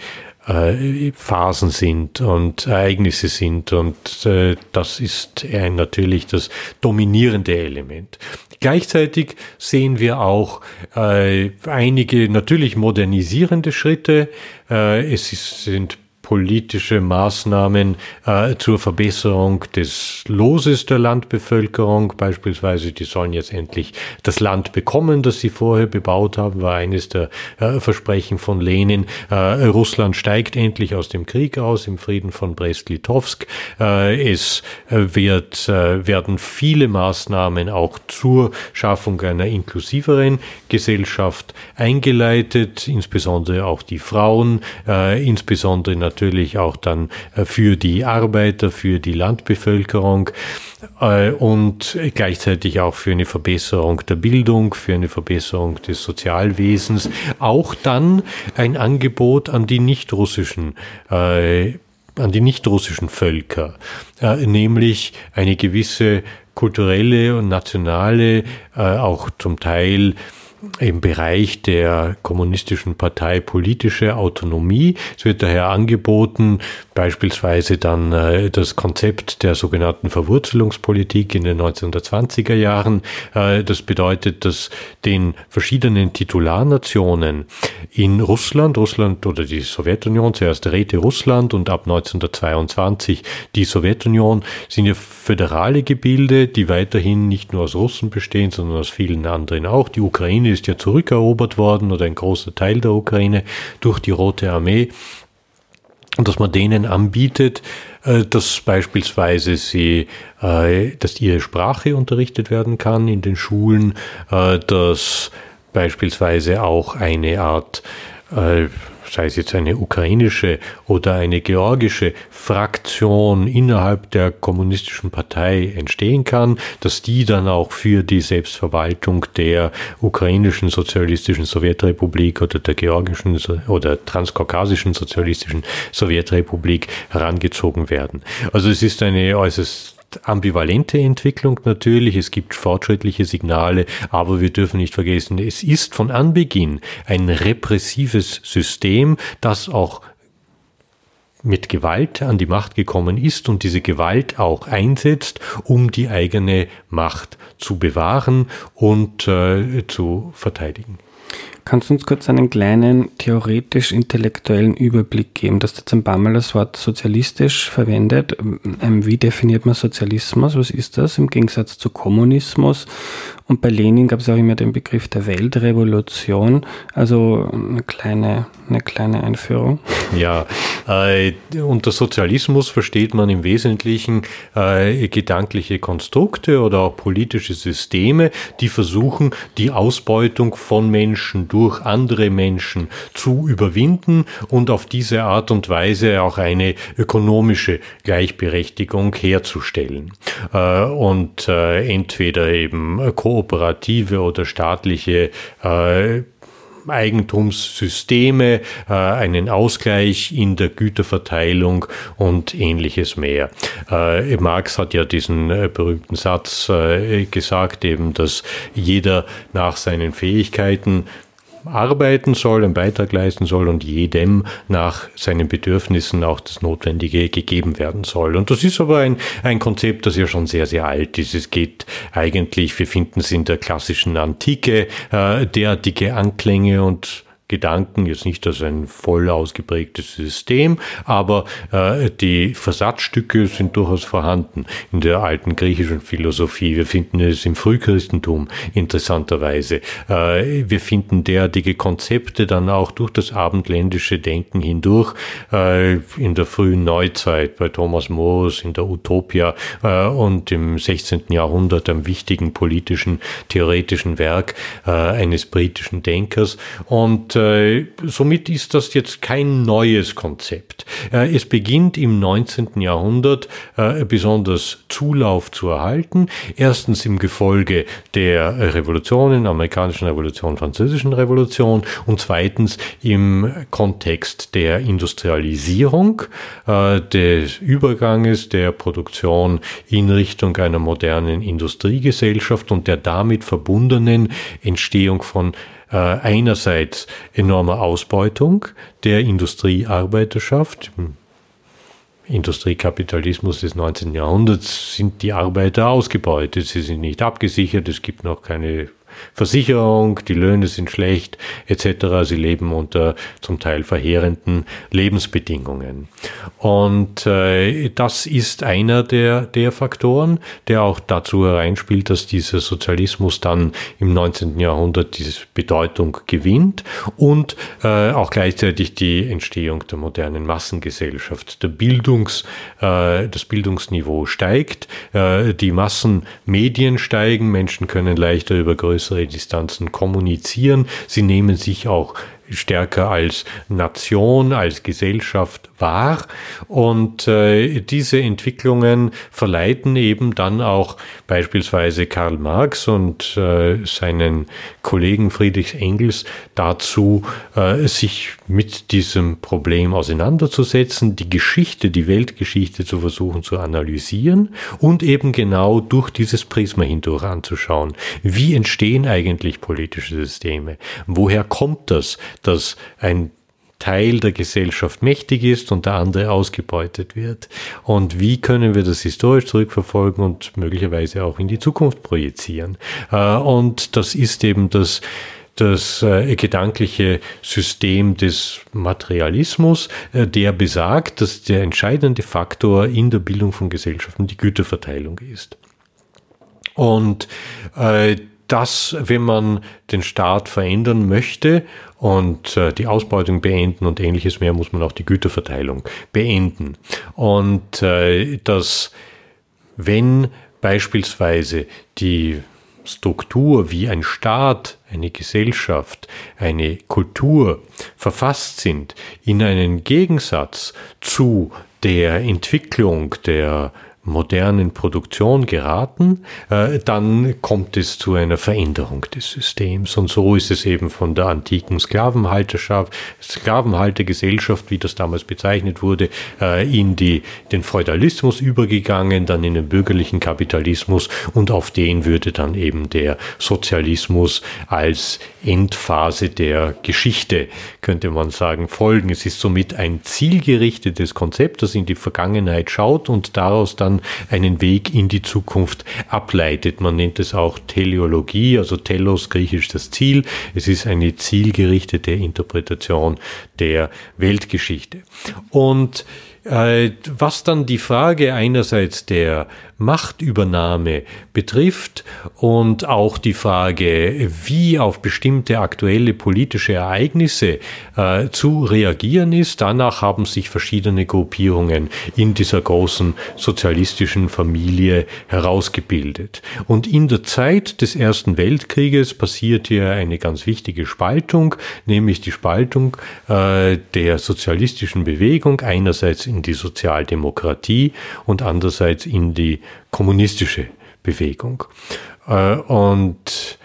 äh, Phasen sind und Ereignisse sind und äh, das ist natürlich das dominierende Element. Gleichzeitig sehen wir auch äh, einige natürlich modernisierende Schritte. Äh, es ist, sind politische Maßnahmen äh, zur Verbesserung des Loses der Landbevölkerung. Beispielsweise, die sollen jetzt endlich das Land bekommen, das sie vorher bebaut haben, war eines der äh, Versprechen von Lenin. Äh, Russland steigt endlich aus dem Krieg aus im Frieden von Brest-Litovsk. Äh, es äh, wird, äh, werden viele Maßnahmen auch zur Schaffung einer inklusiveren Gesellschaft eingeleitet, insbesondere auch die Frauen, insbesondere natürlich natürlich auch dann äh, für die Arbeiter, für die Landbevölkerung äh, und gleichzeitig auch für eine Verbesserung der Bildung, für eine Verbesserung des Sozialwesens, auch dann ein Angebot an die nicht-russischen äh, an die nicht-russischen Völker, nämlich eine gewisse kulturelle und nationale, auch zum Teil im Bereich der kommunistischen Partei politische Autonomie. Es wird daher angeboten, beispielsweise dann äh, das Konzept der sogenannten Verwurzelungspolitik in den 1920er Jahren. Äh, das bedeutet, dass den verschiedenen Titularnationen in Russland, Russland oder die Sowjetunion, zuerst Räte Russland und ab 1922 die Sowjetunion, sind ja föderale Gebilde, die weiterhin nicht nur aus Russen bestehen, sondern aus vielen anderen auch. Die Ukraine ist ja zurückerobert worden oder ein großer Teil der Ukraine durch die Rote Armee. Und dass man denen anbietet, äh, dass beispielsweise sie, äh, dass ihre Sprache unterrichtet werden kann in den Schulen, äh, dass beispielsweise auch eine Art sei es jetzt eine ukrainische oder eine georgische Fraktion innerhalb der kommunistischen Partei entstehen kann, dass die dann auch für die Selbstverwaltung der ukrainischen sozialistischen Sowjetrepublik oder der georgischen oder transkaukasischen sozialistischen Sowjetrepublik herangezogen werden. Also es ist eine äußerst ambivalente Entwicklung natürlich, es gibt fortschrittliche Signale, aber wir dürfen nicht vergessen, es ist von Anbeginn ein repressives System, das auch mit Gewalt an die Macht gekommen ist und diese Gewalt auch einsetzt, um die eigene Macht zu bewahren und äh, zu verteidigen. Kannst du uns kurz einen kleinen theoretisch-intellektuellen Überblick geben? Du hast jetzt ein paar Mal das Wort sozialistisch verwendet. Ähm, wie definiert man Sozialismus? Was ist das im Gegensatz zu Kommunismus? Und bei Lenin gab es auch immer den Begriff der Weltrevolution. Also eine kleine, eine kleine Einführung. Ja, äh, unter Sozialismus versteht man im Wesentlichen äh, gedankliche Konstrukte oder auch politische Systeme, die versuchen, die Ausbeutung von Menschen durch andere Menschen zu überwinden und auf diese Art und Weise auch eine ökonomische Gleichberechtigung herzustellen. Äh, und äh, entweder eben Ko kooperative oder staatliche äh, Eigentumssysteme, einen Ausgleich in der Güterverteilung und ähnliches mehr. Marx hat ja diesen berühmten Satz gesagt, eben, dass jeder nach seinen Fähigkeiten arbeiten soll, einen Beitrag leisten soll und jedem nach seinen Bedürfnissen auch das Notwendige gegeben werden soll. Und das ist aber ein, ein Konzept, das ja schon sehr, sehr alt ist. Es geht eigentlich, wir finden es in der klassischen Antike, äh, derartige Anklänge und Gedanken, jetzt nicht als ein voll ausgeprägtes System, aber äh, die Versatzstücke sind durchaus vorhanden in der alten griechischen Philosophie. Wir finden es im Frühchristentum interessanterweise. Äh, wir finden derartige Konzepte dann auch durch das abendländische Denken hindurch äh, in der frühen Neuzeit bei Thomas Morus in der Utopia äh, und im 16. Jahrhundert einem wichtigen politischen, theoretischen Werk äh, eines britischen Denkers und äh, somit ist das jetzt kein neues Konzept. Äh, es beginnt im 19. Jahrhundert äh, besonders Zulauf zu erhalten. Erstens im Gefolge der Revolutionen, amerikanischen Revolution, französischen Revolution und zweitens im Kontext der Industrialisierung, äh, des Überganges der Produktion in Richtung einer modernen Industriegesellschaft und der damit verbundenen Entstehung von einerseits enormer Ausbeutung der Industriearbeiterschaft. Industriekapitalismus des 19. Jahrhunderts sind die Arbeiter ausgebeutet. Sie sind nicht abgesichert. Es gibt noch keine Versicherung, die Löhne sind schlecht etc. Sie leben unter zum Teil verheerenden Lebensbedingungen. Und äh, das ist einer der, der Faktoren, der auch dazu hereinspielt, dass dieser Sozialismus dann im 19. Jahrhundert diese Bedeutung gewinnt und äh, auch gleichzeitig die Entstehung der modernen Massengesellschaft. Der Bildungs, äh, das Bildungsniveau steigt, äh, die Massenmedien steigen, Menschen können leichter über größere größere Distanzen kommunizieren. Sie nehmen sich auch stärker als Nation, als Gesellschaft wahr. Und äh, diese Entwicklungen verleiten eben dann auch beispielsweise Karl Marx und äh, seinen Kollegen Friedrich Engels dazu, äh, sich mit diesem Problem auseinanderzusetzen, die Geschichte, die Weltgeschichte zu versuchen zu analysieren und eben genau durch dieses Prisma hindurch anzuschauen. Wie entstehen eigentlich politische Systeme? Woher kommt das, dass ein Teil der Gesellschaft mächtig ist und der andere ausgebeutet wird. Und wie können wir das historisch zurückverfolgen und möglicherweise auch in die Zukunft projizieren? Äh, und das ist eben das, das äh, gedankliche System des Materialismus, äh, der besagt, dass der entscheidende Faktor in der Bildung von Gesellschaften die Güterverteilung ist. Und dass, wenn man den Staat verändern möchte und äh, die Ausbeutung beenden und ähnliches mehr, muss man auch die Güterverteilung beenden. Und äh, dass, wenn beispielsweise die Struktur wie ein Staat, eine Gesellschaft, eine Kultur verfasst sind in einen Gegensatz zu der Entwicklung der modernen Produktion geraten, äh, dann kommt es zu einer Veränderung des Systems. Und so ist es eben von der antiken Sklavenhalterschaft, Sklavenhaltergesellschaft, wie das damals bezeichnet wurde, äh, in die, den Feudalismus übergegangen, dann in den bürgerlichen Kapitalismus und auf den würde dann eben der Sozialismus als Endphase der Geschichte, könnte man sagen, folgen. Es ist somit ein zielgerichtetes Konzept, das in die Vergangenheit schaut und daraus dann einen Weg in die Zukunft ableitet. Man nennt es auch Teleologie, also Telos griechisch das Ziel. Es ist eine zielgerichtete Interpretation der Weltgeschichte. Und äh, was dann die Frage einerseits der Machtübernahme betrifft und auch die Frage, wie auf bestimmte aktuelle politische Ereignisse äh, zu reagieren ist. Danach haben sich verschiedene Gruppierungen in dieser großen sozialistischen Familie herausgebildet. Und in der Zeit des Ersten Weltkrieges passiert hier eine ganz wichtige Spaltung, nämlich die Spaltung äh, der sozialistischen Bewegung einerseits in die Sozialdemokratie und andererseits in die kommunistische Bewegung. Äh, und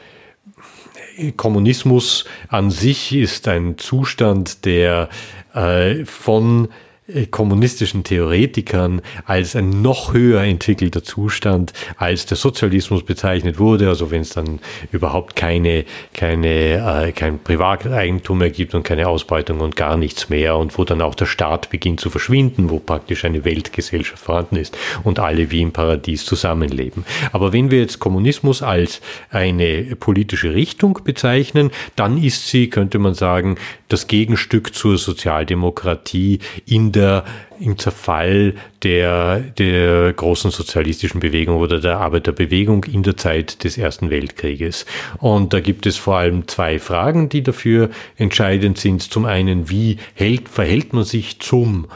Kommunismus an sich ist ein Zustand, der äh, von kommunistischen Theoretikern als ein noch höher entwickelter Zustand als der Sozialismus bezeichnet wurde. Also wenn es dann überhaupt keine, keine, äh, kein Privateigentum mehr gibt und keine Ausbeutung und gar nichts mehr und wo dann auch der Staat beginnt zu verschwinden, wo praktisch eine Weltgesellschaft vorhanden ist und alle wie im Paradies zusammenleben. Aber wenn wir jetzt Kommunismus als eine politische Richtung bezeichnen, dann ist sie, könnte man sagen, das Gegenstück zur Sozialdemokratie in der, im Zerfall der, der großen sozialistischen Bewegung oder der Arbeiterbewegung in der Zeit des Ersten Weltkrieges. Und da gibt es vor allem zwei Fragen, die dafür entscheidend sind. Zum einen, wie hält, verhält man sich zum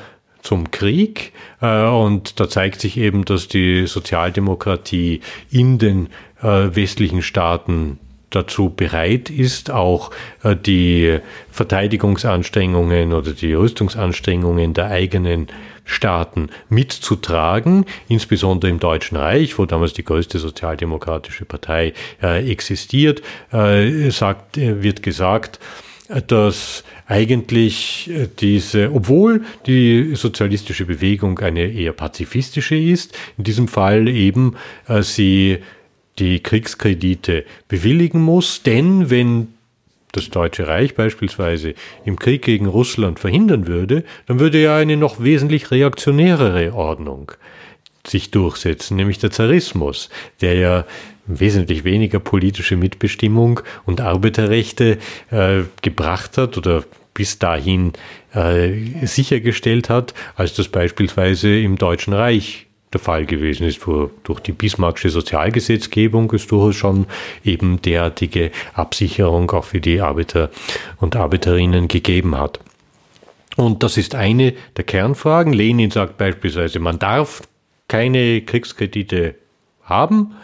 zum Krieg. Äh, und da zeigt sich eben, dass die Sozialdemokratie in den äh, westlichen Staaten dazu bereit ist, auch äh, die Verteidigungsanstrengungen oder die Rüstungsanstrengungen der eigenen Staaten mitzutragen, insbesondere im Deutschen Reich, wo damals die größte sozialdemokratische Partei äh, existiert, äh, sagt, wird gesagt, dass eigentlich diese, obwohl die sozialistische Bewegung eine eher pazifistische ist, in diesem Fall eben sie die Kriegskredite bewilligen muss, denn wenn das Deutsche Reich beispielsweise im Krieg gegen Russland verhindern würde, dann würde ja eine noch wesentlich reaktionärere Ordnung sich durchsetzen, nämlich der Zarismus, der ja wesentlich weniger politische Mitbestimmung und Arbeiterrechte äh, gebracht hat oder bis dahin äh, sichergestellt hat, als das beispielsweise im Deutschen Reich der Fall gewesen ist, wo durch die Bismarckische Sozialgesetzgebung es durchaus schon eben derartige Absicherung auch für die Arbeiter und Arbeiterinnen gegeben hat. Und das ist eine der Kernfragen. Lenin sagt beispielsweise, man darf keine Kriegskredite haben.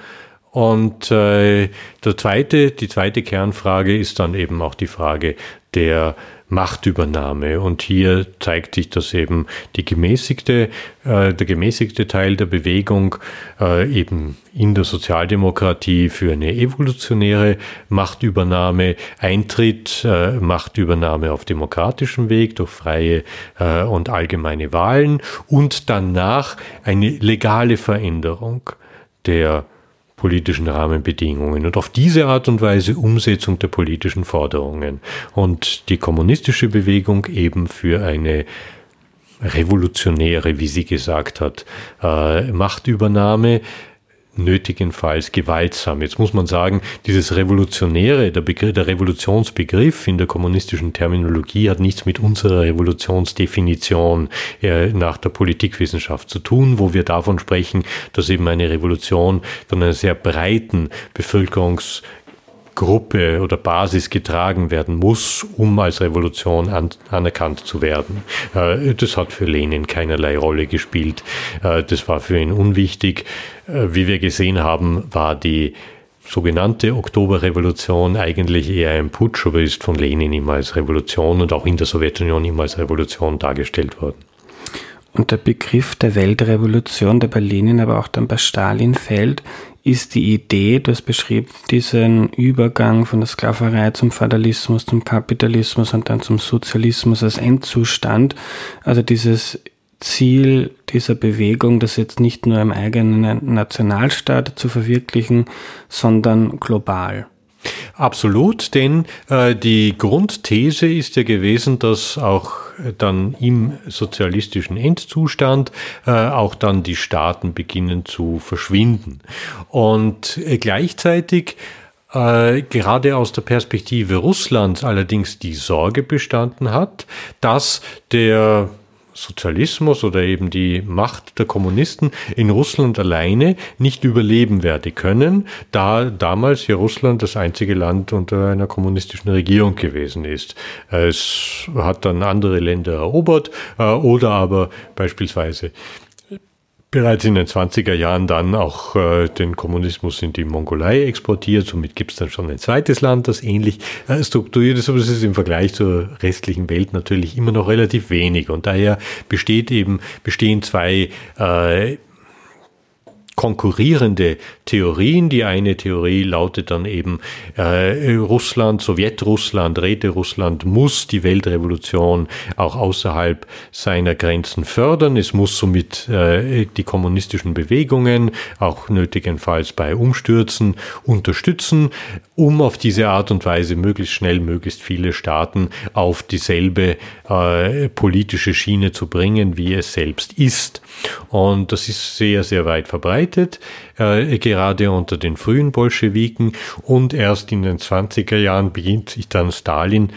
Und äh, der zweite, die zweite Kernfrage ist dann eben auch die Frage der Machtübernahme. Und hier zeigt sich, dass eben die gemäßigte, äh, der gemäßigte Teil der Bewegung äh, eben in der Sozialdemokratie für eine evolutionäre Machtübernahme eintritt, äh, Machtübernahme auf demokratischem Weg durch freie äh, und allgemeine Wahlen und danach eine legale Veränderung der politischen Rahmenbedingungen und auf diese Art und Weise Umsetzung der politischen Forderungen. Und die kommunistische Bewegung eben für eine revolutionäre, wie sie gesagt hat, äh, Machtübernahme nötigenfalls gewaltsam. Jetzt muss man sagen, dieses Revolutionäre, der, Begriff, der Revolutionsbegriff in der kommunistischen Terminologie hat nichts mit unserer Revolutionsdefinition äh, nach der Politikwissenschaft zu tun, wo wir davon sprechen, dass eben eine Revolution von einer sehr breiten Bevölkerungs Gruppe oder Basis getragen werden muss, um als Revolution an, anerkannt zu werden. Äh, das hat für Lenin keinerlei Rolle gespielt. Äh, das war für ihn unwichtig. Äh, wie wir gesehen haben, war die sogenannte Oktoberrevolution eigentlich eher ein Putsch, aber ist von Lenin immer als Revolution und auch in der Sowjetunion immer als Revolution dargestellt worden. Und der Begriff der Weltrevolution, der bei Lenin, aber auch dann bei Stalin fällt, ist die Idee, du hast beschrieben, diesen Übergang von der Sklaverei zum Feudalismus, zum Kapitalismus und dann zum Sozialismus als Endzustand. Also dieses Ziel dieser Bewegung, das jetzt nicht nur im eigenen Nationalstaat zu verwirklichen, sondern global. Absolut, denn äh, die Grundthese ist ja gewesen, dass auch dann im sozialistischen Endzustand äh, auch dann die Staaten beginnen zu verschwinden. Und äh, gleichzeitig äh, gerade aus der Perspektive Russlands allerdings die Sorge bestanden hat, dass der Sozialismus oder eben die Macht der Kommunisten in Russland alleine nicht überleben werde können, da damals ja Russland das einzige Land unter einer kommunistischen Regierung gewesen ist. Es hat dann andere Länder erobert äh, oder aber beispielsweise bereits in den 20er Jahren dann auch äh, den Kommunismus in die Mongolei exportiert. Somit gibt es dann schon ein zweites Land, das ähnlich äh, strukturiert ist, aber es ist im Vergleich zur restlichen Welt natürlich immer noch relativ wenig. Und daher besteht eben, bestehen zwei äh, konkurrierende Theorien. Die eine Theorie lautet dann eben, äh, Russland, Sowjetrussland, Räterussland muss die Weltrevolution auch außerhalb seiner Grenzen fördern. Es muss somit äh, die kommunistischen Bewegungen, auch nötigenfalls bei Umstürzen, unterstützen, um auf diese Art und Weise möglichst schnell möglichst viele Staaten auf dieselbe äh, politische Schiene zu bringen, wie es selbst ist. Und das ist sehr, sehr weit verbreitet, äh, gerade unter den frühen Bolschewiken. Und erst in den 20er Jahren beginnt sich dann Stalin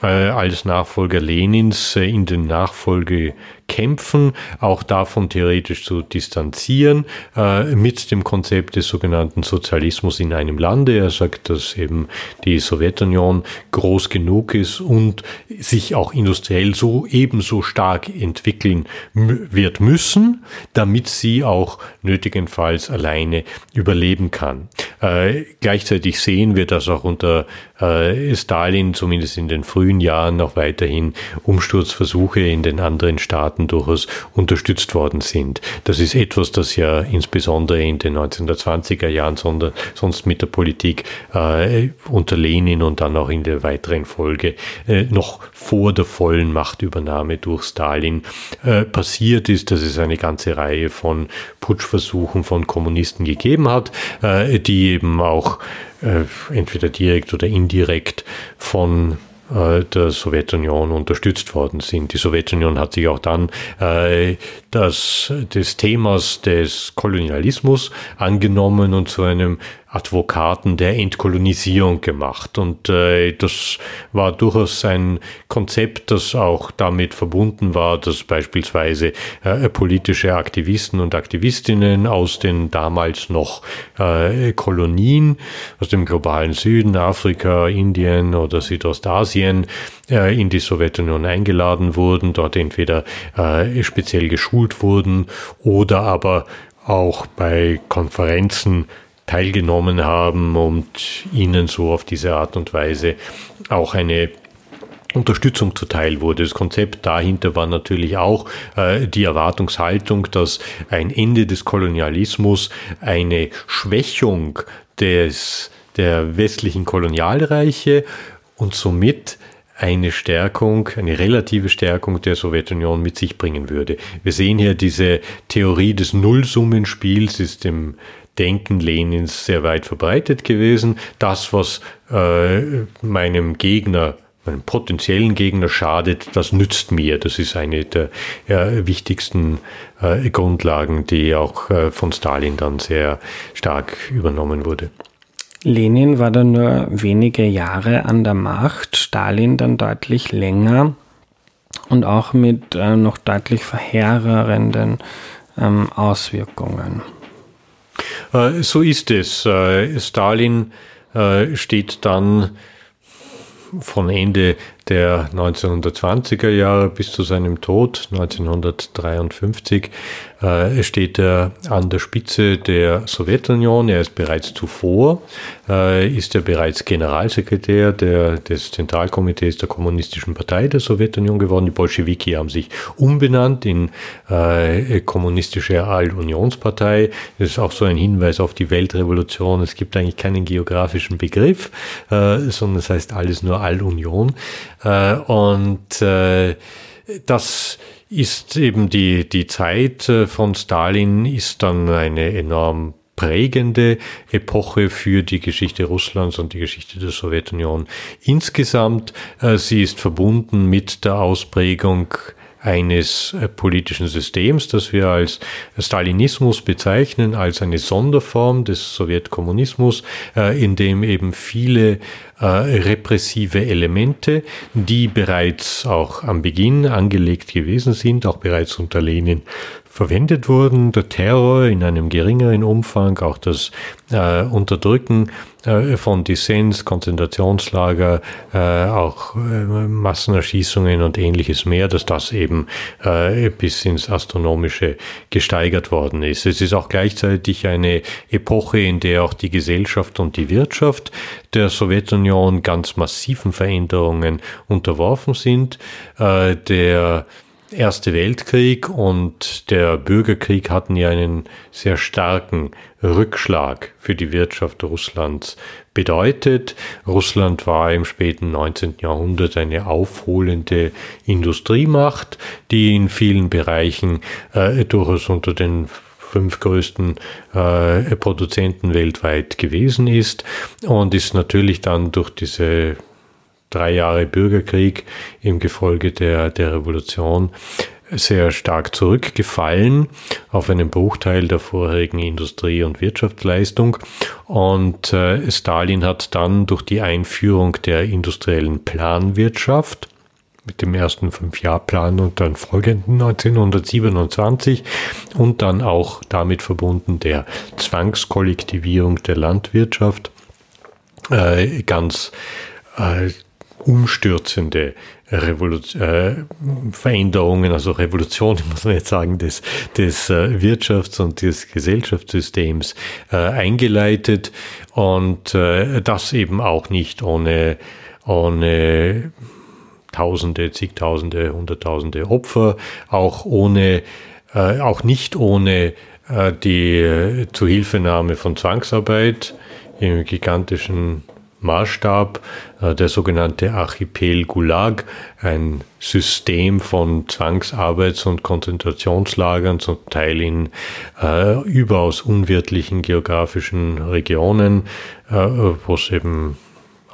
als Nachfolger Lenins äh, in den Nachfolgekämpfen auch davon theoretisch zu distanzieren äh, mit dem Konzept des sogenannten Sozialismus in einem Lande. Er sagt, dass eben die Sowjetunion groß genug ist und sich auch industriell so ebenso stark entwickeln wird müssen, damit sie auch nötigenfalls alleine überleben kann. Äh, gleichzeitig sehen wir, dass auch unter äh, Stalin zumindest in den frühen Jahren noch weiterhin Umsturzversuche in den anderen Staaten durchaus unterstützt worden sind. Das ist etwas, das ja insbesondere in den 1920er Jahren sonder, sonst mit der Politik äh, unter Lenin und dann auch in der weiteren Folge äh, noch vor der vollen Machtübernahme durch Stalin äh, passiert ist, dass es eine ganze Reihe von Putschversuchen von Kommunisten gegeben hat, äh, die eben auch äh, entweder direkt oder indirekt von äh, der Sowjetunion unterstützt worden sind. Die Sowjetunion hat sich auch dann äh, das, des Themas des Kolonialismus angenommen und zu einem Advokaten der Entkolonisierung gemacht. Und äh, das war durchaus ein Konzept, das auch damit verbunden war, dass beispielsweise äh, politische Aktivisten und Aktivistinnen aus den damals noch äh, Kolonien, aus dem globalen Süden, Afrika, Indien oder Südostasien, äh, in die Sowjetunion eingeladen wurden, dort entweder äh, speziell geschult wurden oder aber auch bei Konferenzen teilgenommen haben und ihnen so auf diese Art und Weise auch eine Unterstützung zuteil wurde. Das Konzept dahinter war natürlich auch äh, die Erwartungshaltung, dass ein Ende des Kolonialismus eine Schwächung des, der westlichen Kolonialreiche und somit eine Stärkung, eine relative Stärkung der Sowjetunion mit sich bringen würde. Wir sehen hier diese Theorie des Nullsummenspiels ist im Denken Lenins sehr weit verbreitet gewesen. Das, was äh, meinem Gegner meinem potenziellen Gegner schadet, das nützt mir. Das ist eine der ja, wichtigsten äh, Grundlagen, die auch äh, von Stalin dann sehr stark übernommen wurde. Lenin war dann nur wenige Jahre an der Macht, Stalin dann deutlich länger und auch mit äh, noch deutlich verheerenden ähm, Auswirkungen. Äh, so ist es. Äh, Stalin äh, steht dann von Ende der 1920er Jahre bis zu seinem Tod 1953 äh, steht er an der Spitze der Sowjetunion. Er ist bereits zuvor, äh, ist er bereits Generalsekretär der, des Zentralkomitees der Kommunistischen Partei der Sowjetunion geworden. Die Bolschewiki haben sich umbenannt in äh, Kommunistische All-Unionspartei. Das ist auch so ein Hinweis auf die Weltrevolution. Es gibt eigentlich keinen geografischen Begriff, äh, sondern es heißt alles nur All-Union. Äh, und äh, das ist eben die, die Zeit äh, von Stalin ist dann eine enorm prägende Epoche für die Geschichte Russlands und die Geschichte der Sowjetunion insgesamt. Sie ist verbunden mit der Ausprägung eines äh, politischen Systems, das wir als Stalinismus bezeichnen, als eine Sonderform des Sowjetkommunismus, äh, in dem eben viele äh, repressive Elemente, die bereits auch am Beginn angelegt gewesen sind, auch bereits unter Lenin verwendet wurden. Der Terror in einem geringeren Umfang, auch das äh, Unterdrücken äh, von Dissens, Konzentrationslager, äh, auch äh, Massenerschießungen und ähnliches mehr, dass das eben äh, bis ins Astronomische gesteigert worden ist. Es ist auch gleichzeitig eine Epoche, in der auch die Gesellschaft und die Wirtschaft der Sowjetunion ganz massiven Veränderungen unterworfen sind. Äh, der Erste Weltkrieg und der Bürgerkrieg hatten ja einen sehr starken Rückschlag für die Wirtschaft Russlands bedeutet. Russland war im späten 19. Jahrhundert eine aufholende Industriemacht, die in vielen Bereichen äh, durchaus unter den fünf größten äh, Produzenten weltweit gewesen ist und ist natürlich dann durch diese drei Jahre Bürgerkrieg im Gefolge der, der Revolution sehr stark zurückgefallen auf einen Bruchteil der vorherigen Industrie- und Wirtschaftsleistung. Und äh, Stalin hat dann durch die Einführung der industriellen Planwirtschaft mit dem ersten Fünfjahrplan und dann folgenden 1927 und dann auch damit verbunden der Zwangskollektivierung der Landwirtschaft äh, ganz äh, umstürzende Revolution, äh, Veränderungen, also Revolution, <laughs> muss man jetzt sagen, des, des äh, Wirtschafts- und des Gesellschaftssystems äh, eingeleitet und äh, das eben auch nicht ohne, ohne Tausende, zigtausende, hunderttausende Opfer, auch ohne, äh, auch nicht ohne äh, die Zuhilfenahme von Zwangsarbeit im gigantischen Maßstab, äh, der sogenannte Archipel Gulag, ein System von Zwangsarbeits- und Konzentrationslagern, zum Teil in äh, überaus unwirtlichen geografischen Regionen, äh, wo es eben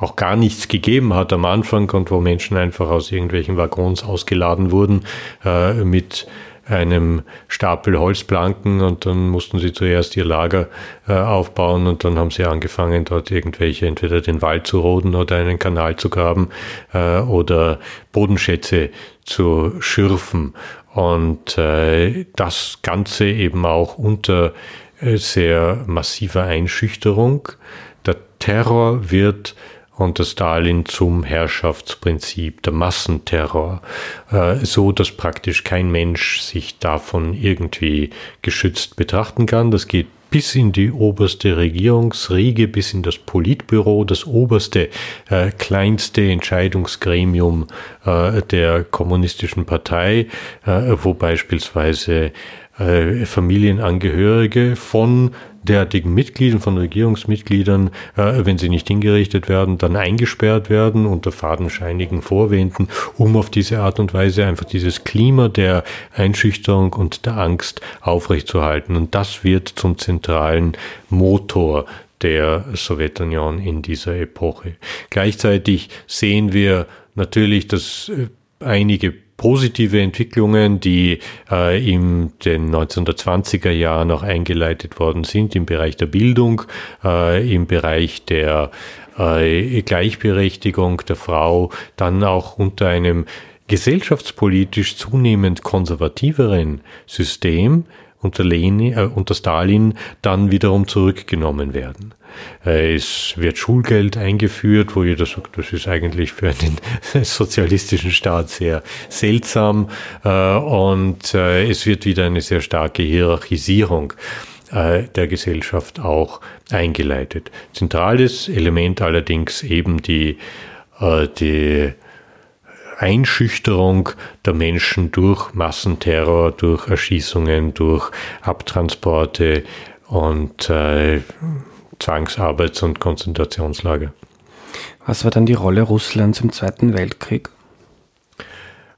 auch gar nichts gegeben hat am Anfang und wo Menschen einfach aus irgendwelchen Waggons ausgeladen wurden äh, mit einem Stapel Holzplanken und dann mussten sie zuerst ihr Lager äh, aufbauen und dann haben sie angefangen, dort irgendwelche, entweder den Wald zu roden oder einen Kanal zu graben äh, oder Bodenschätze zu schürfen. Und äh, das Ganze eben auch unter sehr massiver Einschüchterung. Der Terror wird unter Stalin zum Herrschaftsprinzip, der Massenterror, äh, so dass praktisch kein Mensch sich davon irgendwie geschützt betrachten kann. Das geht bis in die oberste Regierungsriege, bis in das Politbüro, das oberste, äh, kleinste Entscheidungsgremium äh, der kommunistischen Partei, äh, wo beispielsweise äh, Familienangehörige von derartigen Mitgliedern, von Regierungsmitgliedern, äh, wenn sie nicht hingerichtet werden, dann eingesperrt werden unter fadenscheinigen Vorwänden, um auf diese Art und Weise einfach dieses Klima der Einschüchterung und der Angst aufrechtzuerhalten. Und das wird zum zentralen Motor der Sowjetunion in dieser Epoche. Gleichzeitig sehen wir natürlich, dass äh, einige positive Entwicklungen, die äh, in den 1920er Jahren auch eingeleitet worden sind im Bereich der Bildung, äh, im Bereich der äh, Gleichberechtigung der Frau, dann auch unter einem gesellschaftspolitisch zunehmend konservativeren System unter, Lenin, äh, unter Stalin dann wiederum zurückgenommen werden. Äh, es wird Schulgeld eingeführt, wo jeder sagt, das ist eigentlich für einen <laughs> sozialistischen Staat sehr seltsam. Äh, und äh, es wird wieder eine sehr starke Hierarchisierung der Gesellschaft auch eingeleitet. Zentrales Element allerdings eben die, die Einschüchterung der Menschen durch Massenterror, durch Erschießungen, durch Abtransporte und äh, Zwangsarbeits- und Konzentrationslager. Was war dann die Rolle Russlands im Zweiten Weltkrieg?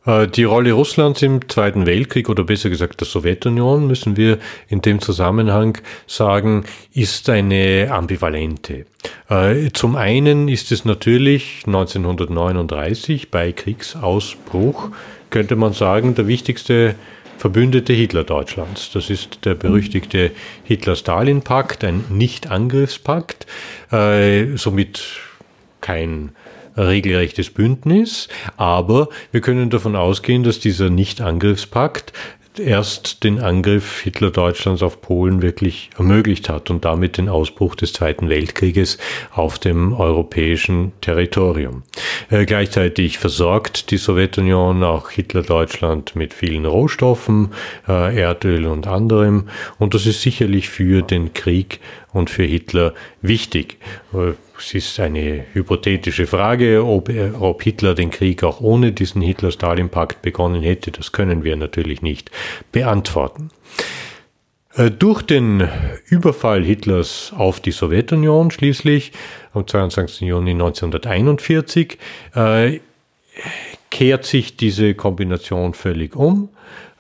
Äh, die Rolle Russlands im Zweiten Weltkrieg oder besser gesagt der Sowjetunion, müssen wir in dem Zusammenhang sagen, ist eine ambivalente. Äh, zum einen ist es natürlich 1939 bei Kriegsausbruch, könnte man sagen, der wichtigste Verbündete Hitler-Deutschlands. Das ist der berüchtigte Hitler-Stalin-Pakt, ein Nicht-Angriffspakt, äh, somit kein regelrechtes Bündnis, aber wir können davon ausgehen, dass dieser Nicht-Angriffspakt erst den Angriff Hitler-Deutschlands auf Polen wirklich ermöglicht hat und damit den Ausbruch des Zweiten Weltkrieges auf dem europäischen Territorium. Äh, gleichzeitig versorgt die Sowjetunion auch Hitler-Deutschland mit vielen Rohstoffen, äh, Erdöl und anderem und das ist sicherlich für den Krieg und für Hitler wichtig. Äh, es ist eine hypothetische Frage, ob, ob Hitler den Krieg auch ohne diesen Hitler-Stalin-Pakt begonnen hätte. Das können wir natürlich nicht beantworten. Äh, durch den Überfall Hitlers auf die Sowjetunion schließlich am 22. Juni 1941 äh, kehrt sich diese Kombination völlig um.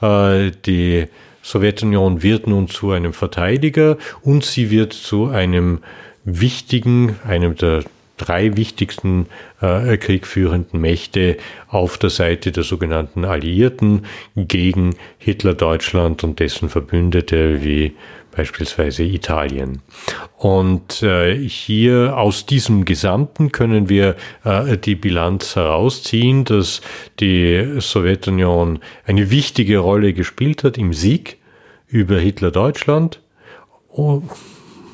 Äh, die Sowjetunion wird nun zu einem Verteidiger und sie wird zu einem wichtigen, einem der drei wichtigsten äh, kriegführenden Mächte auf der Seite der sogenannten Alliierten gegen Hitler-Deutschland und dessen Verbündete wie beispielsweise Italien. Und äh, hier aus diesem Gesamten können wir äh, die Bilanz herausziehen, dass die Sowjetunion eine wichtige Rolle gespielt hat im Sieg über Hitler-Deutschland.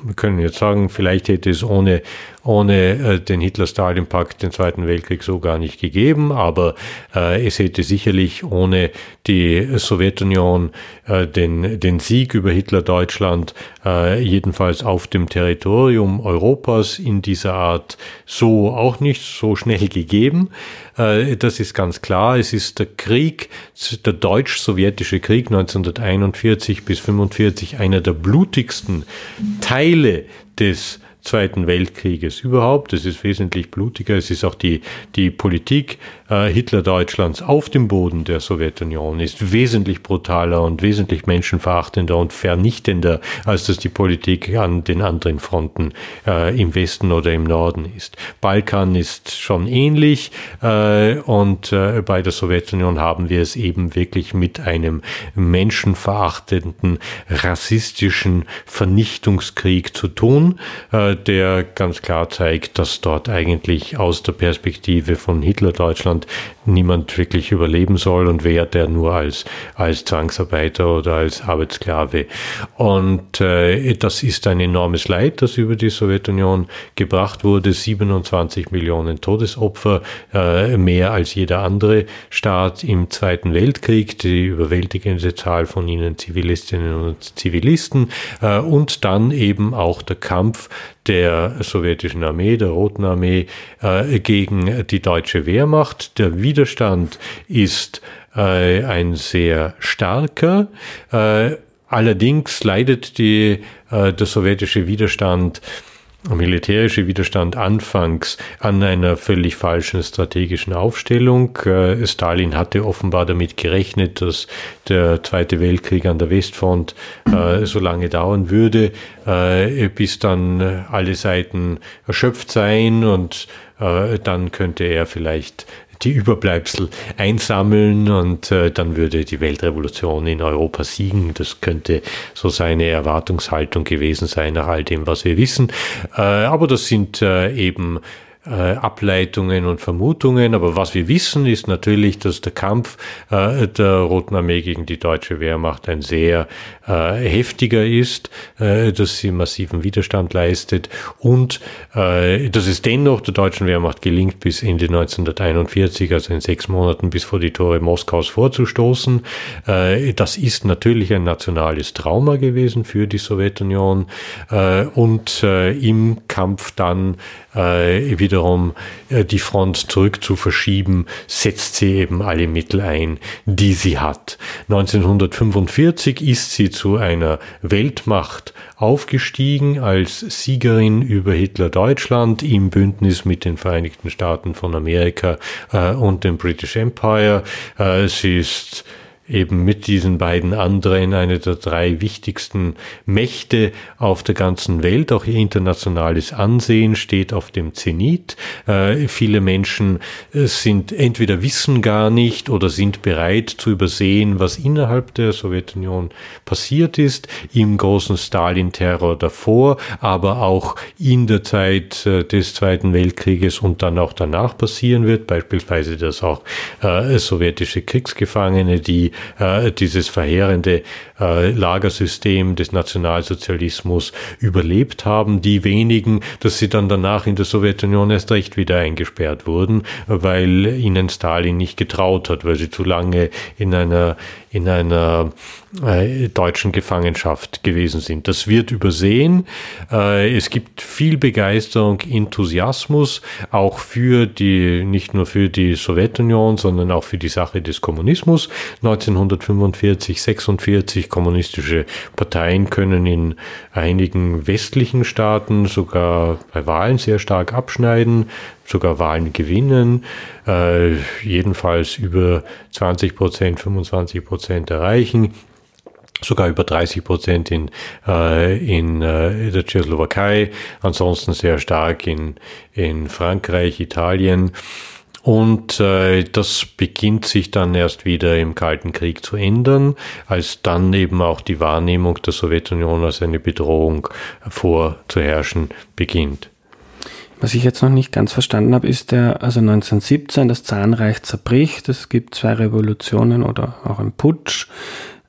Wir können jetzt sagen, vielleicht hätte es ohne ohne äh, den Hitler-Stalin-Pakt den Zweiten Weltkrieg so gar nicht gegeben, aber äh, es hätte sicherlich ohne die Sowjetunion äh, den, den Sieg über Hitler-Deutschland äh, jedenfalls auf dem Territorium Europas in dieser Art so auch nicht so schnell gegeben. Äh, das ist ganz klar. Es ist der Krieg, der deutsch-sowjetische Krieg 1941 bis 1945 einer der blutigsten Teile des Zweiten Weltkrieges überhaupt. Es ist wesentlich blutiger. Es ist auch die, die Politik äh, Hitler-Deutschlands auf dem Boden der Sowjetunion ist wesentlich brutaler und wesentlich menschenverachtender und vernichtender, als das die Politik an den anderen Fronten äh, im Westen oder im Norden ist. Balkan ist schon ähnlich äh, und äh, bei der Sowjetunion haben wir es eben wirklich mit einem menschenverachtenden, rassistischen Vernichtungskrieg zu tun. Äh, der ganz klar zeigt, dass dort eigentlich aus der Perspektive von Hitler-Deutschland niemand wirklich überleben soll und wer der nur als, als Zwangsarbeiter oder als Arbeitssklave. Und äh, das ist ein enormes Leid, das über die Sowjetunion gebracht wurde. 27 Millionen Todesopfer, äh, mehr als jeder andere Staat im Zweiten Weltkrieg, die überwältigende Zahl von ihnen Zivilistinnen und Zivilisten äh, und dann eben auch der Kampf der sowjetischen Armee, der Roten Armee, äh, gegen die deutsche Wehrmacht. Der Widerstand ist äh, ein sehr starker. Äh, allerdings leidet die, äh, der sowjetische Widerstand militärische Widerstand anfangs an einer völlig falschen strategischen Aufstellung. Äh, Stalin hatte offenbar damit gerechnet, dass der Zweite Weltkrieg an der Westfront äh, so lange dauern würde, äh, bis dann alle Seiten erschöpft seien und dann könnte er vielleicht die Überbleibsel einsammeln und äh, dann würde die Weltrevolution in Europa siegen. Das könnte so seine Erwartungshaltung gewesen sein nach all dem, was wir wissen. Äh, aber das sind äh, eben äh, Ableitungen und Vermutungen. Aber was wir wissen, ist natürlich, dass der Kampf äh, der Roten Armee gegen die deutsche Wehrmacht ein sehr äh, heftiger ist, äh, dass sie massiven Widerstand leistet und äh, dass es dennoch der deutschen Wehrmacht gelingt, bis Ende 1941, also in sechs Monaten bis vor die Tore Moskaus vorzustoßen. Äh, das ist natürlich ein nationales Trauma gewesen für die Sowjetunion und im Kampf dann äh, wiederum äh, die Front zurück zu verschieben, setzt sie eben alle Mittel ein, die sie hat. 1945 ist sie zu einer Weltmacht aufgestiegen als Siegerin über Hitler-Deutschland im Bündnis mit den Vereinigten Staaten von Amerika äh, und dem British Empire. Äh, sie ist eben mit diesen beiden anderen eine der drei wichtigsten Mächte auf der ganzen Welt. Auch ihr internationales Ansehen steht auf dem Zenit. Äh, viele Menschen äh, sind entweder wissen gar nicht oder sind bereit zu übersehen, was innerhalb der Sowjetunion passiert ist, im großen Stalin-Terror davor, aber auch in der Zeit äh, des Zweiten Weltkrieges und dann auch danach passieren wird, beispielsweise dass auch äh, sowjetische Kriegsgefangene, die äh, dieses verheerende äh, Lagersystem des Nationalsozialismus überlebt haben. Die wenigen, dass sie dann danach in der Sowjetunion erst recht wieder eingesperrt wurden, weil ihnen Stalin nicht getraut hat, weil sie zu lange in einer in einer äh, deutschen Gefangenschaft gewesen sind. Das wird übersehen. Äh, es gibt viel Begeisterung, Enthusiasmus, auch für die, nicht nur für die Sowjetunion, sondern auch für die Sache des Kommunismus. 1945, 46 kommunistische Parteien können in einigen westlichen Staaten sogar bei Wahlen sehr stark abschneiden sogar Wahlen gewinnen, äh, jedenfalls über 20 Prozent, 25 Prozent erreichen sogar über 30 Prozent in, äh, in äh, der Tschechoslowakei, ansonsten sehr stark in, in Frankreich, Italien. Und äh, das beginnt sich dann erst wieder im Kalten Krieg zu ändern, als dann eben auch die Wahrnehmung der Sowjetunion als eine Bedrohung vorzuherrschen beginnt. Was ich jetzt noch nicht ganz verstanden habe, ist der, also 1917, das Zahnreich zerbricht, es gibt zwei Revolutionen oder auch einen Putsch.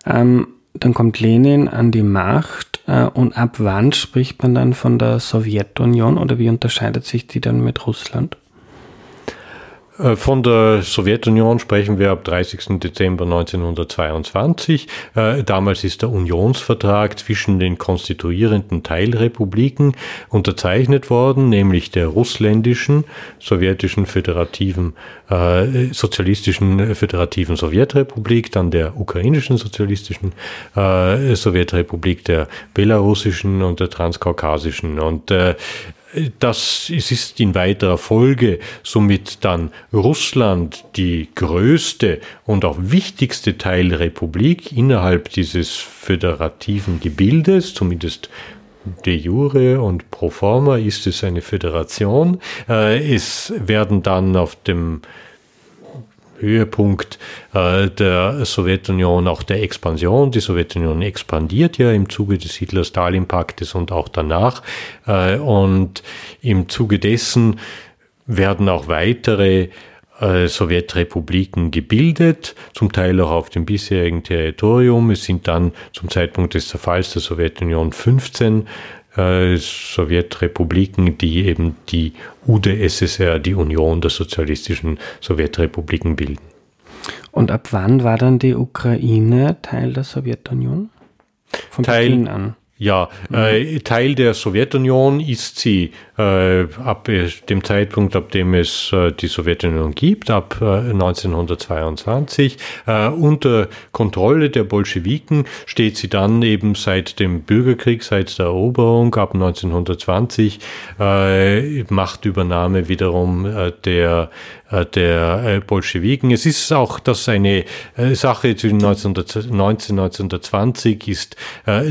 Ähm, dann kommt Lenin an die Macht äh, und ab wann spricht man dann von der Sowjetunion oder wie unterscheidet sich die dann mit Russland? Äh, von der Sowjetunion sprechen wir ab 30. Dezember 1922. Äh, damals ist der Unionsvertrag zwischen den konstituierenden Teilrepubliken unterzeichnet worden, nämlich der russländischen, sowjetischen föderativen, äh, sozialistischen föderativen Sowjetrepublik, dann der ukrainischen sozialistischen Sowjetrepublik, der belarussischen und der transkaukasischen. Und das ist in weiterer Folge somit dann Russland die größte und auch wichtigste Teilrepublik innerhalb dieses föderativen Gebildes, zumindest de jure und pro forma ist es eine Föderation. Äh, es werden dann auf dem Höhepunkt äh, der Sowjetunion, auch der Expansion. Die Sowjetunion expandiert ja im Zuge des Hitler-Stalin-Paktes und auch danach. Äh, und im Zuge dessen werden auch weitere äh, Sowjetrepubliken gebildet, zum Teil auch auf dem bisherigen Territorium. Es sind dann zum Zeitpunkt des Zerfalls der Sowjetunion 15 äh, Sowjetrepubliken, die eben die UdSSR, die Union der sozialistischen Sowjetrepubliken bilden. Und ab wann war dann die Ukraine Teil der Sowjetunion? Von Teil, Beginn an. Ja, mhm. äh, Teil der Sowjetunion ist sie äh, ab dem Zeitpunkt, ab dem es äh, die Sowjetunion gibt, ab äh, 1922. Äh, unter Kontrolle der Bolschewiken steht sie dann eben seit dem Bürgerkrieg, seit der Eroberung ab 1920, äh, Machtübernahme wiederum äh, der äh, der äh, Bolschewiken. Es ist auch, dass eine äh, Sache zwischen 1919 und 1920 ist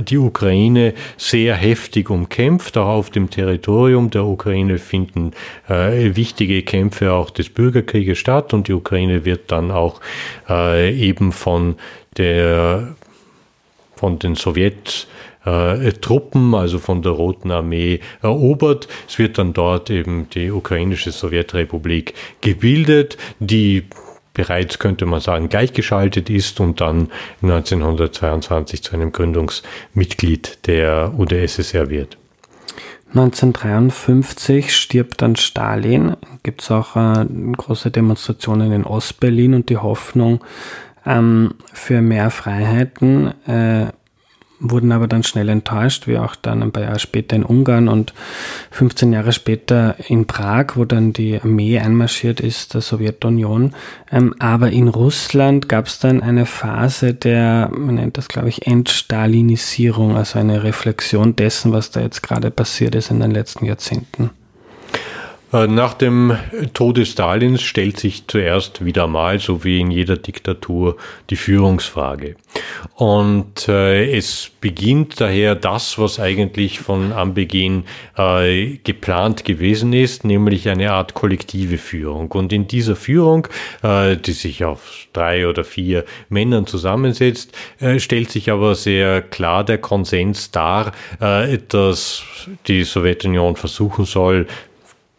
die Ukraine sehr heftig umkämpft. Auch auf dem Territorium der Ukraine finden wichtige Kämpfe auch des Bürgerkrieges statt und die Ukraine wird dann auch eben von der von den Sowjets äh, Truppen, also von der Roten Armee, erobert. Es wird dann dort eben die ukrainische Sowjetrepublik gebildet, die bereits, könnte man sagen, gleichgeschaltet ist und dann 1922 zu einem Gründungsmitglied der UdSSR wird. 1953 stirbt dann Stalin. Gibt es auch äh, große Demonstrationen in Ostberlin und die Hoffnung ähm, für mehr Freiheiten äh, wurden aber dann schnell enttäuscht, wie auch dann ein paar Jahre später in Ungarn und 15 Jahre später in Prag, wo dann die Armee einmarschiert ist, der Sowjetunion. Ähm, aber in Russland gab es dann eine Phase der, man nennt das glaube ich, Entstalinisierung, also eine Reflexion dessen, was da jetzt gerade passiert ist in den letzten Jahrzehnten. Äh, nach dem Tode Stalins stellt sich zuerst wieder mal, so wie in jeder Diktatur, die Führungsfrage. Und äh, es beginnt daher das, was eigentlich von Anbeginn äh, geplant gewesen ist, nämlich eine Art kollektive Führung. Und in dieser Führung, äh, die sich aus drei oder vier Männern zusammensetzt, äh, stellt sich aber sehr klar der Konsens dar, äh, dass die Sowjetunion versuchen soll,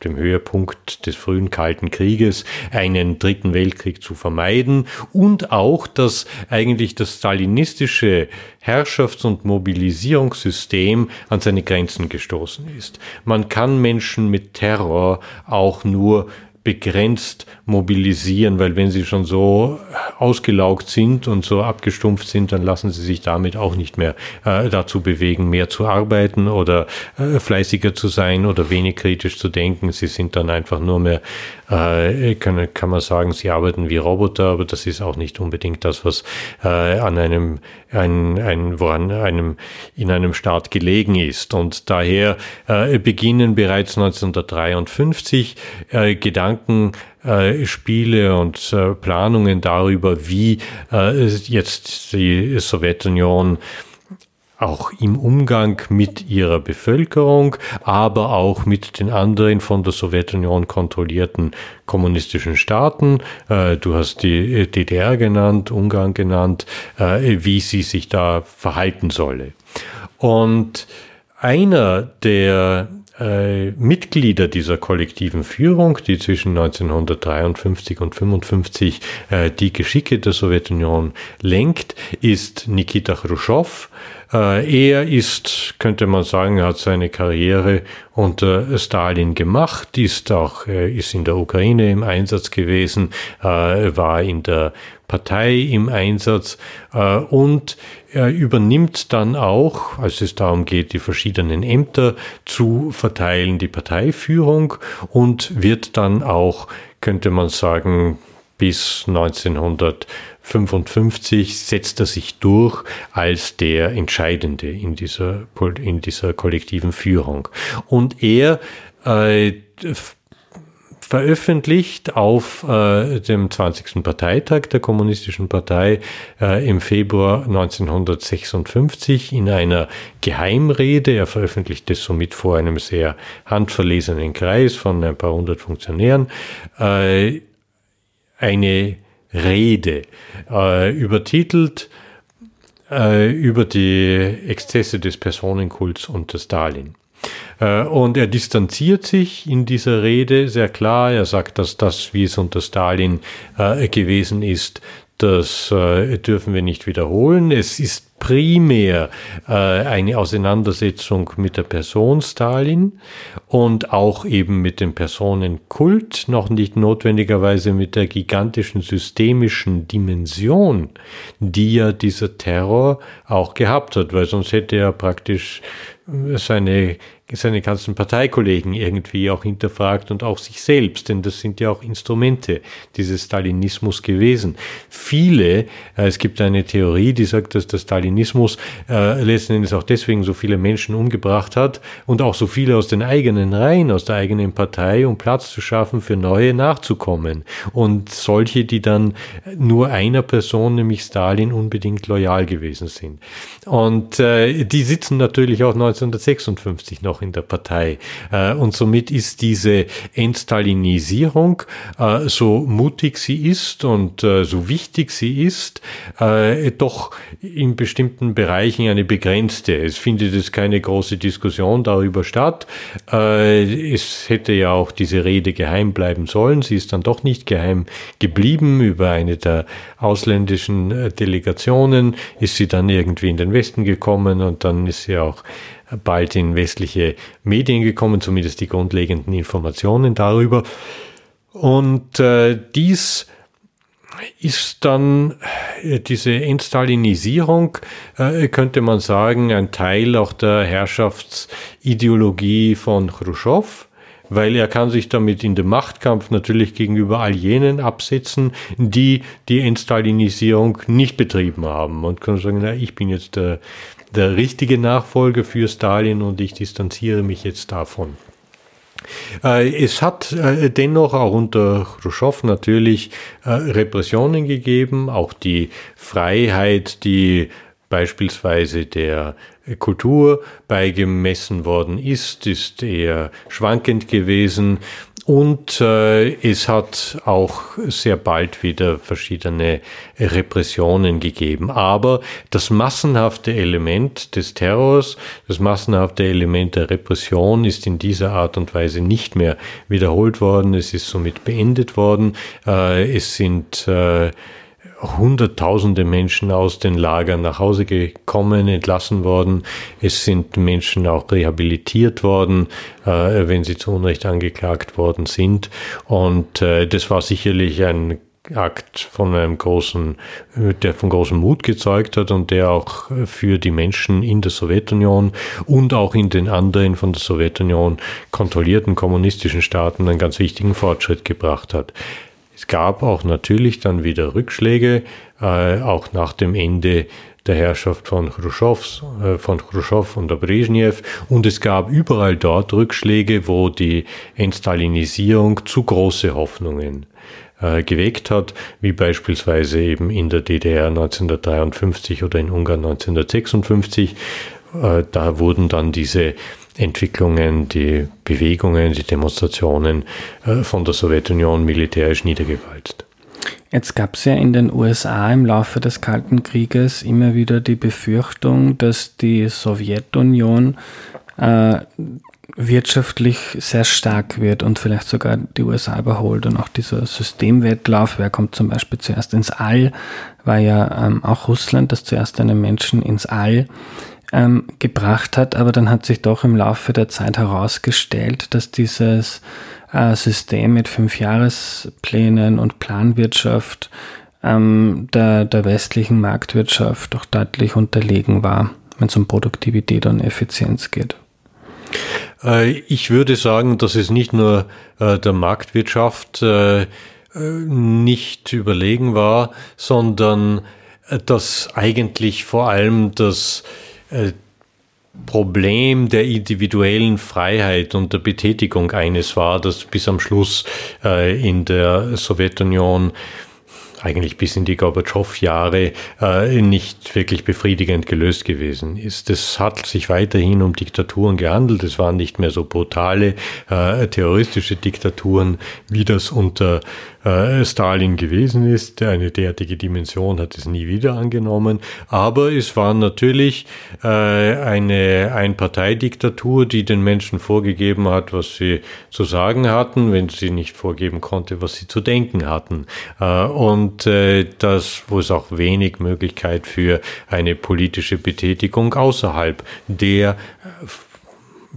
dem Höhepunkt des frühen Kalten Krieges einen dritten Weltkrieg zu vermeiden und auch, dass eigentlich das stalinistische Herrschafts- und Mobilisierungssystem an seine Grenzen gestoßen ist. Man kann Menschen mit Terror auch nur begrenzt mobilisieren, weil wenn sie schon so ausgelaugt sind und so abgestumpft sind, dann lassen sie sich damit auch nicht mehr äh, dazu bewegen, mehr zu arbeiten oder äh, fleißiger zu sein oder wenig kritisch zu denken. Sie sind dann einfach nur mehr, äh, kann, kann man sagen, sie arbeiten wie Roboter, aber das ist auch nicht unbedingt das, was äh, an einem, ein, ein, woran einem, in einem Staat gelegen ist. Und daher äh, beginnen bereits 1953 äh, Gedanken, äh, Spiele und äh, Planungen darüber, wie äh, jetzt die Sowjetunion auch im Umgang mit ihrer Bevölkerung, aber auch mit den anderen von der Sowjetunion kontrollierten kommunistischen Staaten. Du hast die DDR genannt, Ungarn genannt, wie sie sich da verhalten solle. Und einer der äh, Mitglieder dieser kollektiven Führung, die zwischen 1953 und 1955 äh, die Geschicke der Sowjetunion lenkt, ist Nikita Khrushchev. Äh, er ist, könnte man sagen, hat seine Karriere unter Stalin gemacht, ist auch, äh, ist in der Ukraine im Einsatz gewesen, äh, war in der Partei im Einsatz äh, und er übernimmt dann auch, als es darum geht, die verschiedenen Ämter zu verteilen, die Parteiführung und wird dann auch, könnte man sagen, bis 1955 setzt er sich durch als der Entscheidende in dieser, in dieser kollektiven Führung. Und er äh, veröffentlicht auf äh, dem 20. Parteitag der Kommunistischen Partei äh, im Februar 1956 in einer Geheimrede. Er veröffentlicht es somit vor einem sehr handverlesenen Kreis von ein paar hundert Funktionären. Äh, eine Rede, äh, übertitelt äh, über die Exzesse des Personenkults unter Stalin. Äh, und er distanziert sich in dieser Rede sehr klar. Er sagt, dass das, wie es unter Stalin äh, gewesen ist, das äh, dürfen wir nicht wiederholen. Es ist primär eine Auseinandersetzung mit der Person Stalin und auch eben mit dem Personenkult, noch nicht notwendigerweise mit der gigantischen systemischen Dimension, die ja dieser Terror auch gehabt hat, weil sonst hätte er praktisch seine seine ganzen Parteikollegen irgendwie auch hinterfragt und auch sich selbst, denn das sind ja auch Instrumente dieses Stalinismus gewesen. Viele, äh, es gibt eine Theorie, die sagt, dass der Stalinismus äh, letzten Endes auch deswegen so viele Menschen umgebracht hat und auch so viele aus den eigenen Reihen, aus der eigenen Partei, um Platz zu schaffen für neue nachzukommen. Und solche, die dann nur einer Person, nämlich Stalin, unbedingt loyal gewesen sind. Und äh, die sitzen natürlich auch 1956 noch in der Partei. Äh, und somit ist diese Entstalinisierung, äh, so mutig sie ist und äh, so wichtig sie ist, doch in bestimmten Bereichen eine begrenzte. Es findet jetzt keine große Diskussion darüber statt. Es hätte ja auch diese Rede geheim bleiben sollen. Sie ist dann doch nicht geheim geblieben. Über eine der ausländischen Delegationen ist sie dann irgendwie in den Westen gekommen und dann ist sie auch bald in westliche Medien gekommen, zumindest die grundlegenden Informationen darüber. Und äh, dies ist dann äh, diese Entstalinisierung, äh, könnte man sagen, ein Teil auch der Herrschaftsideologie von Khrushchev, weil er kann sich damit in dem Machtkampf natürlich gegenüber all jenen absetzen, die die Entstalinisierung nicht betrieben haben und kann sagen, na, ich bin jetzt der, der richtige Nachfolger für Stalin und ich distanziere mich jetzt davon. Äh, es hat äh, dennoch auch unter Khrushchev natürlich äh, Repressionen gegeben, auch die Freiheit, die beispielsweise der Kultur beigemessen worden ist, ist eher schwankend gewesen. Und äh, es hat auch sehr bald wieder verschiedene Repressionen gegeben. Aber das massenhafte Element des Terrors, das massenhafte Element der Repression ist in dieser Art und Weise nicht mehr wiederholt worden. Es ist somit beendet worden. Äh, es sind äh, Hunderttausende Menschen aus den Lagern nach Hause gekommen, entlassen worden. Es sind Menschen auch rehabilitiert worden, äh, wenn sie zu Unrecht angeklagt worden sind. Und äh, das war sicherlich ein Akt von einem großen, der von großem Mut gezeugt hat und der auch für die Menschen in der Sowjetunion und auch in den anderen von der Sowjetunion kontrollierten kommunistischen Staaten einen ganz wichtigen Fortschritt gebracht hat. Es gab auch natürlich dann wieder Rückschläge, äh, auch nach dem Ende der Herrschaft von Khrushchevs, äh, von Khrushchev und der Brezhnev. Und es gab überall dort Rückschläge, wo die Entstalinisierung zu große Hoffnungen äh, geweckt hat, wie beispielsweise eben in der DDR 1953 oder in Ungarn 1956. Äh, da wurden dann diese Entwicklungen, die Bewegungen, die Demonstrationen äh, von der Sowjetunion militärisch niedergewalzt. Jetzt gab es ja in den USA im Laufe des Kalten Krieges immer wieder die Befürchtung, dass die Sowjetunion äh, wirtschaftlich sehr stark wird und vielleicht sogar die USA überholt und auch dieser Systemwettlauf, wer kommt zum Beispiel zuerst ins All, war ja ähm, auch Russland, das zuerst einen Menschen ins All ähm, gebracht hat, aber dann hat sich doch im Laufe der Zeit herausgestellt, dass dieses äh, System mit Fünfjahresplänen und Planwirtschaft ähm, der, der westlichen Marktwirtschaft doch deutlich unterlegen war, wenn es um Produktivität und Effizienz geht. Äh, ich würde sagen, dass es nicht nur äh, der Marktwirtschaft äh, nicht überlegen war, sondern dass eigentlich vor allem das Problem der individuellen Freiheit und der Betätigung eines war, das bis am Schluss in der Sowjetunion eigentlich bis in die Gorbatschow-Jahre äh, nicht wirklich befriedigend gelöst gewesen ist. Es hat sich weiterhin um Diktaturen gehandelt. Es waren nicht mehr so brutale äh, terroristische Diktaturen, wie das unter äh, Stalin gewesen ist. Eine derartige Dimension hat es nie wieder angenommen. Aber es war natürlich äh, eine Einparteidiktatur, die den Menschen vorgegeben hat, was sie zu sagen hatten, wenn sie nicht vorgeben konnte, was sie zu denken hatten. Äh, und äh, das, wo es auch wenig Möglichkeit für eine politische Betätigung außerhalb der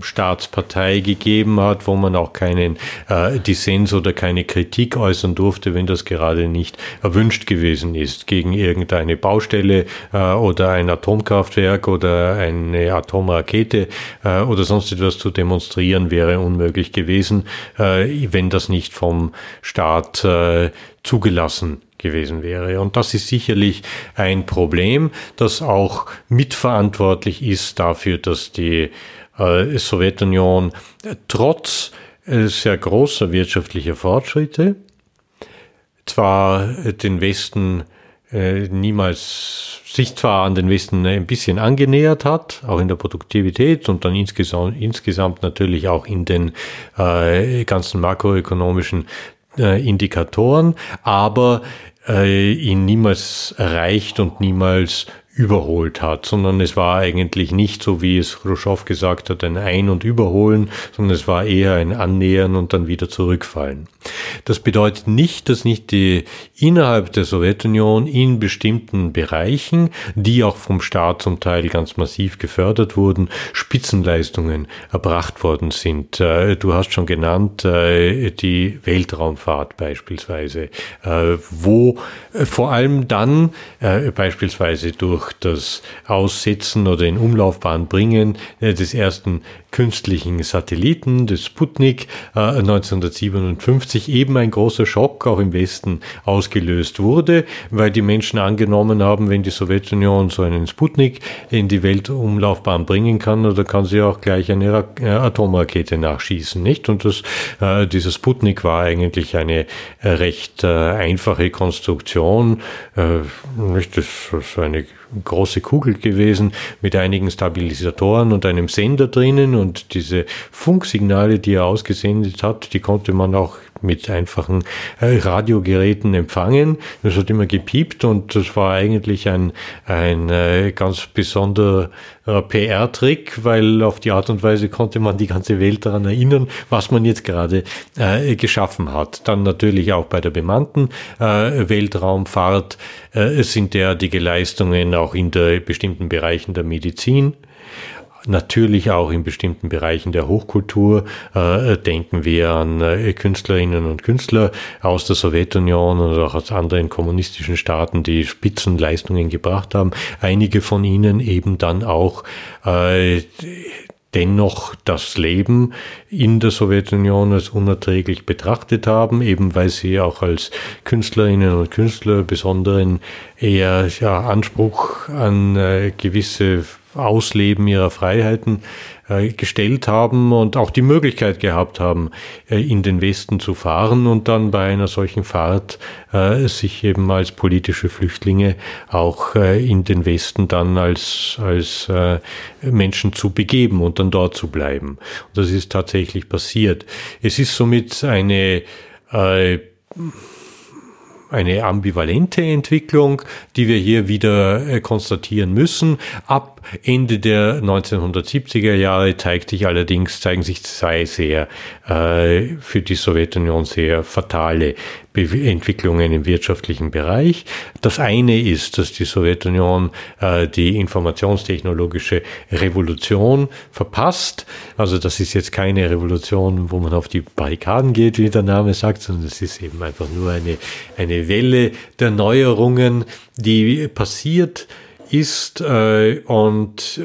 Staatspartei gegeben hat, wo man auch keinen äh, Dissens oder keine Kritik äußern durfte, wenn das gerade nicht erwünscht gewesen ist. Gegen irgendeine Baustelle äh, oder ein Atomkraftwerk oder eine Atomrakete äh, oder sonst etwas zu demonstrieren wäre unmöglich gewesen, äh, wenn das nicht vom Staat äh, zugelassen gewesen wäre. Und das ist sicherlich ein Problem, das auch mitverantwortlich ist dafür, dass die äh, Sowjetunion trotz äh, sehr großer wirtschaftlicher Fortschritte zwar den Westen äh, niemals sich zwar an den Westen ein bisschen angenähert hat, auch in der Produktivität und dann insgesamt, insgesamt natürlich auch in den äh, ganzen makroökonomischen äh, Indikatoren, aber äh, ihn niemals erreicht und niemals überholt hat, sondern es war eigentlich nicht so, wie es Khrushchev gesagt hat, ein Ein- und Überholen, sondern es war eher ein Annähern und dann wieder zurückfallen. Das bedeutet nicht, dass nicht die innerhalb der Sowjetunion in bestimmten Bereichen, die auch vom Staat zum Teil ganz massiv gefördert wurden, Spitzenleistungen erbracht worden sind. Äh, du hast schon genannt äh, die Weltraumfahrt beispielsweise, äh, wo vor allem dann beispielsweise durch das Aussetzen oder in Umlaufbahn bringen des ersten künstlichen Satelliten, des Sputnik 1957 eben ein großer Schock auch im Westen ausgelöst wurde, weil die Menschen angenommen haben, wenn die Sowjetunion so einen Sputnik in die Weltumlaufbahn bringen kann, oder kann sie auch gleich eine äh, Atomrakete nachschießen, nicht? Und das, äh, dieser Sputnik war eigentlich eine äh, recht äh, einfache Konstruktion, äh, nicht? Das ist eine große Kugel gewesen mit einigen Stabilisatoren und einem Sender drinnen und diese Funksignale, die er ausgesendet hat, die konnte man auch mit einfachen äh, Radiogeräten empfangen. Das hat immer gepiept und das war eigentlich ein, ein äh, ganz besonderer PR-Trick, weil auf die Art und Weise konnte man die ganze Welt daran erinnern, was man jetzt gerade äh, geschaffen hat. Dann natürlich auch bei der bemannten äh, Weltraumfahrt äh, sind derartige Leistungen auch in der bestimmten Bereichen der Medizin natürlich auch in bestimmten Bereichen der Hochkultur. Äh, denken wir an äh, Künstlerinnen und Künstler aus der Sowjetunion oder auch aus anderen kommunistischen Staaten, die Spitzenleistungen gebracht haben. Einige von ihnen eben dann auch äh, dennoch das Leben in der Sowjetunion als unerträglich betrachtet haben, eben weil sie auch als Künstlerinnen und Künstler besonderen eher ja, Anspruch an äh, gewisse Ausleben ihrer Freiheiten äh, gestellt haben und auch die Möglichkeit gehabt haben, äh, in den Westen zu fahren und dann bei einer solchen Fahrt äh, sich eben als politische Flüchtlinge auch äh, in den Westen dann als, als äh, Menschen zu begeben und dann dort zu bleiben. Und das ist tatsächlich passiert. Es ist somit eine äh, eine ambivalente Entwicklung, die wir hier wieder konstatieren müssen. Ab Ende der 1970er Jahre zeigt sich allerdings, zeigen sich zwei sehr äh, für die Sowjetunion sehr fatale Entwicklungen im wirtschaftlichen Bereich. Das eine ist, dass die Sowjetunion äh, die informationstechnologische Revolution verpasst. Also das ist jetzt keine Revolution, wo man auf die Barrikaden geht, wie der Name sagt, sondern es ist eben einfach nur eine, eine Welle der Neuerungen, die passiert ist äh, und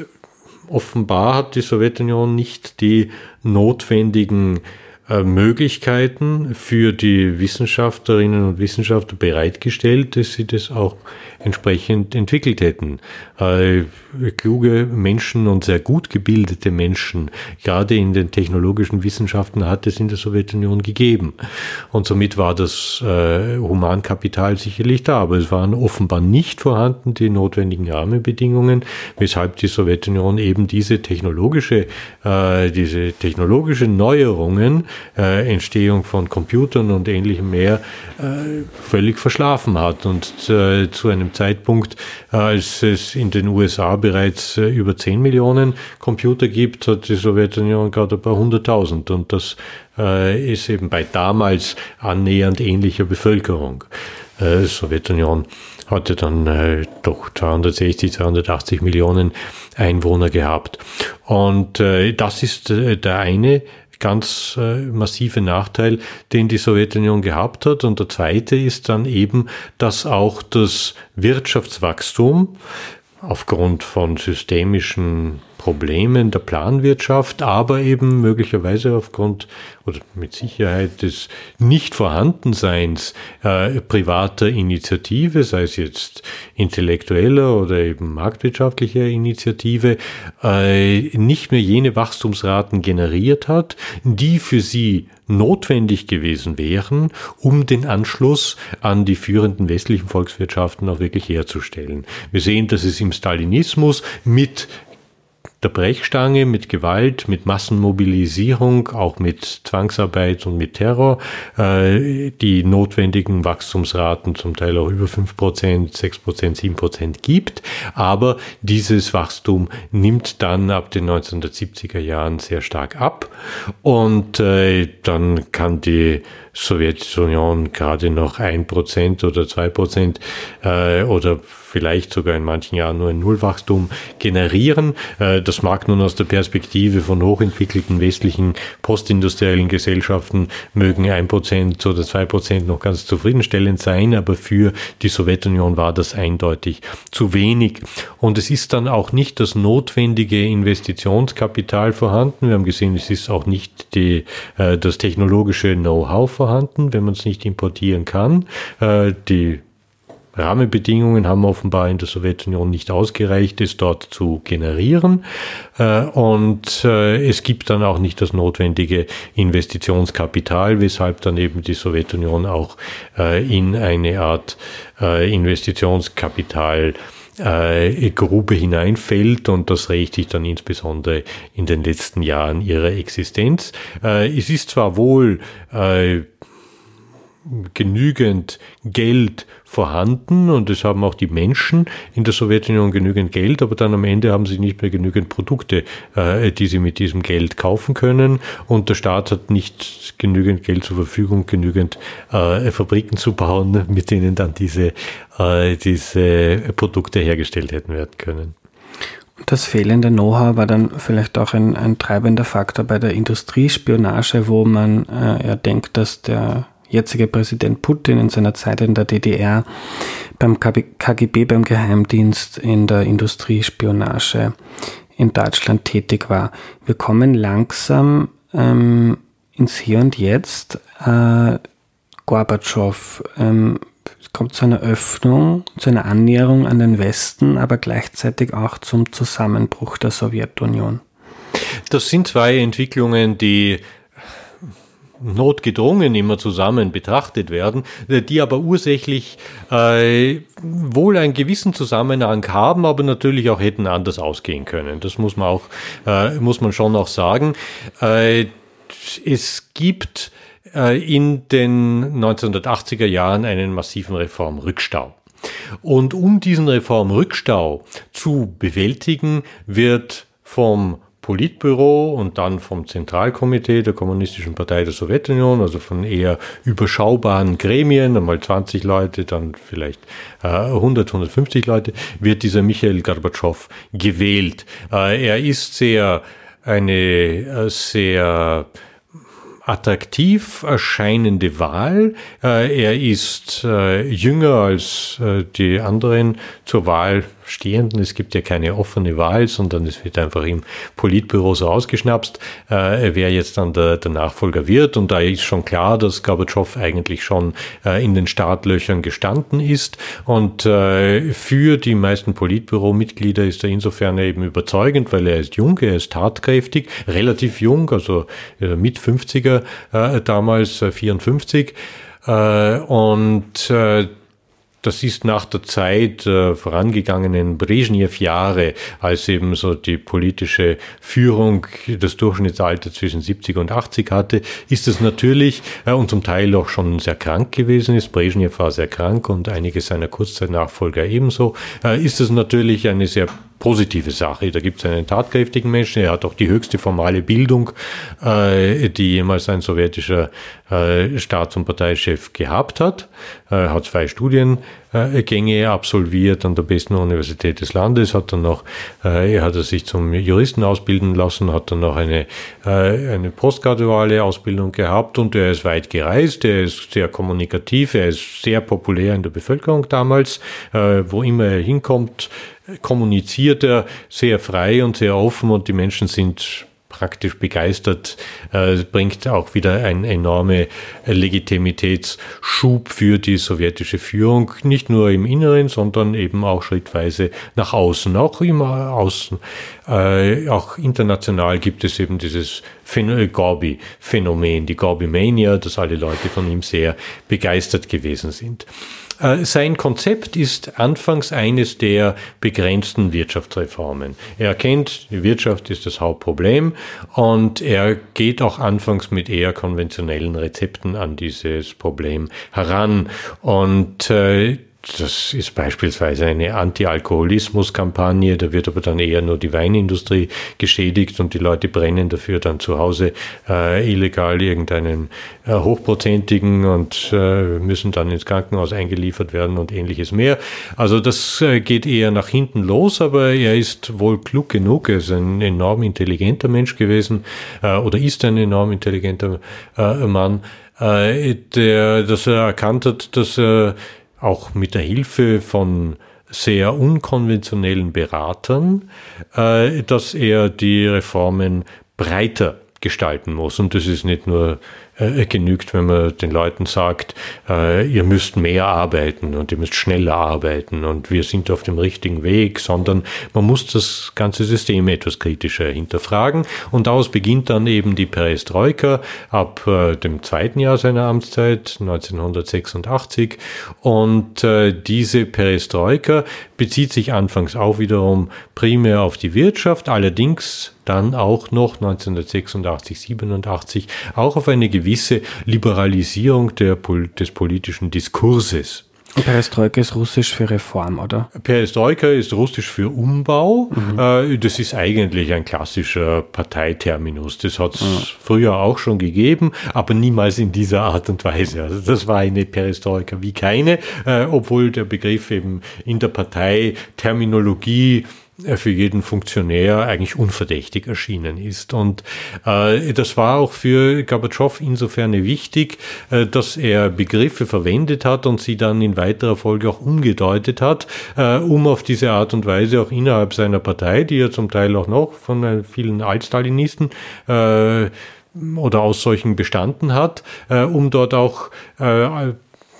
offenbar hat die Sowjetunion nicht die notwendigen äh, Möglichkeiten für die Wissenschaftlerinnen und Wissenschaftler bereitgestellt, dass sie das auch entsprechend entwickelt hätten. Äh, kluge Menschen und sehr gut gebildete Menschen, gerade in den technologischen Wissenschaften, hat es in der Sowjetunion gegeben. Und somit war das äh, Humankapital sicherlich da, aber es waren offenbar nicht vorhanden die notwendigen Rahmenbedingungen, weshalb die Sowjetunion eben diese technologische, äh, diese technologische Neuerungen, äh, Entstehung von Computern und ähnlichem mehr, äh, völlig verschlafen hat und äh, zu einem Zeitpunkt, äh, als es in den USA bereits äh, über 10 Millionen Computer gibt, hat die Sowjetunion gerade ein paar hunderttausend. Und das äh, ist eben bei damals annähernd ähnlicher Bevölkerung. Die Sowjetunion hatte dann doch 260, 280 Millionen Einwohner gehabt. Und das ist der eine ganz äh, massive Nachteil, den die Sowjetunion gehabt hat. Und der zweite ist dann eben, dass auch das Wirtschaftswachstum aufgrund von systemischen Problemen der Planwirtschaft, aber eben möglicherweise aufgrund oder mit Sicherheit des Nichtvorhandenseins äh, privater Initiative, sei es jetzt intellektueller oder eben marktwirtschaftlicher Initiative, äh, nicht mehr jene Wachstumsraten generiert hat, die für sie notwendig gewesen wären, um den Anschluss an die führenden westlichen Volkswirtschaften auch wirklich herzustellen. Wir sehen, dass es im Stalinismus mit der Brechstange mit Gewalt, mit Massenmobilisierung, auch mit Zwangsarbeit und mit Terror, äh, die notwendigen Wachstumsraten zum Teil auch über 5%, 6%, 7% gibt. Aber dieses Wachstum nimmt dann ab den 1970er Jahren sehr stark ab und äh, dann kann die Sowjetunion gerade noch ein Prozent oder zwei Prozent äh, oder vielleicht sogar in manchen Jahren nur ein Nullwachstum generieren. Äh, das mag nun aus der Perspektive von hochentwickelten westlichen postindustriellen Gesellschaften mögen ein Prozent oder zwei Prozent noch ganz zufriedenstellend sein, aber für die Sowjetunion war das eindeutig zu wenig. Und es ist dann auch nicht das notwendige Investitionskapital vorhanden. Wir haben gesehen, es ist auch nicht die, äh, das technologische Know-how vorhanden, wenn man es nicht importieren kann. Äh, die Rahmenbedingungen haben offenbar in der Sowjetunion nicht ausgereicht, es dort zu generieren. Äh, und äh, es gibt dann auch nicht das notwendige Investitionskapital, weshalb dann eben die Sowjetunion auch äh, in eine Art Investitionskapital Grube hineinfällt und das rächt sich dann insbesondere in den letzten Jahren ihrer Existenz. Es ist zwar wohl genügend Geld vorhanden und es haben auch die Menschen in der Sowjetunion genügend Geld, aber dann am Ende haben sie nicht mehr genügend Produkte, äh, die sie mit diesem Geld kaufen können und der Staat hat nicht genügend Geld zur Verfügung, genügend äh, Fabriken zu bauen, <laughs> mit denen dann diese, äh, diese Produkte hergestellt hätten werden können. Das fehlende Know-how war dann vielleicht auch ein, ein, treibender Faktor bei der Industriespionage, wo man äh, ja denkt, dass der jetzige Präsident Putin in seiner Zeit in der DDR beim KGB, beim Geheimdienst in der Industriespionage in Deutschland tätig war. Wir kommen langsam ähm, ins Hier und Jetzt. Äh, Gorbatschow, ähm, kommt zu einer Öffnung, zu einer Annäherung an den Westen, aber gleichzeitig auch zum Zusammenbruch der Sowjetunion. Das sind zwei Entwicklungen, die notgedrungen immer zusammen betrachtet werden, die aber ursächlich äh, wohl einen gewissen Zusammenhang haben, aber natürlich auch hätten anders ausgehen können. Das muss man auch, äh, muss man schon auch sagen. Äh, es gibt äh, in den 1980er Jahren einen massiven Reformrückstau. Und um diesen Reformrückstau zu bewältigen, wird vom Politbüro und dann vom Zentralkomitee der Kommunistischen Partei der Sowjetunion, also von eher überschaubaren Gremien, einmal 20 Leute, dann vielleicht äh, 100, 150 Leute, wird dieser Michael Gorbatschow gewählt. Äh, er ist sehr eine äh, sehr attraktiv erscheinende Wahl. Äh, er ist äh, jünger als die anderen zur Wahl Stehenden. Es gibt ja keine offene Wahl, sondern es wird einfach im Politbüro so ausgeschnapst, äh, wer jetzt dann der, der, Nachfolger wird. Und da ist schon klar, dass Gorbatschow eigentlich schon äh, in den Startlöchern gestanden ist. Und äh, für die meisten Politbüromitglieder ist er insofern eben überzeugend, weil er ist jung, er ist tatkräftig, relativ jung, also äh, mit 50er äh, damals, 54. Äh, und das ist nach der Zeit äh, vorangegangenen Brezhnev-Jahre, als eben so die politische Führung das Durchschnittsalter zwischen 70 und 80 hatte, ist es natürlich äh, und zum Teil auch schon sehr krank gewesen ist. Brezhnev war sehr krank und einige seiner Kurzzeitnachfolger ebenso. Äh, ist es natürlich eine sehr positive Sache. Da gibt es einen tatkräftigen Menschen, er hat auch die höchste formale Bildung, äh, die jemals ein sowjetischer äh, Staats- und Parteichef gehabt hat. Er hat zwei Studiengänge absolviert an der besten Universität des Landes, hat dann noch, äh, er hat sich zum Juristen ausbilden lassen, hat dann noch eine, äh, eine postgraduale Ausbildung gehabt und er ist weit gereist, er ist sehr kommunikativ, er ist sehr populär in der Bevölkerung damals, äh, wo immer er hinkommt, kommuniziert er sehr frei und sehr offen und die Menschen sind praktisch begeistert, äh, bringt auch wieder einen enorme Legitimitätsschub für die sowjetische Führung, nicht nur im Inneren, sondern eben auch schrittweise nach außen, auch immer außen. Äh, auch international gibt es eben dieses Gorbi-Phänomen, die Gorbi-Mania, dass alle Leute von ihm sehr begeistert gewesen sind. Äh, sein Konzept ist anfangs eines der begrenzten Wirtschaftsreformen. Er erkennt, die Wirtschaft ist das Hauptproblem und er geht auch anfangs mit eher konventionellen Rezepten an dieses Problem heran. Und äh, das ist beispielsweise eine Anti-Alkoholismus-Kampagne, da wird aber dann eher nur die Weinindustrie geschädigt und die Leute brennen dafür dann zu Hause äh, illegal irgendeinen äh, hochprozentigen und äh, müssen dann ins Krankenhaus eingeliefert werden und ähnliches mehr. Also das äh, geht eher nach hinten los, aber er ist wohl klug genug, er ist ein enorm intelligenter Mensch gewesen äh, oder ist ein enorm intelligenter äh, Mann, der, dass er erkannt hat, dass er auch mit der Hilfe von sehr unkonventionellen Beratern, äh, dass er die Reformen breiter gestalten muss. Und das ist nicht nur äh, genügt, wenn man den Leuten sagt, äh, ihr müsst mehr arbeiten und ihr müsst schneller arbeiten und wir sind auf dem richtigen Weg, sondern man muss das ganze System etwas kritischer hinterfragen. Und daraus beginnt dann eben die Perestroika ab äh, dem zweiten Jahr seiner Amtszeit, 1986. Und äh, diese Perestroika bezieht sich anfangs auch wiederum primär auf die Wirtschaft, allerdings dann auch noch 1986, 87 auch auf eine gewisse Liberalisierung der, des politischen Diskurses. Perestroika ist russisch für Reform, oder? Perestroika ist russisch für Umbau. Mhm. Das ist eigentlich ein klassischer Parteiterminus. Das hat es mhm. früher auch schon gegeben, aber niemals in dieser Art und Weise. Also das war eine Perestroika wie keine, äh, obwohl der Begriff eben in der Parteiterminologie äh, für jeden Funktionär eigentlich unverdächtig erschienen ist. Und äh, das war auch für Gorbatschow insofern wichtig, äh, dass er Begriffe verwendet hat und sie dann in weiterer Folge auch umgedeutet hat, äh, um auf diese Art und Weise auch innerhalb seiner Partei, die ja zum Teil auch noch von äh, vielen Altstalinisten äh, oder aus solchen bestanden hat, äh, um dort auch äh,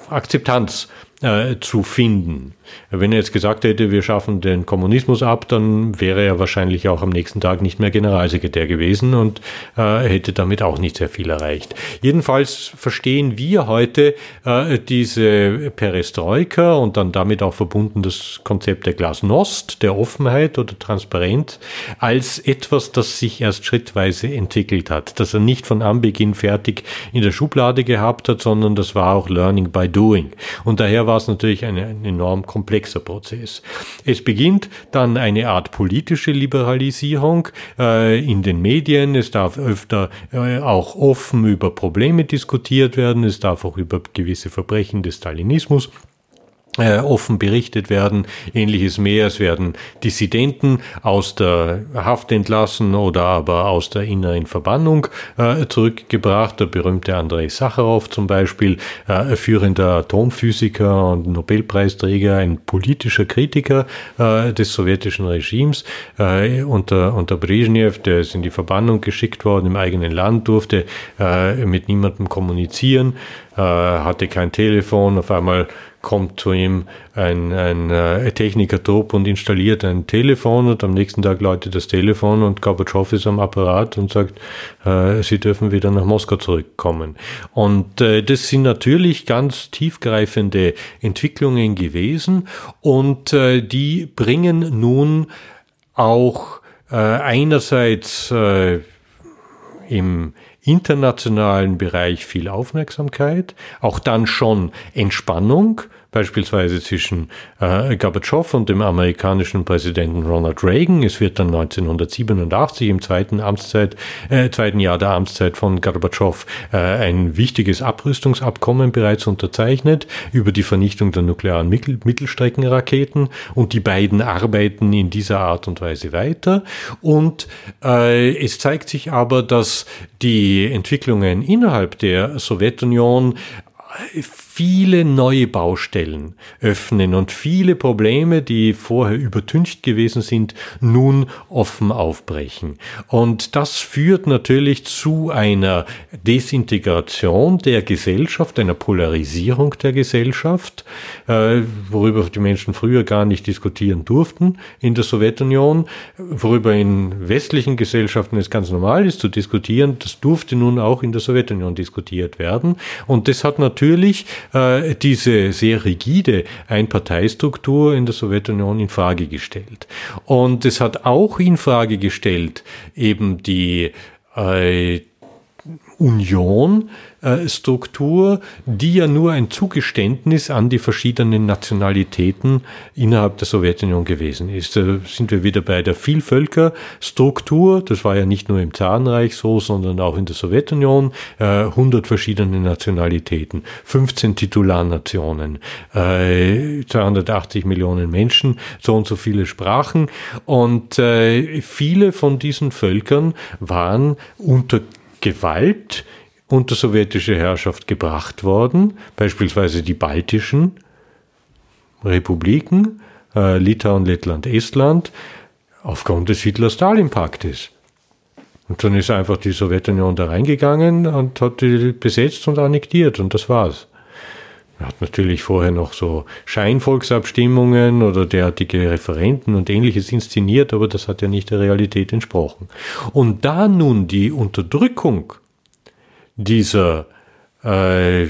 Akzeptanz äh, zu finden. Wenn er jetzt gesagt hätte, wir schaffen den Kommunismus ab, dann wäre er wahrscheinlich auch am nächsten Tag nicht mehr Generalsekretär gewesen und äh, hätte damit auch nicht sehr viel erreicht. Jedenfalls verstehen wir heute äh, diese Perestroika und dann damit auch verbunden das Konzept der Glasnost, der Offenheit oder Transparenz als etwas, das sich erst schrittweise entwickelt hat, dass er nicht von Anbeginn fertig in der Schublade gehabt hat, sondern das war auch Learning by Doing. Und daher war es natürlich ein, ein enorm komplexer Prozess. Es beginnt dann eine Art politische Liberalisierung äh, in den Medien. Es darf öfter äh, auch offen über Probleme diskutiert werden. Es darf auch über gewisse Verbrechen des Stalinismus offen berichtet werden. Ähnliches mehr. Es werden Dissidenten aus der Haft entlassen oder aber aus der inneren Verbannung äh, zurückgebracht. Der berühmte Andrei Sacharow zum Beispiel, äh, führender Atomphysiker und Nobelpreisträger, ein politischer Kritiker äh, des sowjetischen Regimes äh, unter, unter Brezhnev, der ist in die Verbannung geschickt worden, im eigenen Land durfte äh, mit niemandem kommunizieren, hatte kein Telefon, auf einmal kommt zu ihm ein, ein äh, Techniker-Trupp und installiert ein Telefon und am nächsten Tag läutet das Telefon und Gorbatschow ist am Apparat und sagt, äh, Sie dürfen wieder nach Moskau zurückkommen. Und äh, das sind natürlich ganz tiefgreifende Entwicklungen gewesen und äh, die bringen nun auch äh, einerseits äh, im internationalen Bereich viel Aufmerksamkeit, auch dann schon Entspannung, beispielsweise zwischen äh, Gorbatschow und dem amerikanischen Präsidenten Ronald Reagan. Es wird dann 1987 im zweiten Amtszeit, äh, zweiten Jahr der Amtszeit von Gorbatschow äh, ein wichtiges Abrüstungsabkommen bereits unterzeichnet über die Vernichtung der nuklearen Mittel Mittelstreckenraketen und die beiden arbeiten in dieser Art und Weise weiter. Und äh, es zeigt sich aber, dass die Entwicklungen innerhalb der Sowjetunion viele neue Baustellen öffnen und viele Probleme, die vorher übertüncht gewesen sind, nun offen aufbrechen. Und das führt natürlich zu einer Desintegration der Gesellschaft, einer Polarisierung der Gesellschaft, äh, worüber die Menschen früher gar nicht diskutieren durften in der Sowjetunion, worüber in westlichen Gesellschaften es ganz normal ist zu diskutieren, das durfte nun auch in der Sowjetunion diskutiert werden. Und das hat natürlich äh, diese sehr rigide Einparteistruktur in der Sowjetunion in Frage gestellt. Und es hat auch in Frage gestellt eben die äh, Union äh, die ja nur ein Zugeständnis an die verschiedenen Nationalitäten innerhalb der Sowjetunion gewesen ist. Da sind wir wieder bei der Vielvölkerstruktur. Das war ja nicht nur im Zarenreich so, sondern auch in der Sowjetunion. 100 äh, verschiedene Nationalitäten, 15 Titularnationen, 280 äh, Millionen Menschen, so und so viele Sprachen. Und viele von diesen Völkern waren unter Gewalt unter sowjetische Herrschaft gebracht worden, beispielsweise die baltischen Republiken, äh, Litauen, Lettland, Estland, aufgrund des Hitler-Stalin-Paktes. Und dann ist einfach die Sowjetunion da reingegangen und hat die besetzt und annektiert und das war's. Er hat natürlich vorher noch so Scheinvolksabstimmungen oder derartige Referenten und ähnliches inszeniert, aber das hat ja nicht der Realität entsprochen. Und da nun die Unterdrückung dieser äh,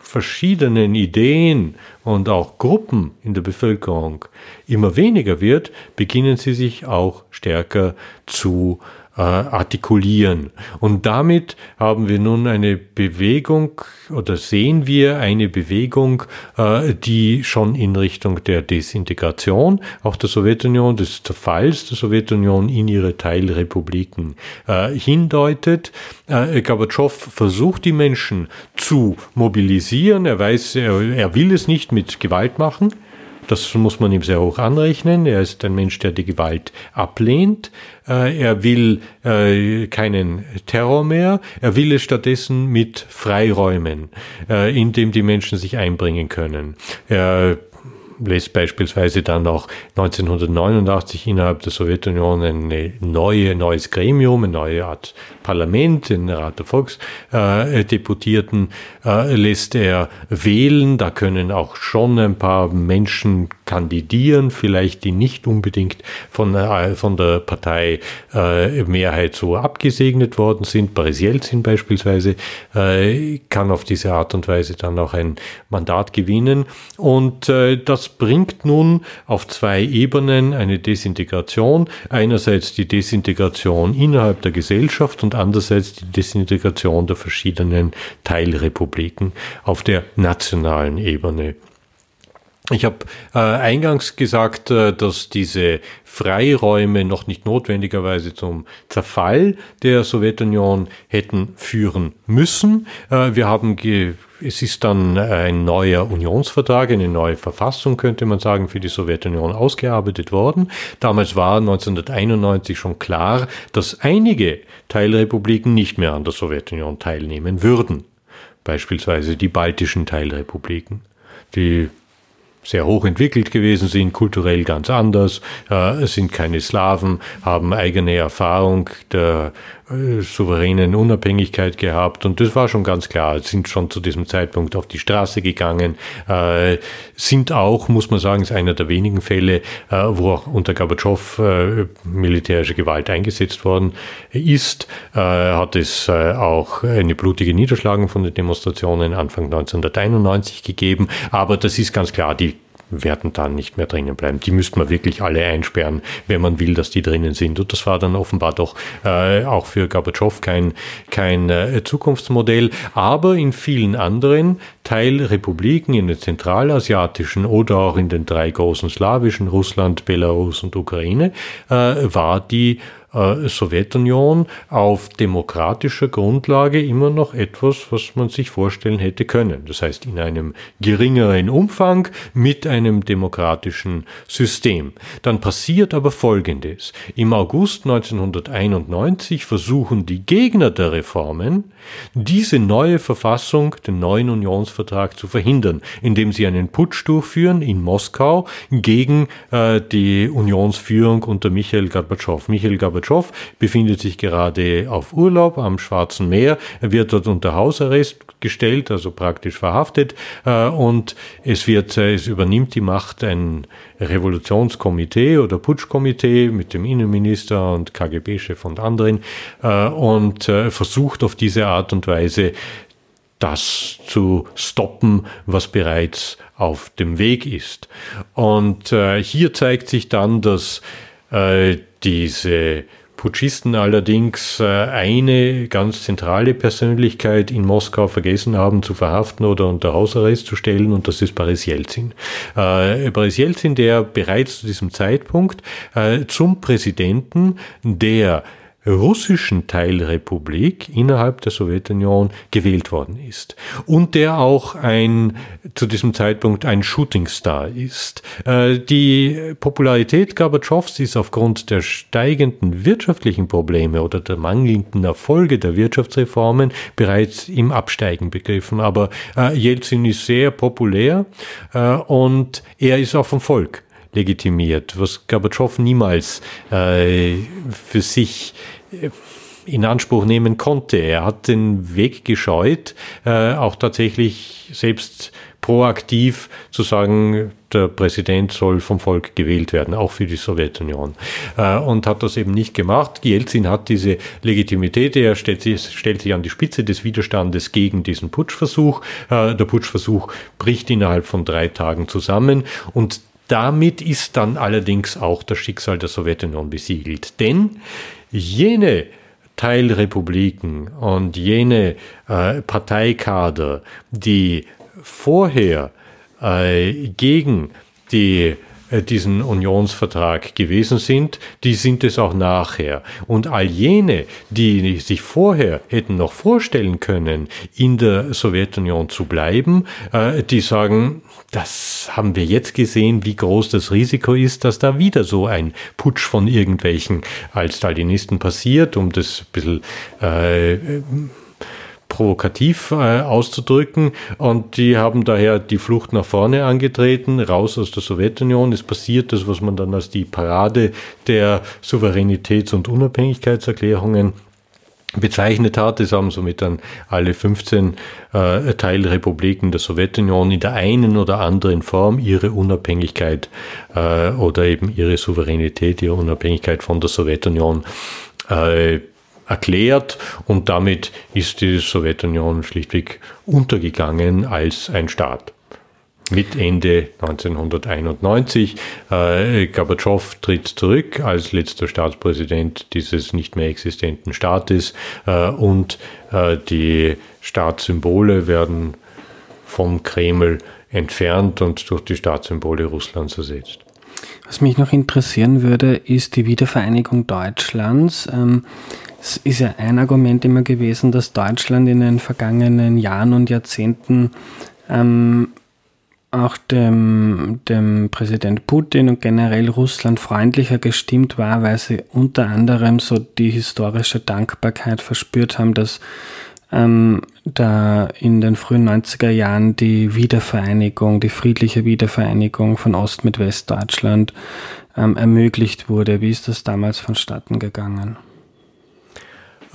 verschiedenen Ideen und auch Gruppen in der Bevölkerung immer weniger wird, beginnen sie sich auch stärker zu äh, artikulieren. Und damit haben wir nun eine Bewegung oder sehen wir eine Bewegung, äh, die schon in Richtung der Desintegration, auch der Sowjetunion, des Zerfalls der Sowjetunion in ihre Teilrepubliken äh, hindeutet. Äh, Gorbatschow versucht die Menschen zu mobilisieren. Er weiß, er, er will es nicht mit Gewalt machen. Das muss man ihm sehr hoch anrechnen. Er ist ein Mensch, der die Gewalt ablehnt. Äh, er will äh, keinen Terror mehr. Er will es stattdessen mit Freiräumen, äh, in dem die Menschen sich einbringen können. Er lässt beispielsweise dann auch 1989 innerhalb der Sowjetunion ein neue, neues Gremium, eine neue Art Parlament, den Rat der Volksdeputierten, äh, lässt er wählen. Da können auch schon ein paar Menschen kandidieren, vielleicht die nicht unbedingt von, äh, von der Partei äh, Mehrheit so abgesegnet worden sind. Boris Jelzin beispielsweise äh, kann auf diese Art und Weise dann auch ein Mandat gewinnen. Und äh, das bringt nun auf zwei Ebenen eine Desintegration. Einerseits die Desintegration innerhalb der Gesellschaft und andererseits die Desintegration der verschiedenen Teilrepubliken auf der nationalen Ebene. Ich habe äh, eingangs gesagt, äh, dass diese Freiräume noch nicht notwendigerweise zum Zerfall der Sowjetunion hätten führen müssen. Äh, wir haben es ist dann ein neuer Unionsvertrag, eine neue Verfassung, könnte man sagen, für die Sowjetunion ausgearbeitet worden. Damals war 1991 schon klar, dass einige Teilrepubliken nicht mehr an der Sowjetunion teilnehmen würden. Beispielsweise die baltischen Teilrepubliken. Die sehr hoch entwickelt gewesen sind, kulturell ganz anders, äh, sind keine Slawen, haben eigene Erfahrung der souveränen Unabhängigkeit gehabt und das war schon ganz klar, sind schon zu diesem Zeitpunkt auf die Straße gegangen, äh, sind auch, muss man sagen, ist einer der wenigen Fälle, äh, wo auch unter Gorbatschow äh, militärische Gewalt eingesetzt worden ist, äh, hat es äh, auch eine blutige Niederschlagung von den Demonstrationen Anfang 1991 gegeben, aber das ist ganz klar, die werden dann nicht mehr drinnen bleiben. Die müsste man wirklich alle einsperren, wenn man will, dass die drinnen sind. Und das war dann offenbar doch äh, auch für Gorbatschow kein, kein äh, Zukunftsmodell. Aber in vielen anderen Teilrepubliken, in den zentralasiatischen oder auch in den drei großen slawischen, Russland, Belarus und Ukraine, äh, war die äh, Sowjetunion auf demokratischer Grundlage immer noch etwas, was man sich vorstellen hätte können. Das heißt, in einem geringeren Umfang mit einem demokratischen System. Dann passiert aber Folgendes. Im August 1991 versuchen die Gegner der Reformen, diese neue Verfassung, den neuen Unionsvertrag zu verhindern, indem sie einen Putsch durchführen in Moskau gegen äh, die Unionsführung unter Michael Gorbatschow. Michael Gorbatschow Gorbatschow befindet sich gerade auf Urlaub am Schwarzen Meer. Er wird dort unter Hausarrest gestellt, also praktisch verhaftet. Äh, und es wird, äh, es übernimmt die Macht ein Revolutionskomitee oder Putschkomitee mit dem Innenminister und KGB-Chef und anderen äh, und versucht auf diese Art und Weise das zu stoppen, was bereits auf dem Weg ist. Und äh, hier zeigt sich dann, dass äh, diese Putschisten allerdings äh, eine ganz zentrale Persönlichkeit in Moskau vergessen haben zu verhaften oder unter Hausarrest zu stellen und das ist Boris Jelzin. Äh, Boris Jelzin, der bereits zu diesem Zeitpunkt äh, zum Präsidenten der russischen Teilrepublik innerhalb der Sowjetunion gewählt worden ist und der auch ein zu diesem Zeitpunkt ein Shootingstar ist. Äh, die Popularität Gorbatschows ist aufgrund der steigenden wirtschaftlichen Probleme oder der mangelnden Erfolge der Wirtschaftsreformen bereits im Absteigen begriffen. Aber äh, Jelzin ist sehr populär äh, und er ist auch vom Volk legitimiert, was Gorbatschow niemals äh, für sich äh, in Anspruch nehmen konnte. Er hat den Weg gescheut, äh, auch tatsächlich selbst proaktiv zu sagen, der Präsident soll vom Volk gewählt werden, auch für die Sowjetunion. Äh, und hat das eben nicht gemacht. Jelzin hat diese Legitimität, er stellt sich, stellt sich an die Spitze des Widerstandes gegen diesen Putschversuch. Äh, der Putschversuch bricht innerhalb von drei Tagen zusammen und damit ist dann allerdings auch das Schicksal der Sowjetunion besiegelt. Denn jene Teilrepubliken und jene äh, Parteikader, die vorher äh, gegen die diesen Unionsvertrag gewesen sind, die sind es auch nachher. Und all jene, die sich vorher hätten noch vorstellen können, in der Sowjetunion zu bleiben, äh, die sagen, das haben wir jetzt gesehen, wie groß das Risiko ist, dass da wieder so ein Putsch von irgendwelchen als Stalinisten passiert, um das ein bisschen äh, provokativ äh, auszudrücken. Und die haben daher die Flucht nach vorne angetreten, raus aus der Sowjetunion. Es passiert das, was man dann als die Parade der Souveränitäts- und Unabhängigkeitserklärungen bezeichnet hat. Es haben somit dann alle 15 äh, Teilrepubliken der Sowjetunion in der einen oder anderen Form ihre Unabhängigkeit äh, oder eben ihre Souveränität, ihre Unabhängigkeit von der Sowjetunion äh, erklärt und damit ist die Sowjetunion schlichtweg untergegangen als ein Staat. Mit Ende 1991. Äh, Gorbatschow tritt zurück als letzter Staatspräsident dieses nicht mehr existenten Staates äh, und äh, die Staatssymbole werden vom Kreml entfernt und durch die Staatssymbole Russlands ersetzt. Was mich noch interessieren würde, ist die Wiedervereinigung Deutschlands. Ähm, es ist ja ein Argument immer gewesen, dass Deutschland in den vergangenen Jahren und Jahrzehnten ähm, auch dem, dem Präsident Putin und generell Russland freundlicher gestimmt war, weil sie unter anderem so die historische Dankbarkeit verspürt haben, dass ähm, da in den frühen 90er Jahren die Wiedervereinigung, die friedliche Wiedervereinigung von Ost mit Westdeutschland ähm, ermöglicht wurde. Wie ist das damals vonstatten gegangen?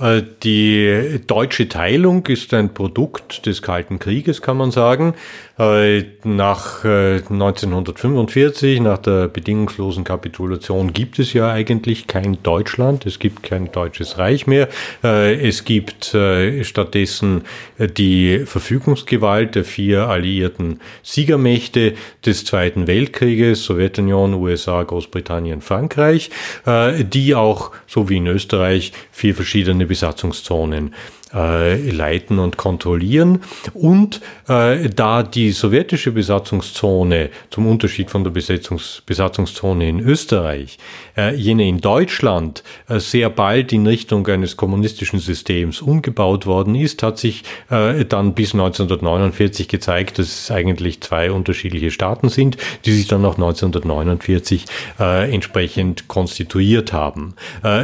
Äh, die deutsche Teilung ist ein Produkt des Kalten Krieges, kann man sagen. Äh, nach 1945, äh, nach der bedingungslosen Kapitulation, gibt es ja eigentlich kein Deutschland. Es gibt kein deutsches Reich mehr. Es gibt stattdessen die Verfügungsgewalt der vier alliierten Siegermächte des Zweiten Weltkrieges, Sowjetunion, USA, Großbritannien, Frankreich, die auch, so wie in Österreich, vier verschiedene Besatzungszonen äh, leiten und kontrollieren. Und äh, da die sowjetische Besatzungszone zum Unterschied von der Besetzungs Besatzungszone in Österreich, äh, jene in Deutschland äh, sehr bald in Richtung eines kommunistischen Systems umgebaut worden ist, hat sich äh, dann bis 1949 gezeigt, dass es eigentlich zwei unterschiedliche Staaten sind, die sich dann auch 1949 äh, entsprechend konstituiert haben,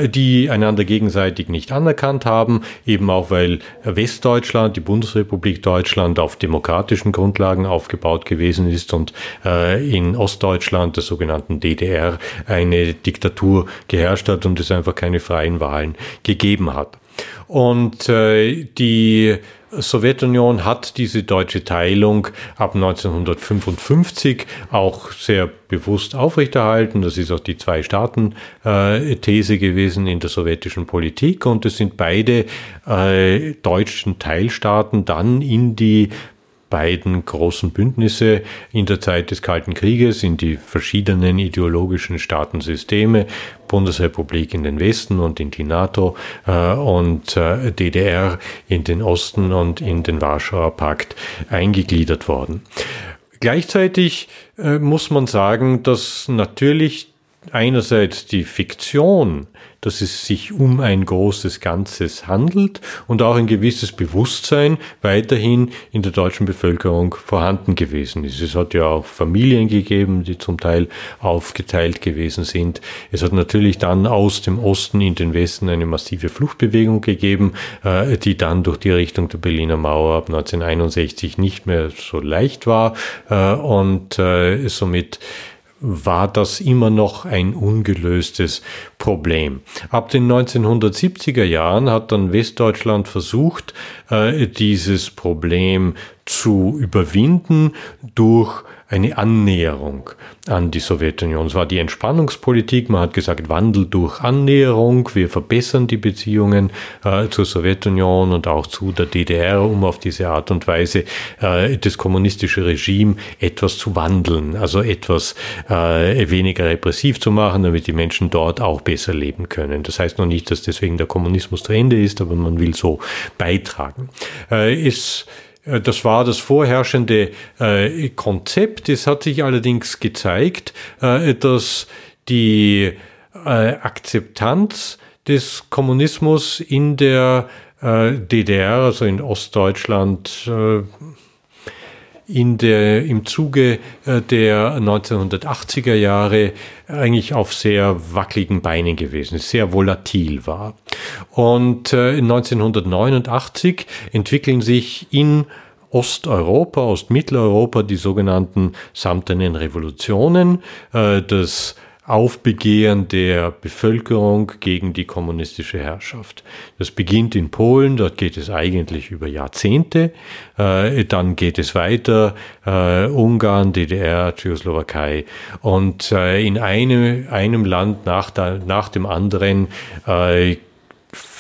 die einander gegenseitig nicht anerkannt haben, eben auch weil Westdeutschland, die Bundesrepublik Deutschland auf demokratischen Grundlagen aufgebaut gewesen ist und äh, in Ostdeutschland, der sogenannten DDR, eine Diktatur geherrscht hat und es einfach keine freien Wahlen gegeben hat. Und äh, die Sowjetunion hat diese deutsche Teilung ab 1955 auch sehr bewusst aufrechterhalten. Das ist auch die Zwei-Staaten-These gewesen in der sowjetischen Politik. Und es sind beide äh, deutschen Teilstaaten dann in die beiden großen Bündnisse in der Zeit des Kalten Krieges in die verschiedenen ideologischen Staatensysteme, Bundesrepublik in den Westen und in die NATO äh, und äh, DDR in den Osten und in den Warschauer Pakt eingegliedert worden. Gleichzeitig äh, muss man sagen, dass natürlich einerseits die Fiktion dass es sich um ein großes Ganzes handelt und auch ein gewisses Bewusstsein weiterhin in der deutschen Bevölkerung vorhanden gewesen ist. Es hat ja auch Familien gegeben, die zum Teil aufgeteilt gewesen sind. Es hat natürlich dann aus dem Osten in den Westen eine massive Fluchtbewegung gegeben, äh, die dann durch die Richtung der Berliner Mauer ab 1961 nicht mehr so leicht war äh, und äh, somit war das immer noch ein ungelöstes Problem. Ab den 1970er Jahren hat dann Westdeutschland versucht, äh, dieses Problem zu überwinden durch eine Annäherung an die Sowjetunion. Es war die Entspannungspolitik. Man hat gesagt, Wandel durch Annäherung. Wir verbessern die Beziehungen äh, zur Sowjetunion und auch zu der DDR, um auf diese Art und Weise äh, das kommunistische Regime etwas zu wandeln, also etwas äh, weniger repressiv zu machen, damit die Menschen dort auch besser leben können. Das heißt noch nicht, dass deswegen der Kommunismus zu Ende ist, aber man will so beitragen. Äh, äh, das war das vorherrschende äh, Konzept. Es hat sich allerdings gezeigt, äh, dass die äh, Akzeptanz des Kommunismus in der äh, DDR, also in Ostdeutschland, äh, in der, im Zuge der 1980er Jahre eigentlich auf sehr wackeligen Beinen gewesen sehr volatil war. Und äh, 1989 entwickeln sich in Osteuropa, Ostmitteleuropa die sogenannten samtenen Revolutionen, äh, das Aufbegehren der Bevölkerung gegen die kommunistische Herrschaft. Das beginnt in Polen, dort geht es eigentlich über Jahrzehnte, äh, dann geht es weiter, äh, Ungarn, DDR, Tschechoslowakei und äh, in einem, einem Land nach, nach dem anderen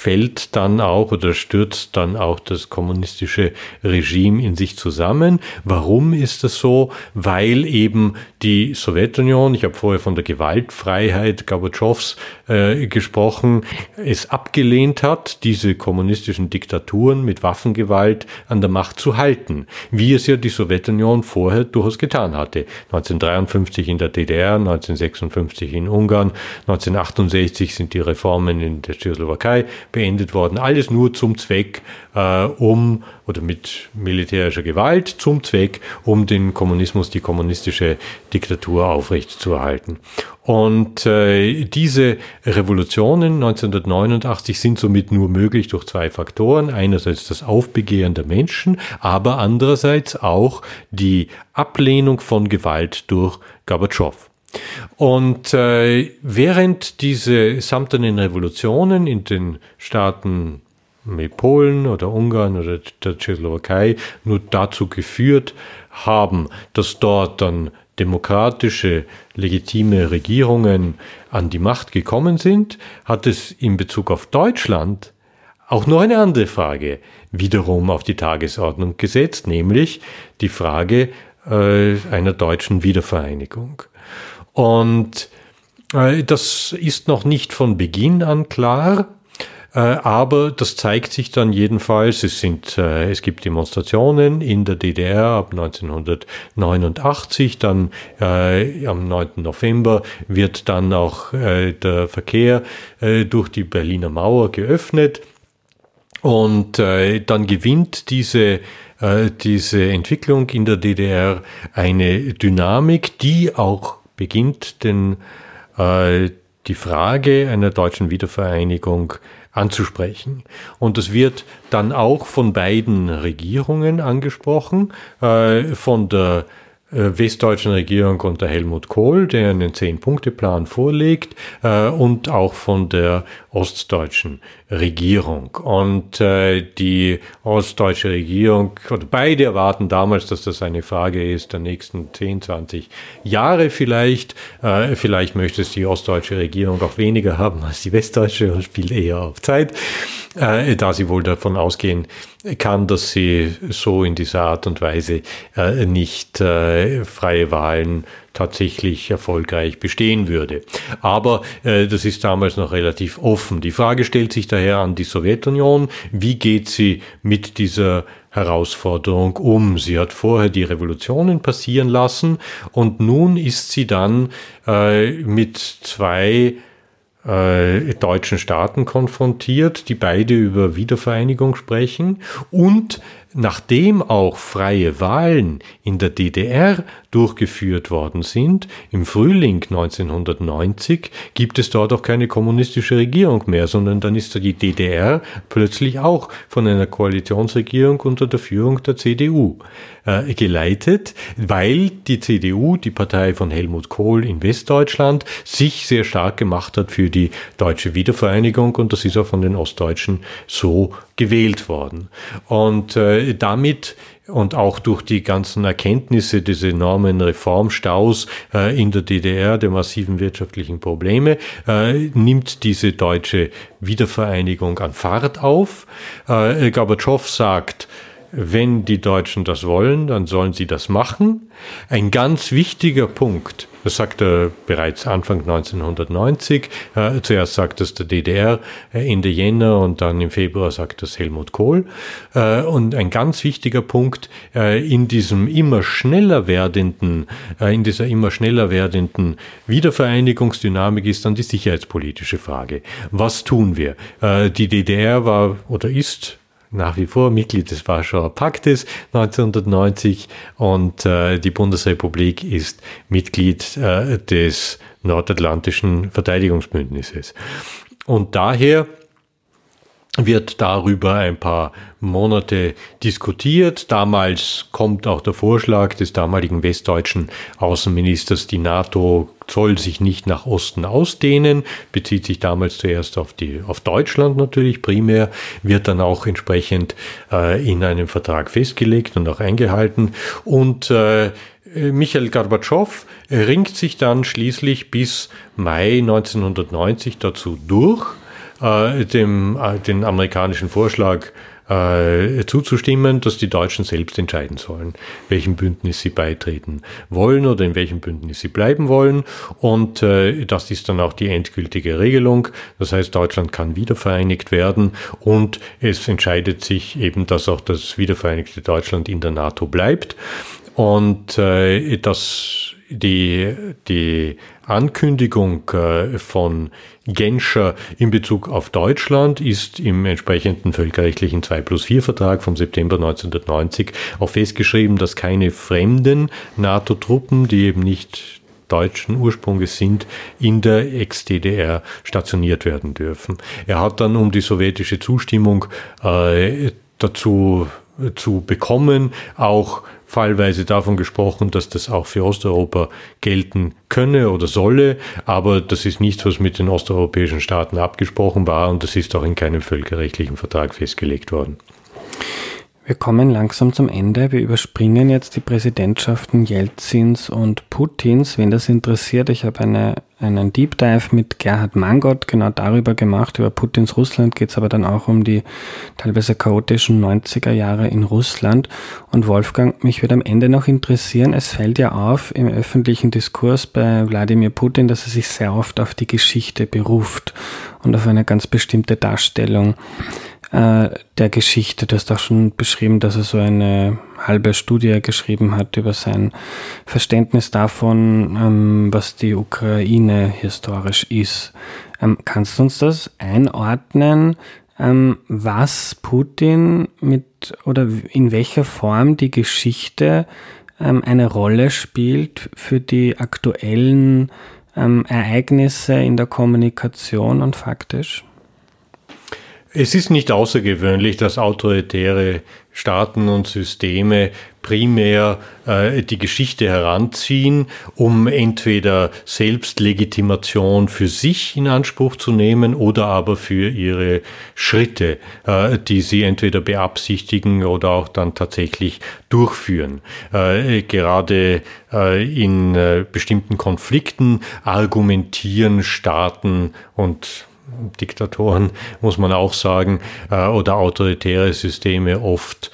fällt dann auch oder stürzt dann auch das kommunistische Regime in sich zusammen. Warum ist das so? Weil eben die Sowjetunion, ich habe vorher von der Gewaltfreiheit Gorbatschows äh, gesprochen, es abgelehnt hat, diese kommunistischen Diktaturen mit Waffengewalt an der Macht zu halten, wie es ja die Sowjetunion vorher durchaus getan hatte. 1953 in der DDR, 1956 in Ungarn, 1968 sind die Reformen in der Tschechoslowakei beendet worden. Alles nur zum Zweck, äh, um, oder mit militärischer Gewalt, zum Zweck, um den Kommunismus, die kommunistische Diktatur aufrechtzuerhalten. Und äh, diese Revolutionen 1989 sind somit nur möglich durch zwei Faktoren. Einerseits das Aufbegehren der Menschen, aber andererseits auch die Ablehnung von Gewalt durch Gorbatschow. Und äh, während diese samtenen Revolutionen in den Staaten wie Polen oder Ungarn oder der Tschechoslowakei nur dazu geführt haben, dass dort dann demokratische, legitime Regierungen an die Macht gekommen sind, hat es in Bezug auf Deutschland auch noch eine andere Frage wiederum auf die Tagesordnung gesetzt, nämlich die Frage äh, einer deutschen Wiedervereinigung. Und äh, das ist noch nicht von Beginn an klar. Äh, aber das zeigt sich dann jedenfalls. Es sind, äh, es gibt Demonstrationen in der DDR ab 1989. Dann äh, am 9. November wird dann auch äh, der Verkehr äh, durch die Berliner Mauer geöffnet. Und äh, dann gewinnt diese diese Entwicklung in der DDR eine Dynamik, die auch beginnt den, äh, die Frage einer deutschen Wiedervereinigung anzusprechen. Und das wird dann auch von beiden Regierungen angesprochen, äh, von der äh, westdeutschen Regierung unter Helmut Kohl, der einen Zehn-Punkte-Plan vorlegt, äh, und auch von der ostdeutschen Regierung. Und äh, die ostdeutsche Regierung, oder beide erwarten damals, dass das eine Frage ist der nächsten 10, 20 Jahre vielleicht. Äh, vielleicht möchte es die ostdeutsche Regierung auch weniger haben als die westdeutsche und spielt eher auf Zeit, äh, da sie wohl davon ausgehen kann, dass sie so in dieser Art und Weise äh, nicht äh, freie Wahlen tatsächlich erfolgreich bestehen würde. Aber äh, das ist damals noch relativ offen. Die Frage stellt sich daher an die Sowjetunion, wie geht sie mit dieser Herausforderung um. Sie hat vorher die Revolutionen passieren lassen und nun ist sie dann äh, mit zwei äh, deutschen Staaten konfrontiert, die beide über Wiedervereinigung sprechen und nachdem auch freie Wahlen in der DDR durchgeführt worden sind, im Frühling 1990 gibt es dort auch keine kommunistische Regierung mehr, sondern dann ist die DDR plötzlich auch von einer Koalitionsregierung unter der Führung der CDU äh, geleitet, weil die CDU, die Partei von Helmut Kohl in Westdeutschland, sich sehr stark gemacht hat für die deutsche Wiedervereinigung und das ist auch von den Ostdeutschen so gewählt worden. Und äh, damit und auch durch die ganzen Erkenntnisse des enormen Reformstaus äh, in der DDR, der massiven wirtschaftlichen Probleme, äh, nimmt diese deutsche Wiedervereinigung an Fahrt auf. Äh, Gorbatschow sagt, wenn die Deutschen das wollen, dann sollen sie das machen. Ein ganz wichtiger Punkt, das sagt er bereits Anfang 1990, äh, zuerst sagt das der DDR, äh, Ende Jänner und dann im Februar sagt das Helmut Kohl. Äh, und ein ganz wichtiger Punkt äh, in diesem immer schneller werdenden, äh, in dieser immer schneller werdenden Wiedervereinigungsdynamik ist dann die sicherheitspolitische Frage. Was tun wir? Äh, die DDR war oder ist nach wie vor Mitglied des Warschauer Paktes 1990 und äh, die Bundesrepublik ist Mitglied äh, des Nordatlantischen Verteidigungsbündnisses. Und daher wird darüber ein paar Monate diskutiert. Damals kommt auch der Vorschlag des damaligen westdeutschen Außenministers, die NATO soll sich nicht nach Osten ausdehnen, bezieht sich damals zuerst auf die, auf Deutschland natürlich primär, wird dann auch entsprechend äh, in einem Vertrag festgelegt und auch eingehalten und äh, Michael Gorbatschow ringt sich dann schließlich bis Mai 1990 dazu durch, äh, dem, äh, den amerikanischen Vorschlag äh, zuzustimmen, dass die Deutschen selbst entscheiden sollen, welchem Bündnis sie beitreten wollen oder in welchem Bündnis sie bleiben wollen. Und äh, das ist dann auch die endgültige Regelung. Das heißt, Deutschland kann wiedervereinigt werden und es entscheidet sich eben, dass auch das wiedervereinigte Deutschland in der NATO bleibt. Und äh, das die, die Ankündigung äh, von Genscher in Bezug auf Deutschland ist im entsprechenden völkerrechtlichen 2 plus 4 Vertrag vom September 1990 auch festgeschrieben, dass keine fremden NATO-Truppen, die eben nicht deutschen Ursprungs sind, in der Ex-DDR stationiert werden dürfen. Er hat dann um die sowjetische Zustimmung äh, dazu zu bekommen, auch fallweise davon gesprochen, dass das auch für Osteuropa gelten könne oder solle, aber das ist nichts, was mit den osteuropäischen Staaten abgesprochen war und das ist auch in keinem völkerrechtlichen Vertrag festgelegt worden. Wir kommen langsam zum Ende. Wir überspringen jetzt die Präsidentschaften Jelzins und Putins. Wen das interessiert, ich habe eine, einen Deep Dive mit Gerhard Mangott genau darüber gemacht. Über Putins Russland geht es aber dann auch um die teilweise chaotischen 90er Jahre in Russland. Und Wolfgang, mich würde am Ende noch interessieren, es fällt ja auf im öffentlichen Diskurs bei Wladimir Putin, dass er sich sehr oft auf die Geschichte beruft und auf eine ganz bestimmte Darstellung äh, der Geschichte. Du hast auch schon beschrieben, dass er so eine halbe Studie geschrieben hat über sein Verständnis davon, ähm, was die Ukraine historisch ist. Ähm, kannst du uns das einordnen, ähm, was Putin mit oder in welcher Form die Geschichte ähm, eine Rolle spielt für die aktuellen ähm, Ereignisse in der Kommunikation und faktisch? Es ist nicht außergewöhnlich, dass autoritäre Staaten und Systeme primär äh, die Geschichte heranziehen, um entweder Selbstlegitimation für sich in Anspruch zu nehmen oder aber für ihre Schritte, äh, die sie entweder beabsichtigen oder auch dann tatsächlich durchführen. Äh, gerade äh, in äh, bestimmten Konflikten argumentieren Staaten und Diktatoren, muss man auch sagen, äh, oder autoritäre Systeme oft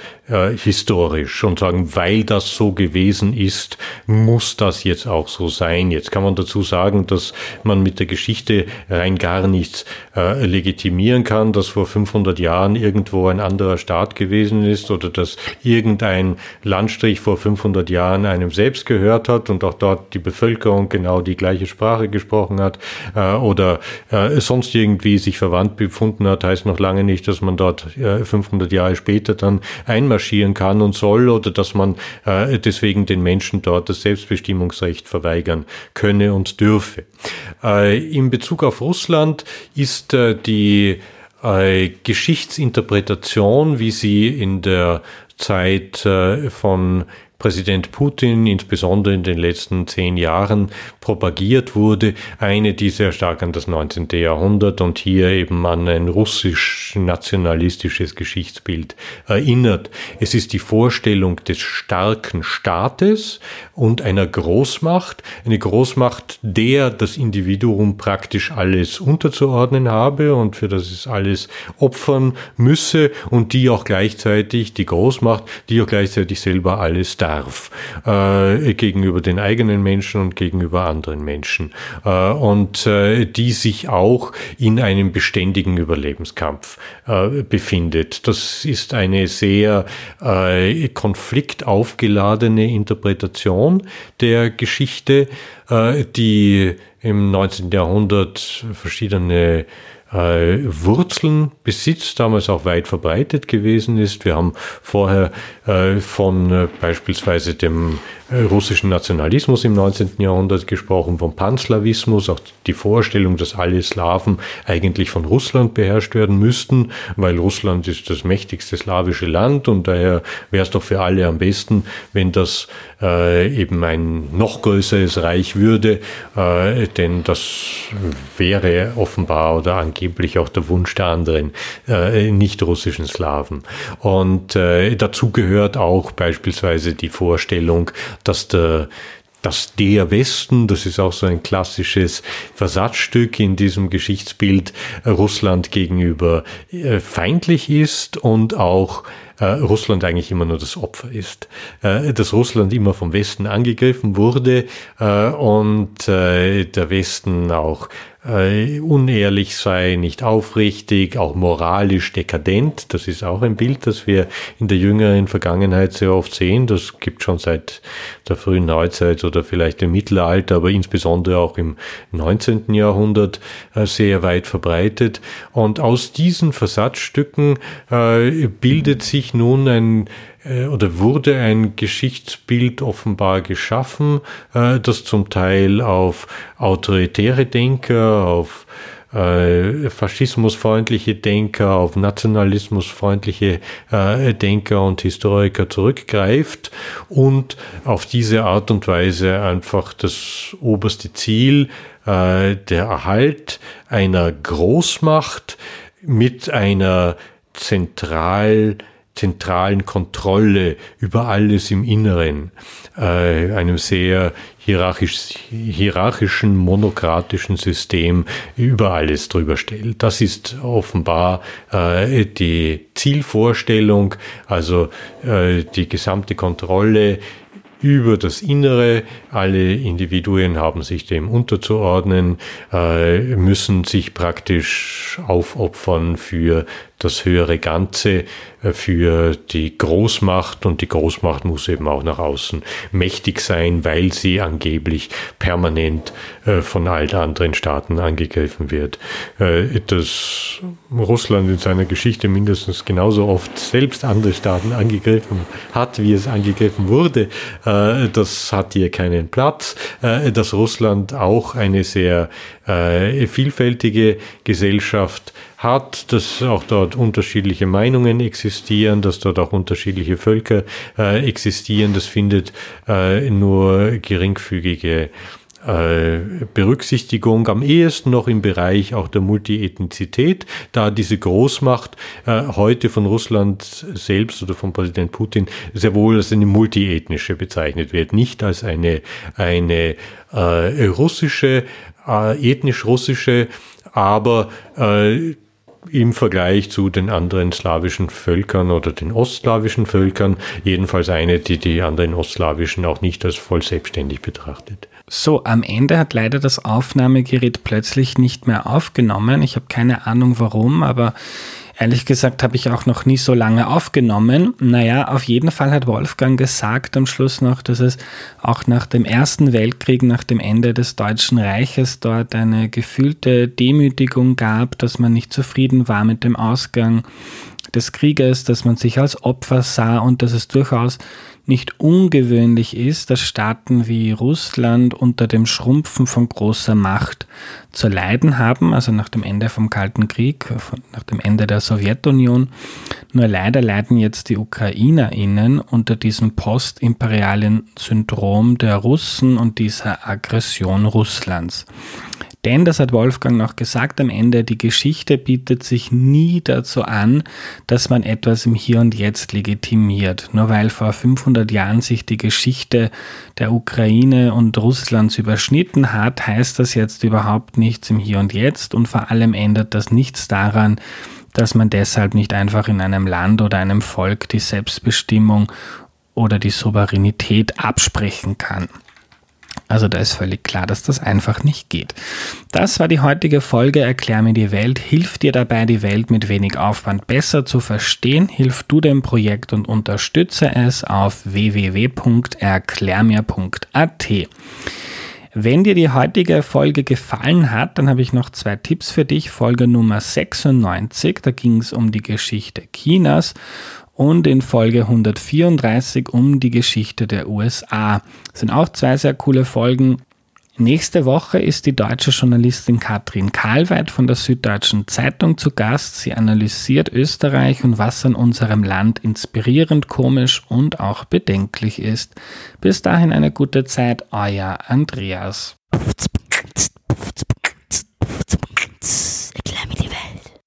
historisch und sagen, weil das so gewesen ist, muss das jetzt auch so sein. Jetzt kann man dazu sagen, dass man mit der Geschichte rein gar nichts äh, legitimieren kann, dass vor 500 Jahren irgendwo ein anderer Staat gewesen ist oder dass irgendein Landstrich vor 500 Jahren einem selbst gehört hat und auch dort die Bevölkerung genau die gleiche Sprache gesprochen hat äh, oder äh, sonst irgendwie sich verwandt befunden hat, heißt noch lange nicht, dass man dort 500 äh, Jahre später dann einmal marschieren kann und soll oder dass man äh, deswegen den Menschen dort das Selbstbestimmungsrecht verweigern könne und dürfe. Äh, in Bezug auf Russland ist äh, die äh, Geschichtsinterpretation, wie sie in der Zeit äh, von Präsident Putin insbesondere in den letzten zehn Jahren propagiert wurde, eine, die sehr stark an das 19. Jahrhundert und hier eben an ein russisch-nationalistisches Geschichtsbild erinnert. Es ist die Vorstellung des starken Staates und einer Großmacht, eine Großmacht, der das Individuum praktisch alles unterzuordnen habe und für das es alles opfern müsse und die auch gleichzeitig, die Großmacht, die auch gleichzeitig selber alles darf, äh, gegenüber den eigenen Menschen und gegenüber anderen Menschen. Äh, und äh, die sich auch in einem beständigen Überlebenskampf äh, befindet. Das ist eine sehr äh, konfliktaufgeladene Interpretation der Geschichte, äh, die im 19. Jahrhundert verschiedene äh, Wurzeln besitzt, damals auch weit verbreitet gewesen ist. Wir haben vorher äh, von äh, beispielsweise dem äh, russischen Nationalismus im 19. Jahrhundert gesprochen, vom Panslawismus, auch die Vorstellung, dass alle Slawen eigentlich von Russland beherrscht werden müssten, weil Russland ist das mächtigste slawische Land und daher wäre es doch für alle am besten, wenn das äh, eben ein noch größeres Reich würde, äh, denn das wäre offenbar oder angeblich auch der Wunsch der anderen äh, nicht-russischen Slawen. Und äh, dazu gehört auch beispielsweise die Vorstellung, dass der dass der Westen, das ist auch so ein klassisches Versatzstück in diesem Geschichtsbild, Russland gegenüber äh, feindlich ist und auch äh, Russland eigentlich immer nur das Opfer ist. Äh, dass Russland immer vom Westen angegriffen wurde äh, und äh, der Westen auch äh, unehrlich sei, nicht aufrichtig, auch moralisch dekadent. Das ist auch ein Bild, das wir in der jüngeren Vergangenheit sehr oft sehen. Das gibt schon seit der frühen Neuzeit oder vielleicht im Mittelalter, aber insbesondere auch im 19. Jahrhundert äh, sehr weit verbreitet. Und aus diesen Versatzstücken bildet sich nun ein äh, oder wurde ein Geschichtsbild offenbar geschaffen, äh, das zum Teil auf autoritäre Denker, auf äh, faschismusfreundliche Denker, auf nationalismusfreundliche äh, Denker und Historiker zurückgreift und auf diese Art und Weise einfach das oberste Ziel, äh, der Erhalt einer Großmacht mit einer zentral zentralen Kontrolle über alles im Inneren, äh, einem sehr hierarchisch, hierarchischen, monokratischen System über alles drüber stellt. Das ist offenbar äh, die Zielvorstellung, also äh, die gesamte Kontrolle über das Innere. Alle Individuen haben sich dem unterzuordnen, äh, müssen sich praktisch aufopfern für das höhere Ganze äh, für die Großmacht und die Großmacht muss eben auch nach außen mächtig sein, weil sie angeblich permanent äh, von allen anderen Staaten angegriffen wird. Äh, dass Russland in seiner Geschichte mindestens genauso oft selbst andere Staaten angegriffen hat, wie es angegriffen wurde, das hat hier keinen Platz. Dass Russland auch eine sehr vielfältige Gesellschaft hat, dass auch dort unterschiedliche Meinungen existieren, dass dort auch unterschiedliche Völker äh, existieren. Das findet äh, nur geringfügige äh, Berücksichtigung am ehesten noch im Bereich auch der Multiethnizität, da diese Großmacht äh, heute von Russland selbst oder von Präsident Putin sehr wohl als eine multiethnische bezeichnet wird, nicht als eine, eine äh, russische, äh, ethnisch russische, aber äh, im Vergleich zu den anderen slawischen Völkern oder den ostslawischen Völkern jedenfalls eine, die die anderen ostslawischen auch nicht als voll selbstständig betrachtet. So, am Ende hat leider das Aufnahmegerät plötzlich nicht mehr aufgenommen. Ich habe keine Ahnung warum, aber Ehrlich gesagt habe ich auch noch nie so lange aufgenommen. Naja, auf jeden Fall hat Wolfgang gesagt am Schluss noch, dass es auch nach dem Ersten Weltkrieg, nach dem Ende des Deutschen Reiches dort eine gefühlte Demütigung gab, dass man nicht zufrieden war mit dem Ausgang des Krieges, dass man sich als Opfer sah und dass es durchaus nicht ungewöhnlich ist, dass Staaten wie Russland unter dem Schrumpfen von großer Macht zu leiden haben, also nach dem Ende vom Kalten Krieg, nach dem Ende der Sowjetunion, Nur leider leiden jetzt die UkrainerInnen unter diesem postimperialen Syndrom der Russen und dieser Aggression Russlands. Denn, das hat Wolfgang noch gesagt am Ende, die Geschichte bietet sich nie dazu an, dass man etwas im Hier und Jetzt legitimiert. Nur weil vor 500 Jahren sich die Geschichte der Ukraine und Russlands überschnitten hat, heißt das jetzt überhaupt nichts im Hier und Jetzt und vor allem ändert das nichts daran, dass man deshalb nicht einfach in einem Land oder einem Volk die Selbstbestimmung oder die Souveränität absprechen kann. Also da ist völlig klar, dass das einfach nicht geht. Das war die heutige Folge Erklär mir die Welt. Hilft dir dabei, die Welt mit wenig Aufwand besser zu verstehen? Hilf du dem Projekt und unterstütze es auf www.erklärmir.at. Wenn dir die heutige Folge gefallen hat, dann habe ich noch zwei Tipps für dich. Folge Nummer 96, da ging es um die Geschichte Chinas und in Folge 134 um die Geschichte der USA. Das sind auch zwei sehr coole Folgen. Nächste Woche ist die deutsche Journalistin Katrin Karlweit von der Süddeutschen Zeitung zu Gast. Sie analysiert Österreich und was an unserem Land inspirierend, komisch und auch bedenklich ist. Bis dahin eine gute Zeit, euer Andreas.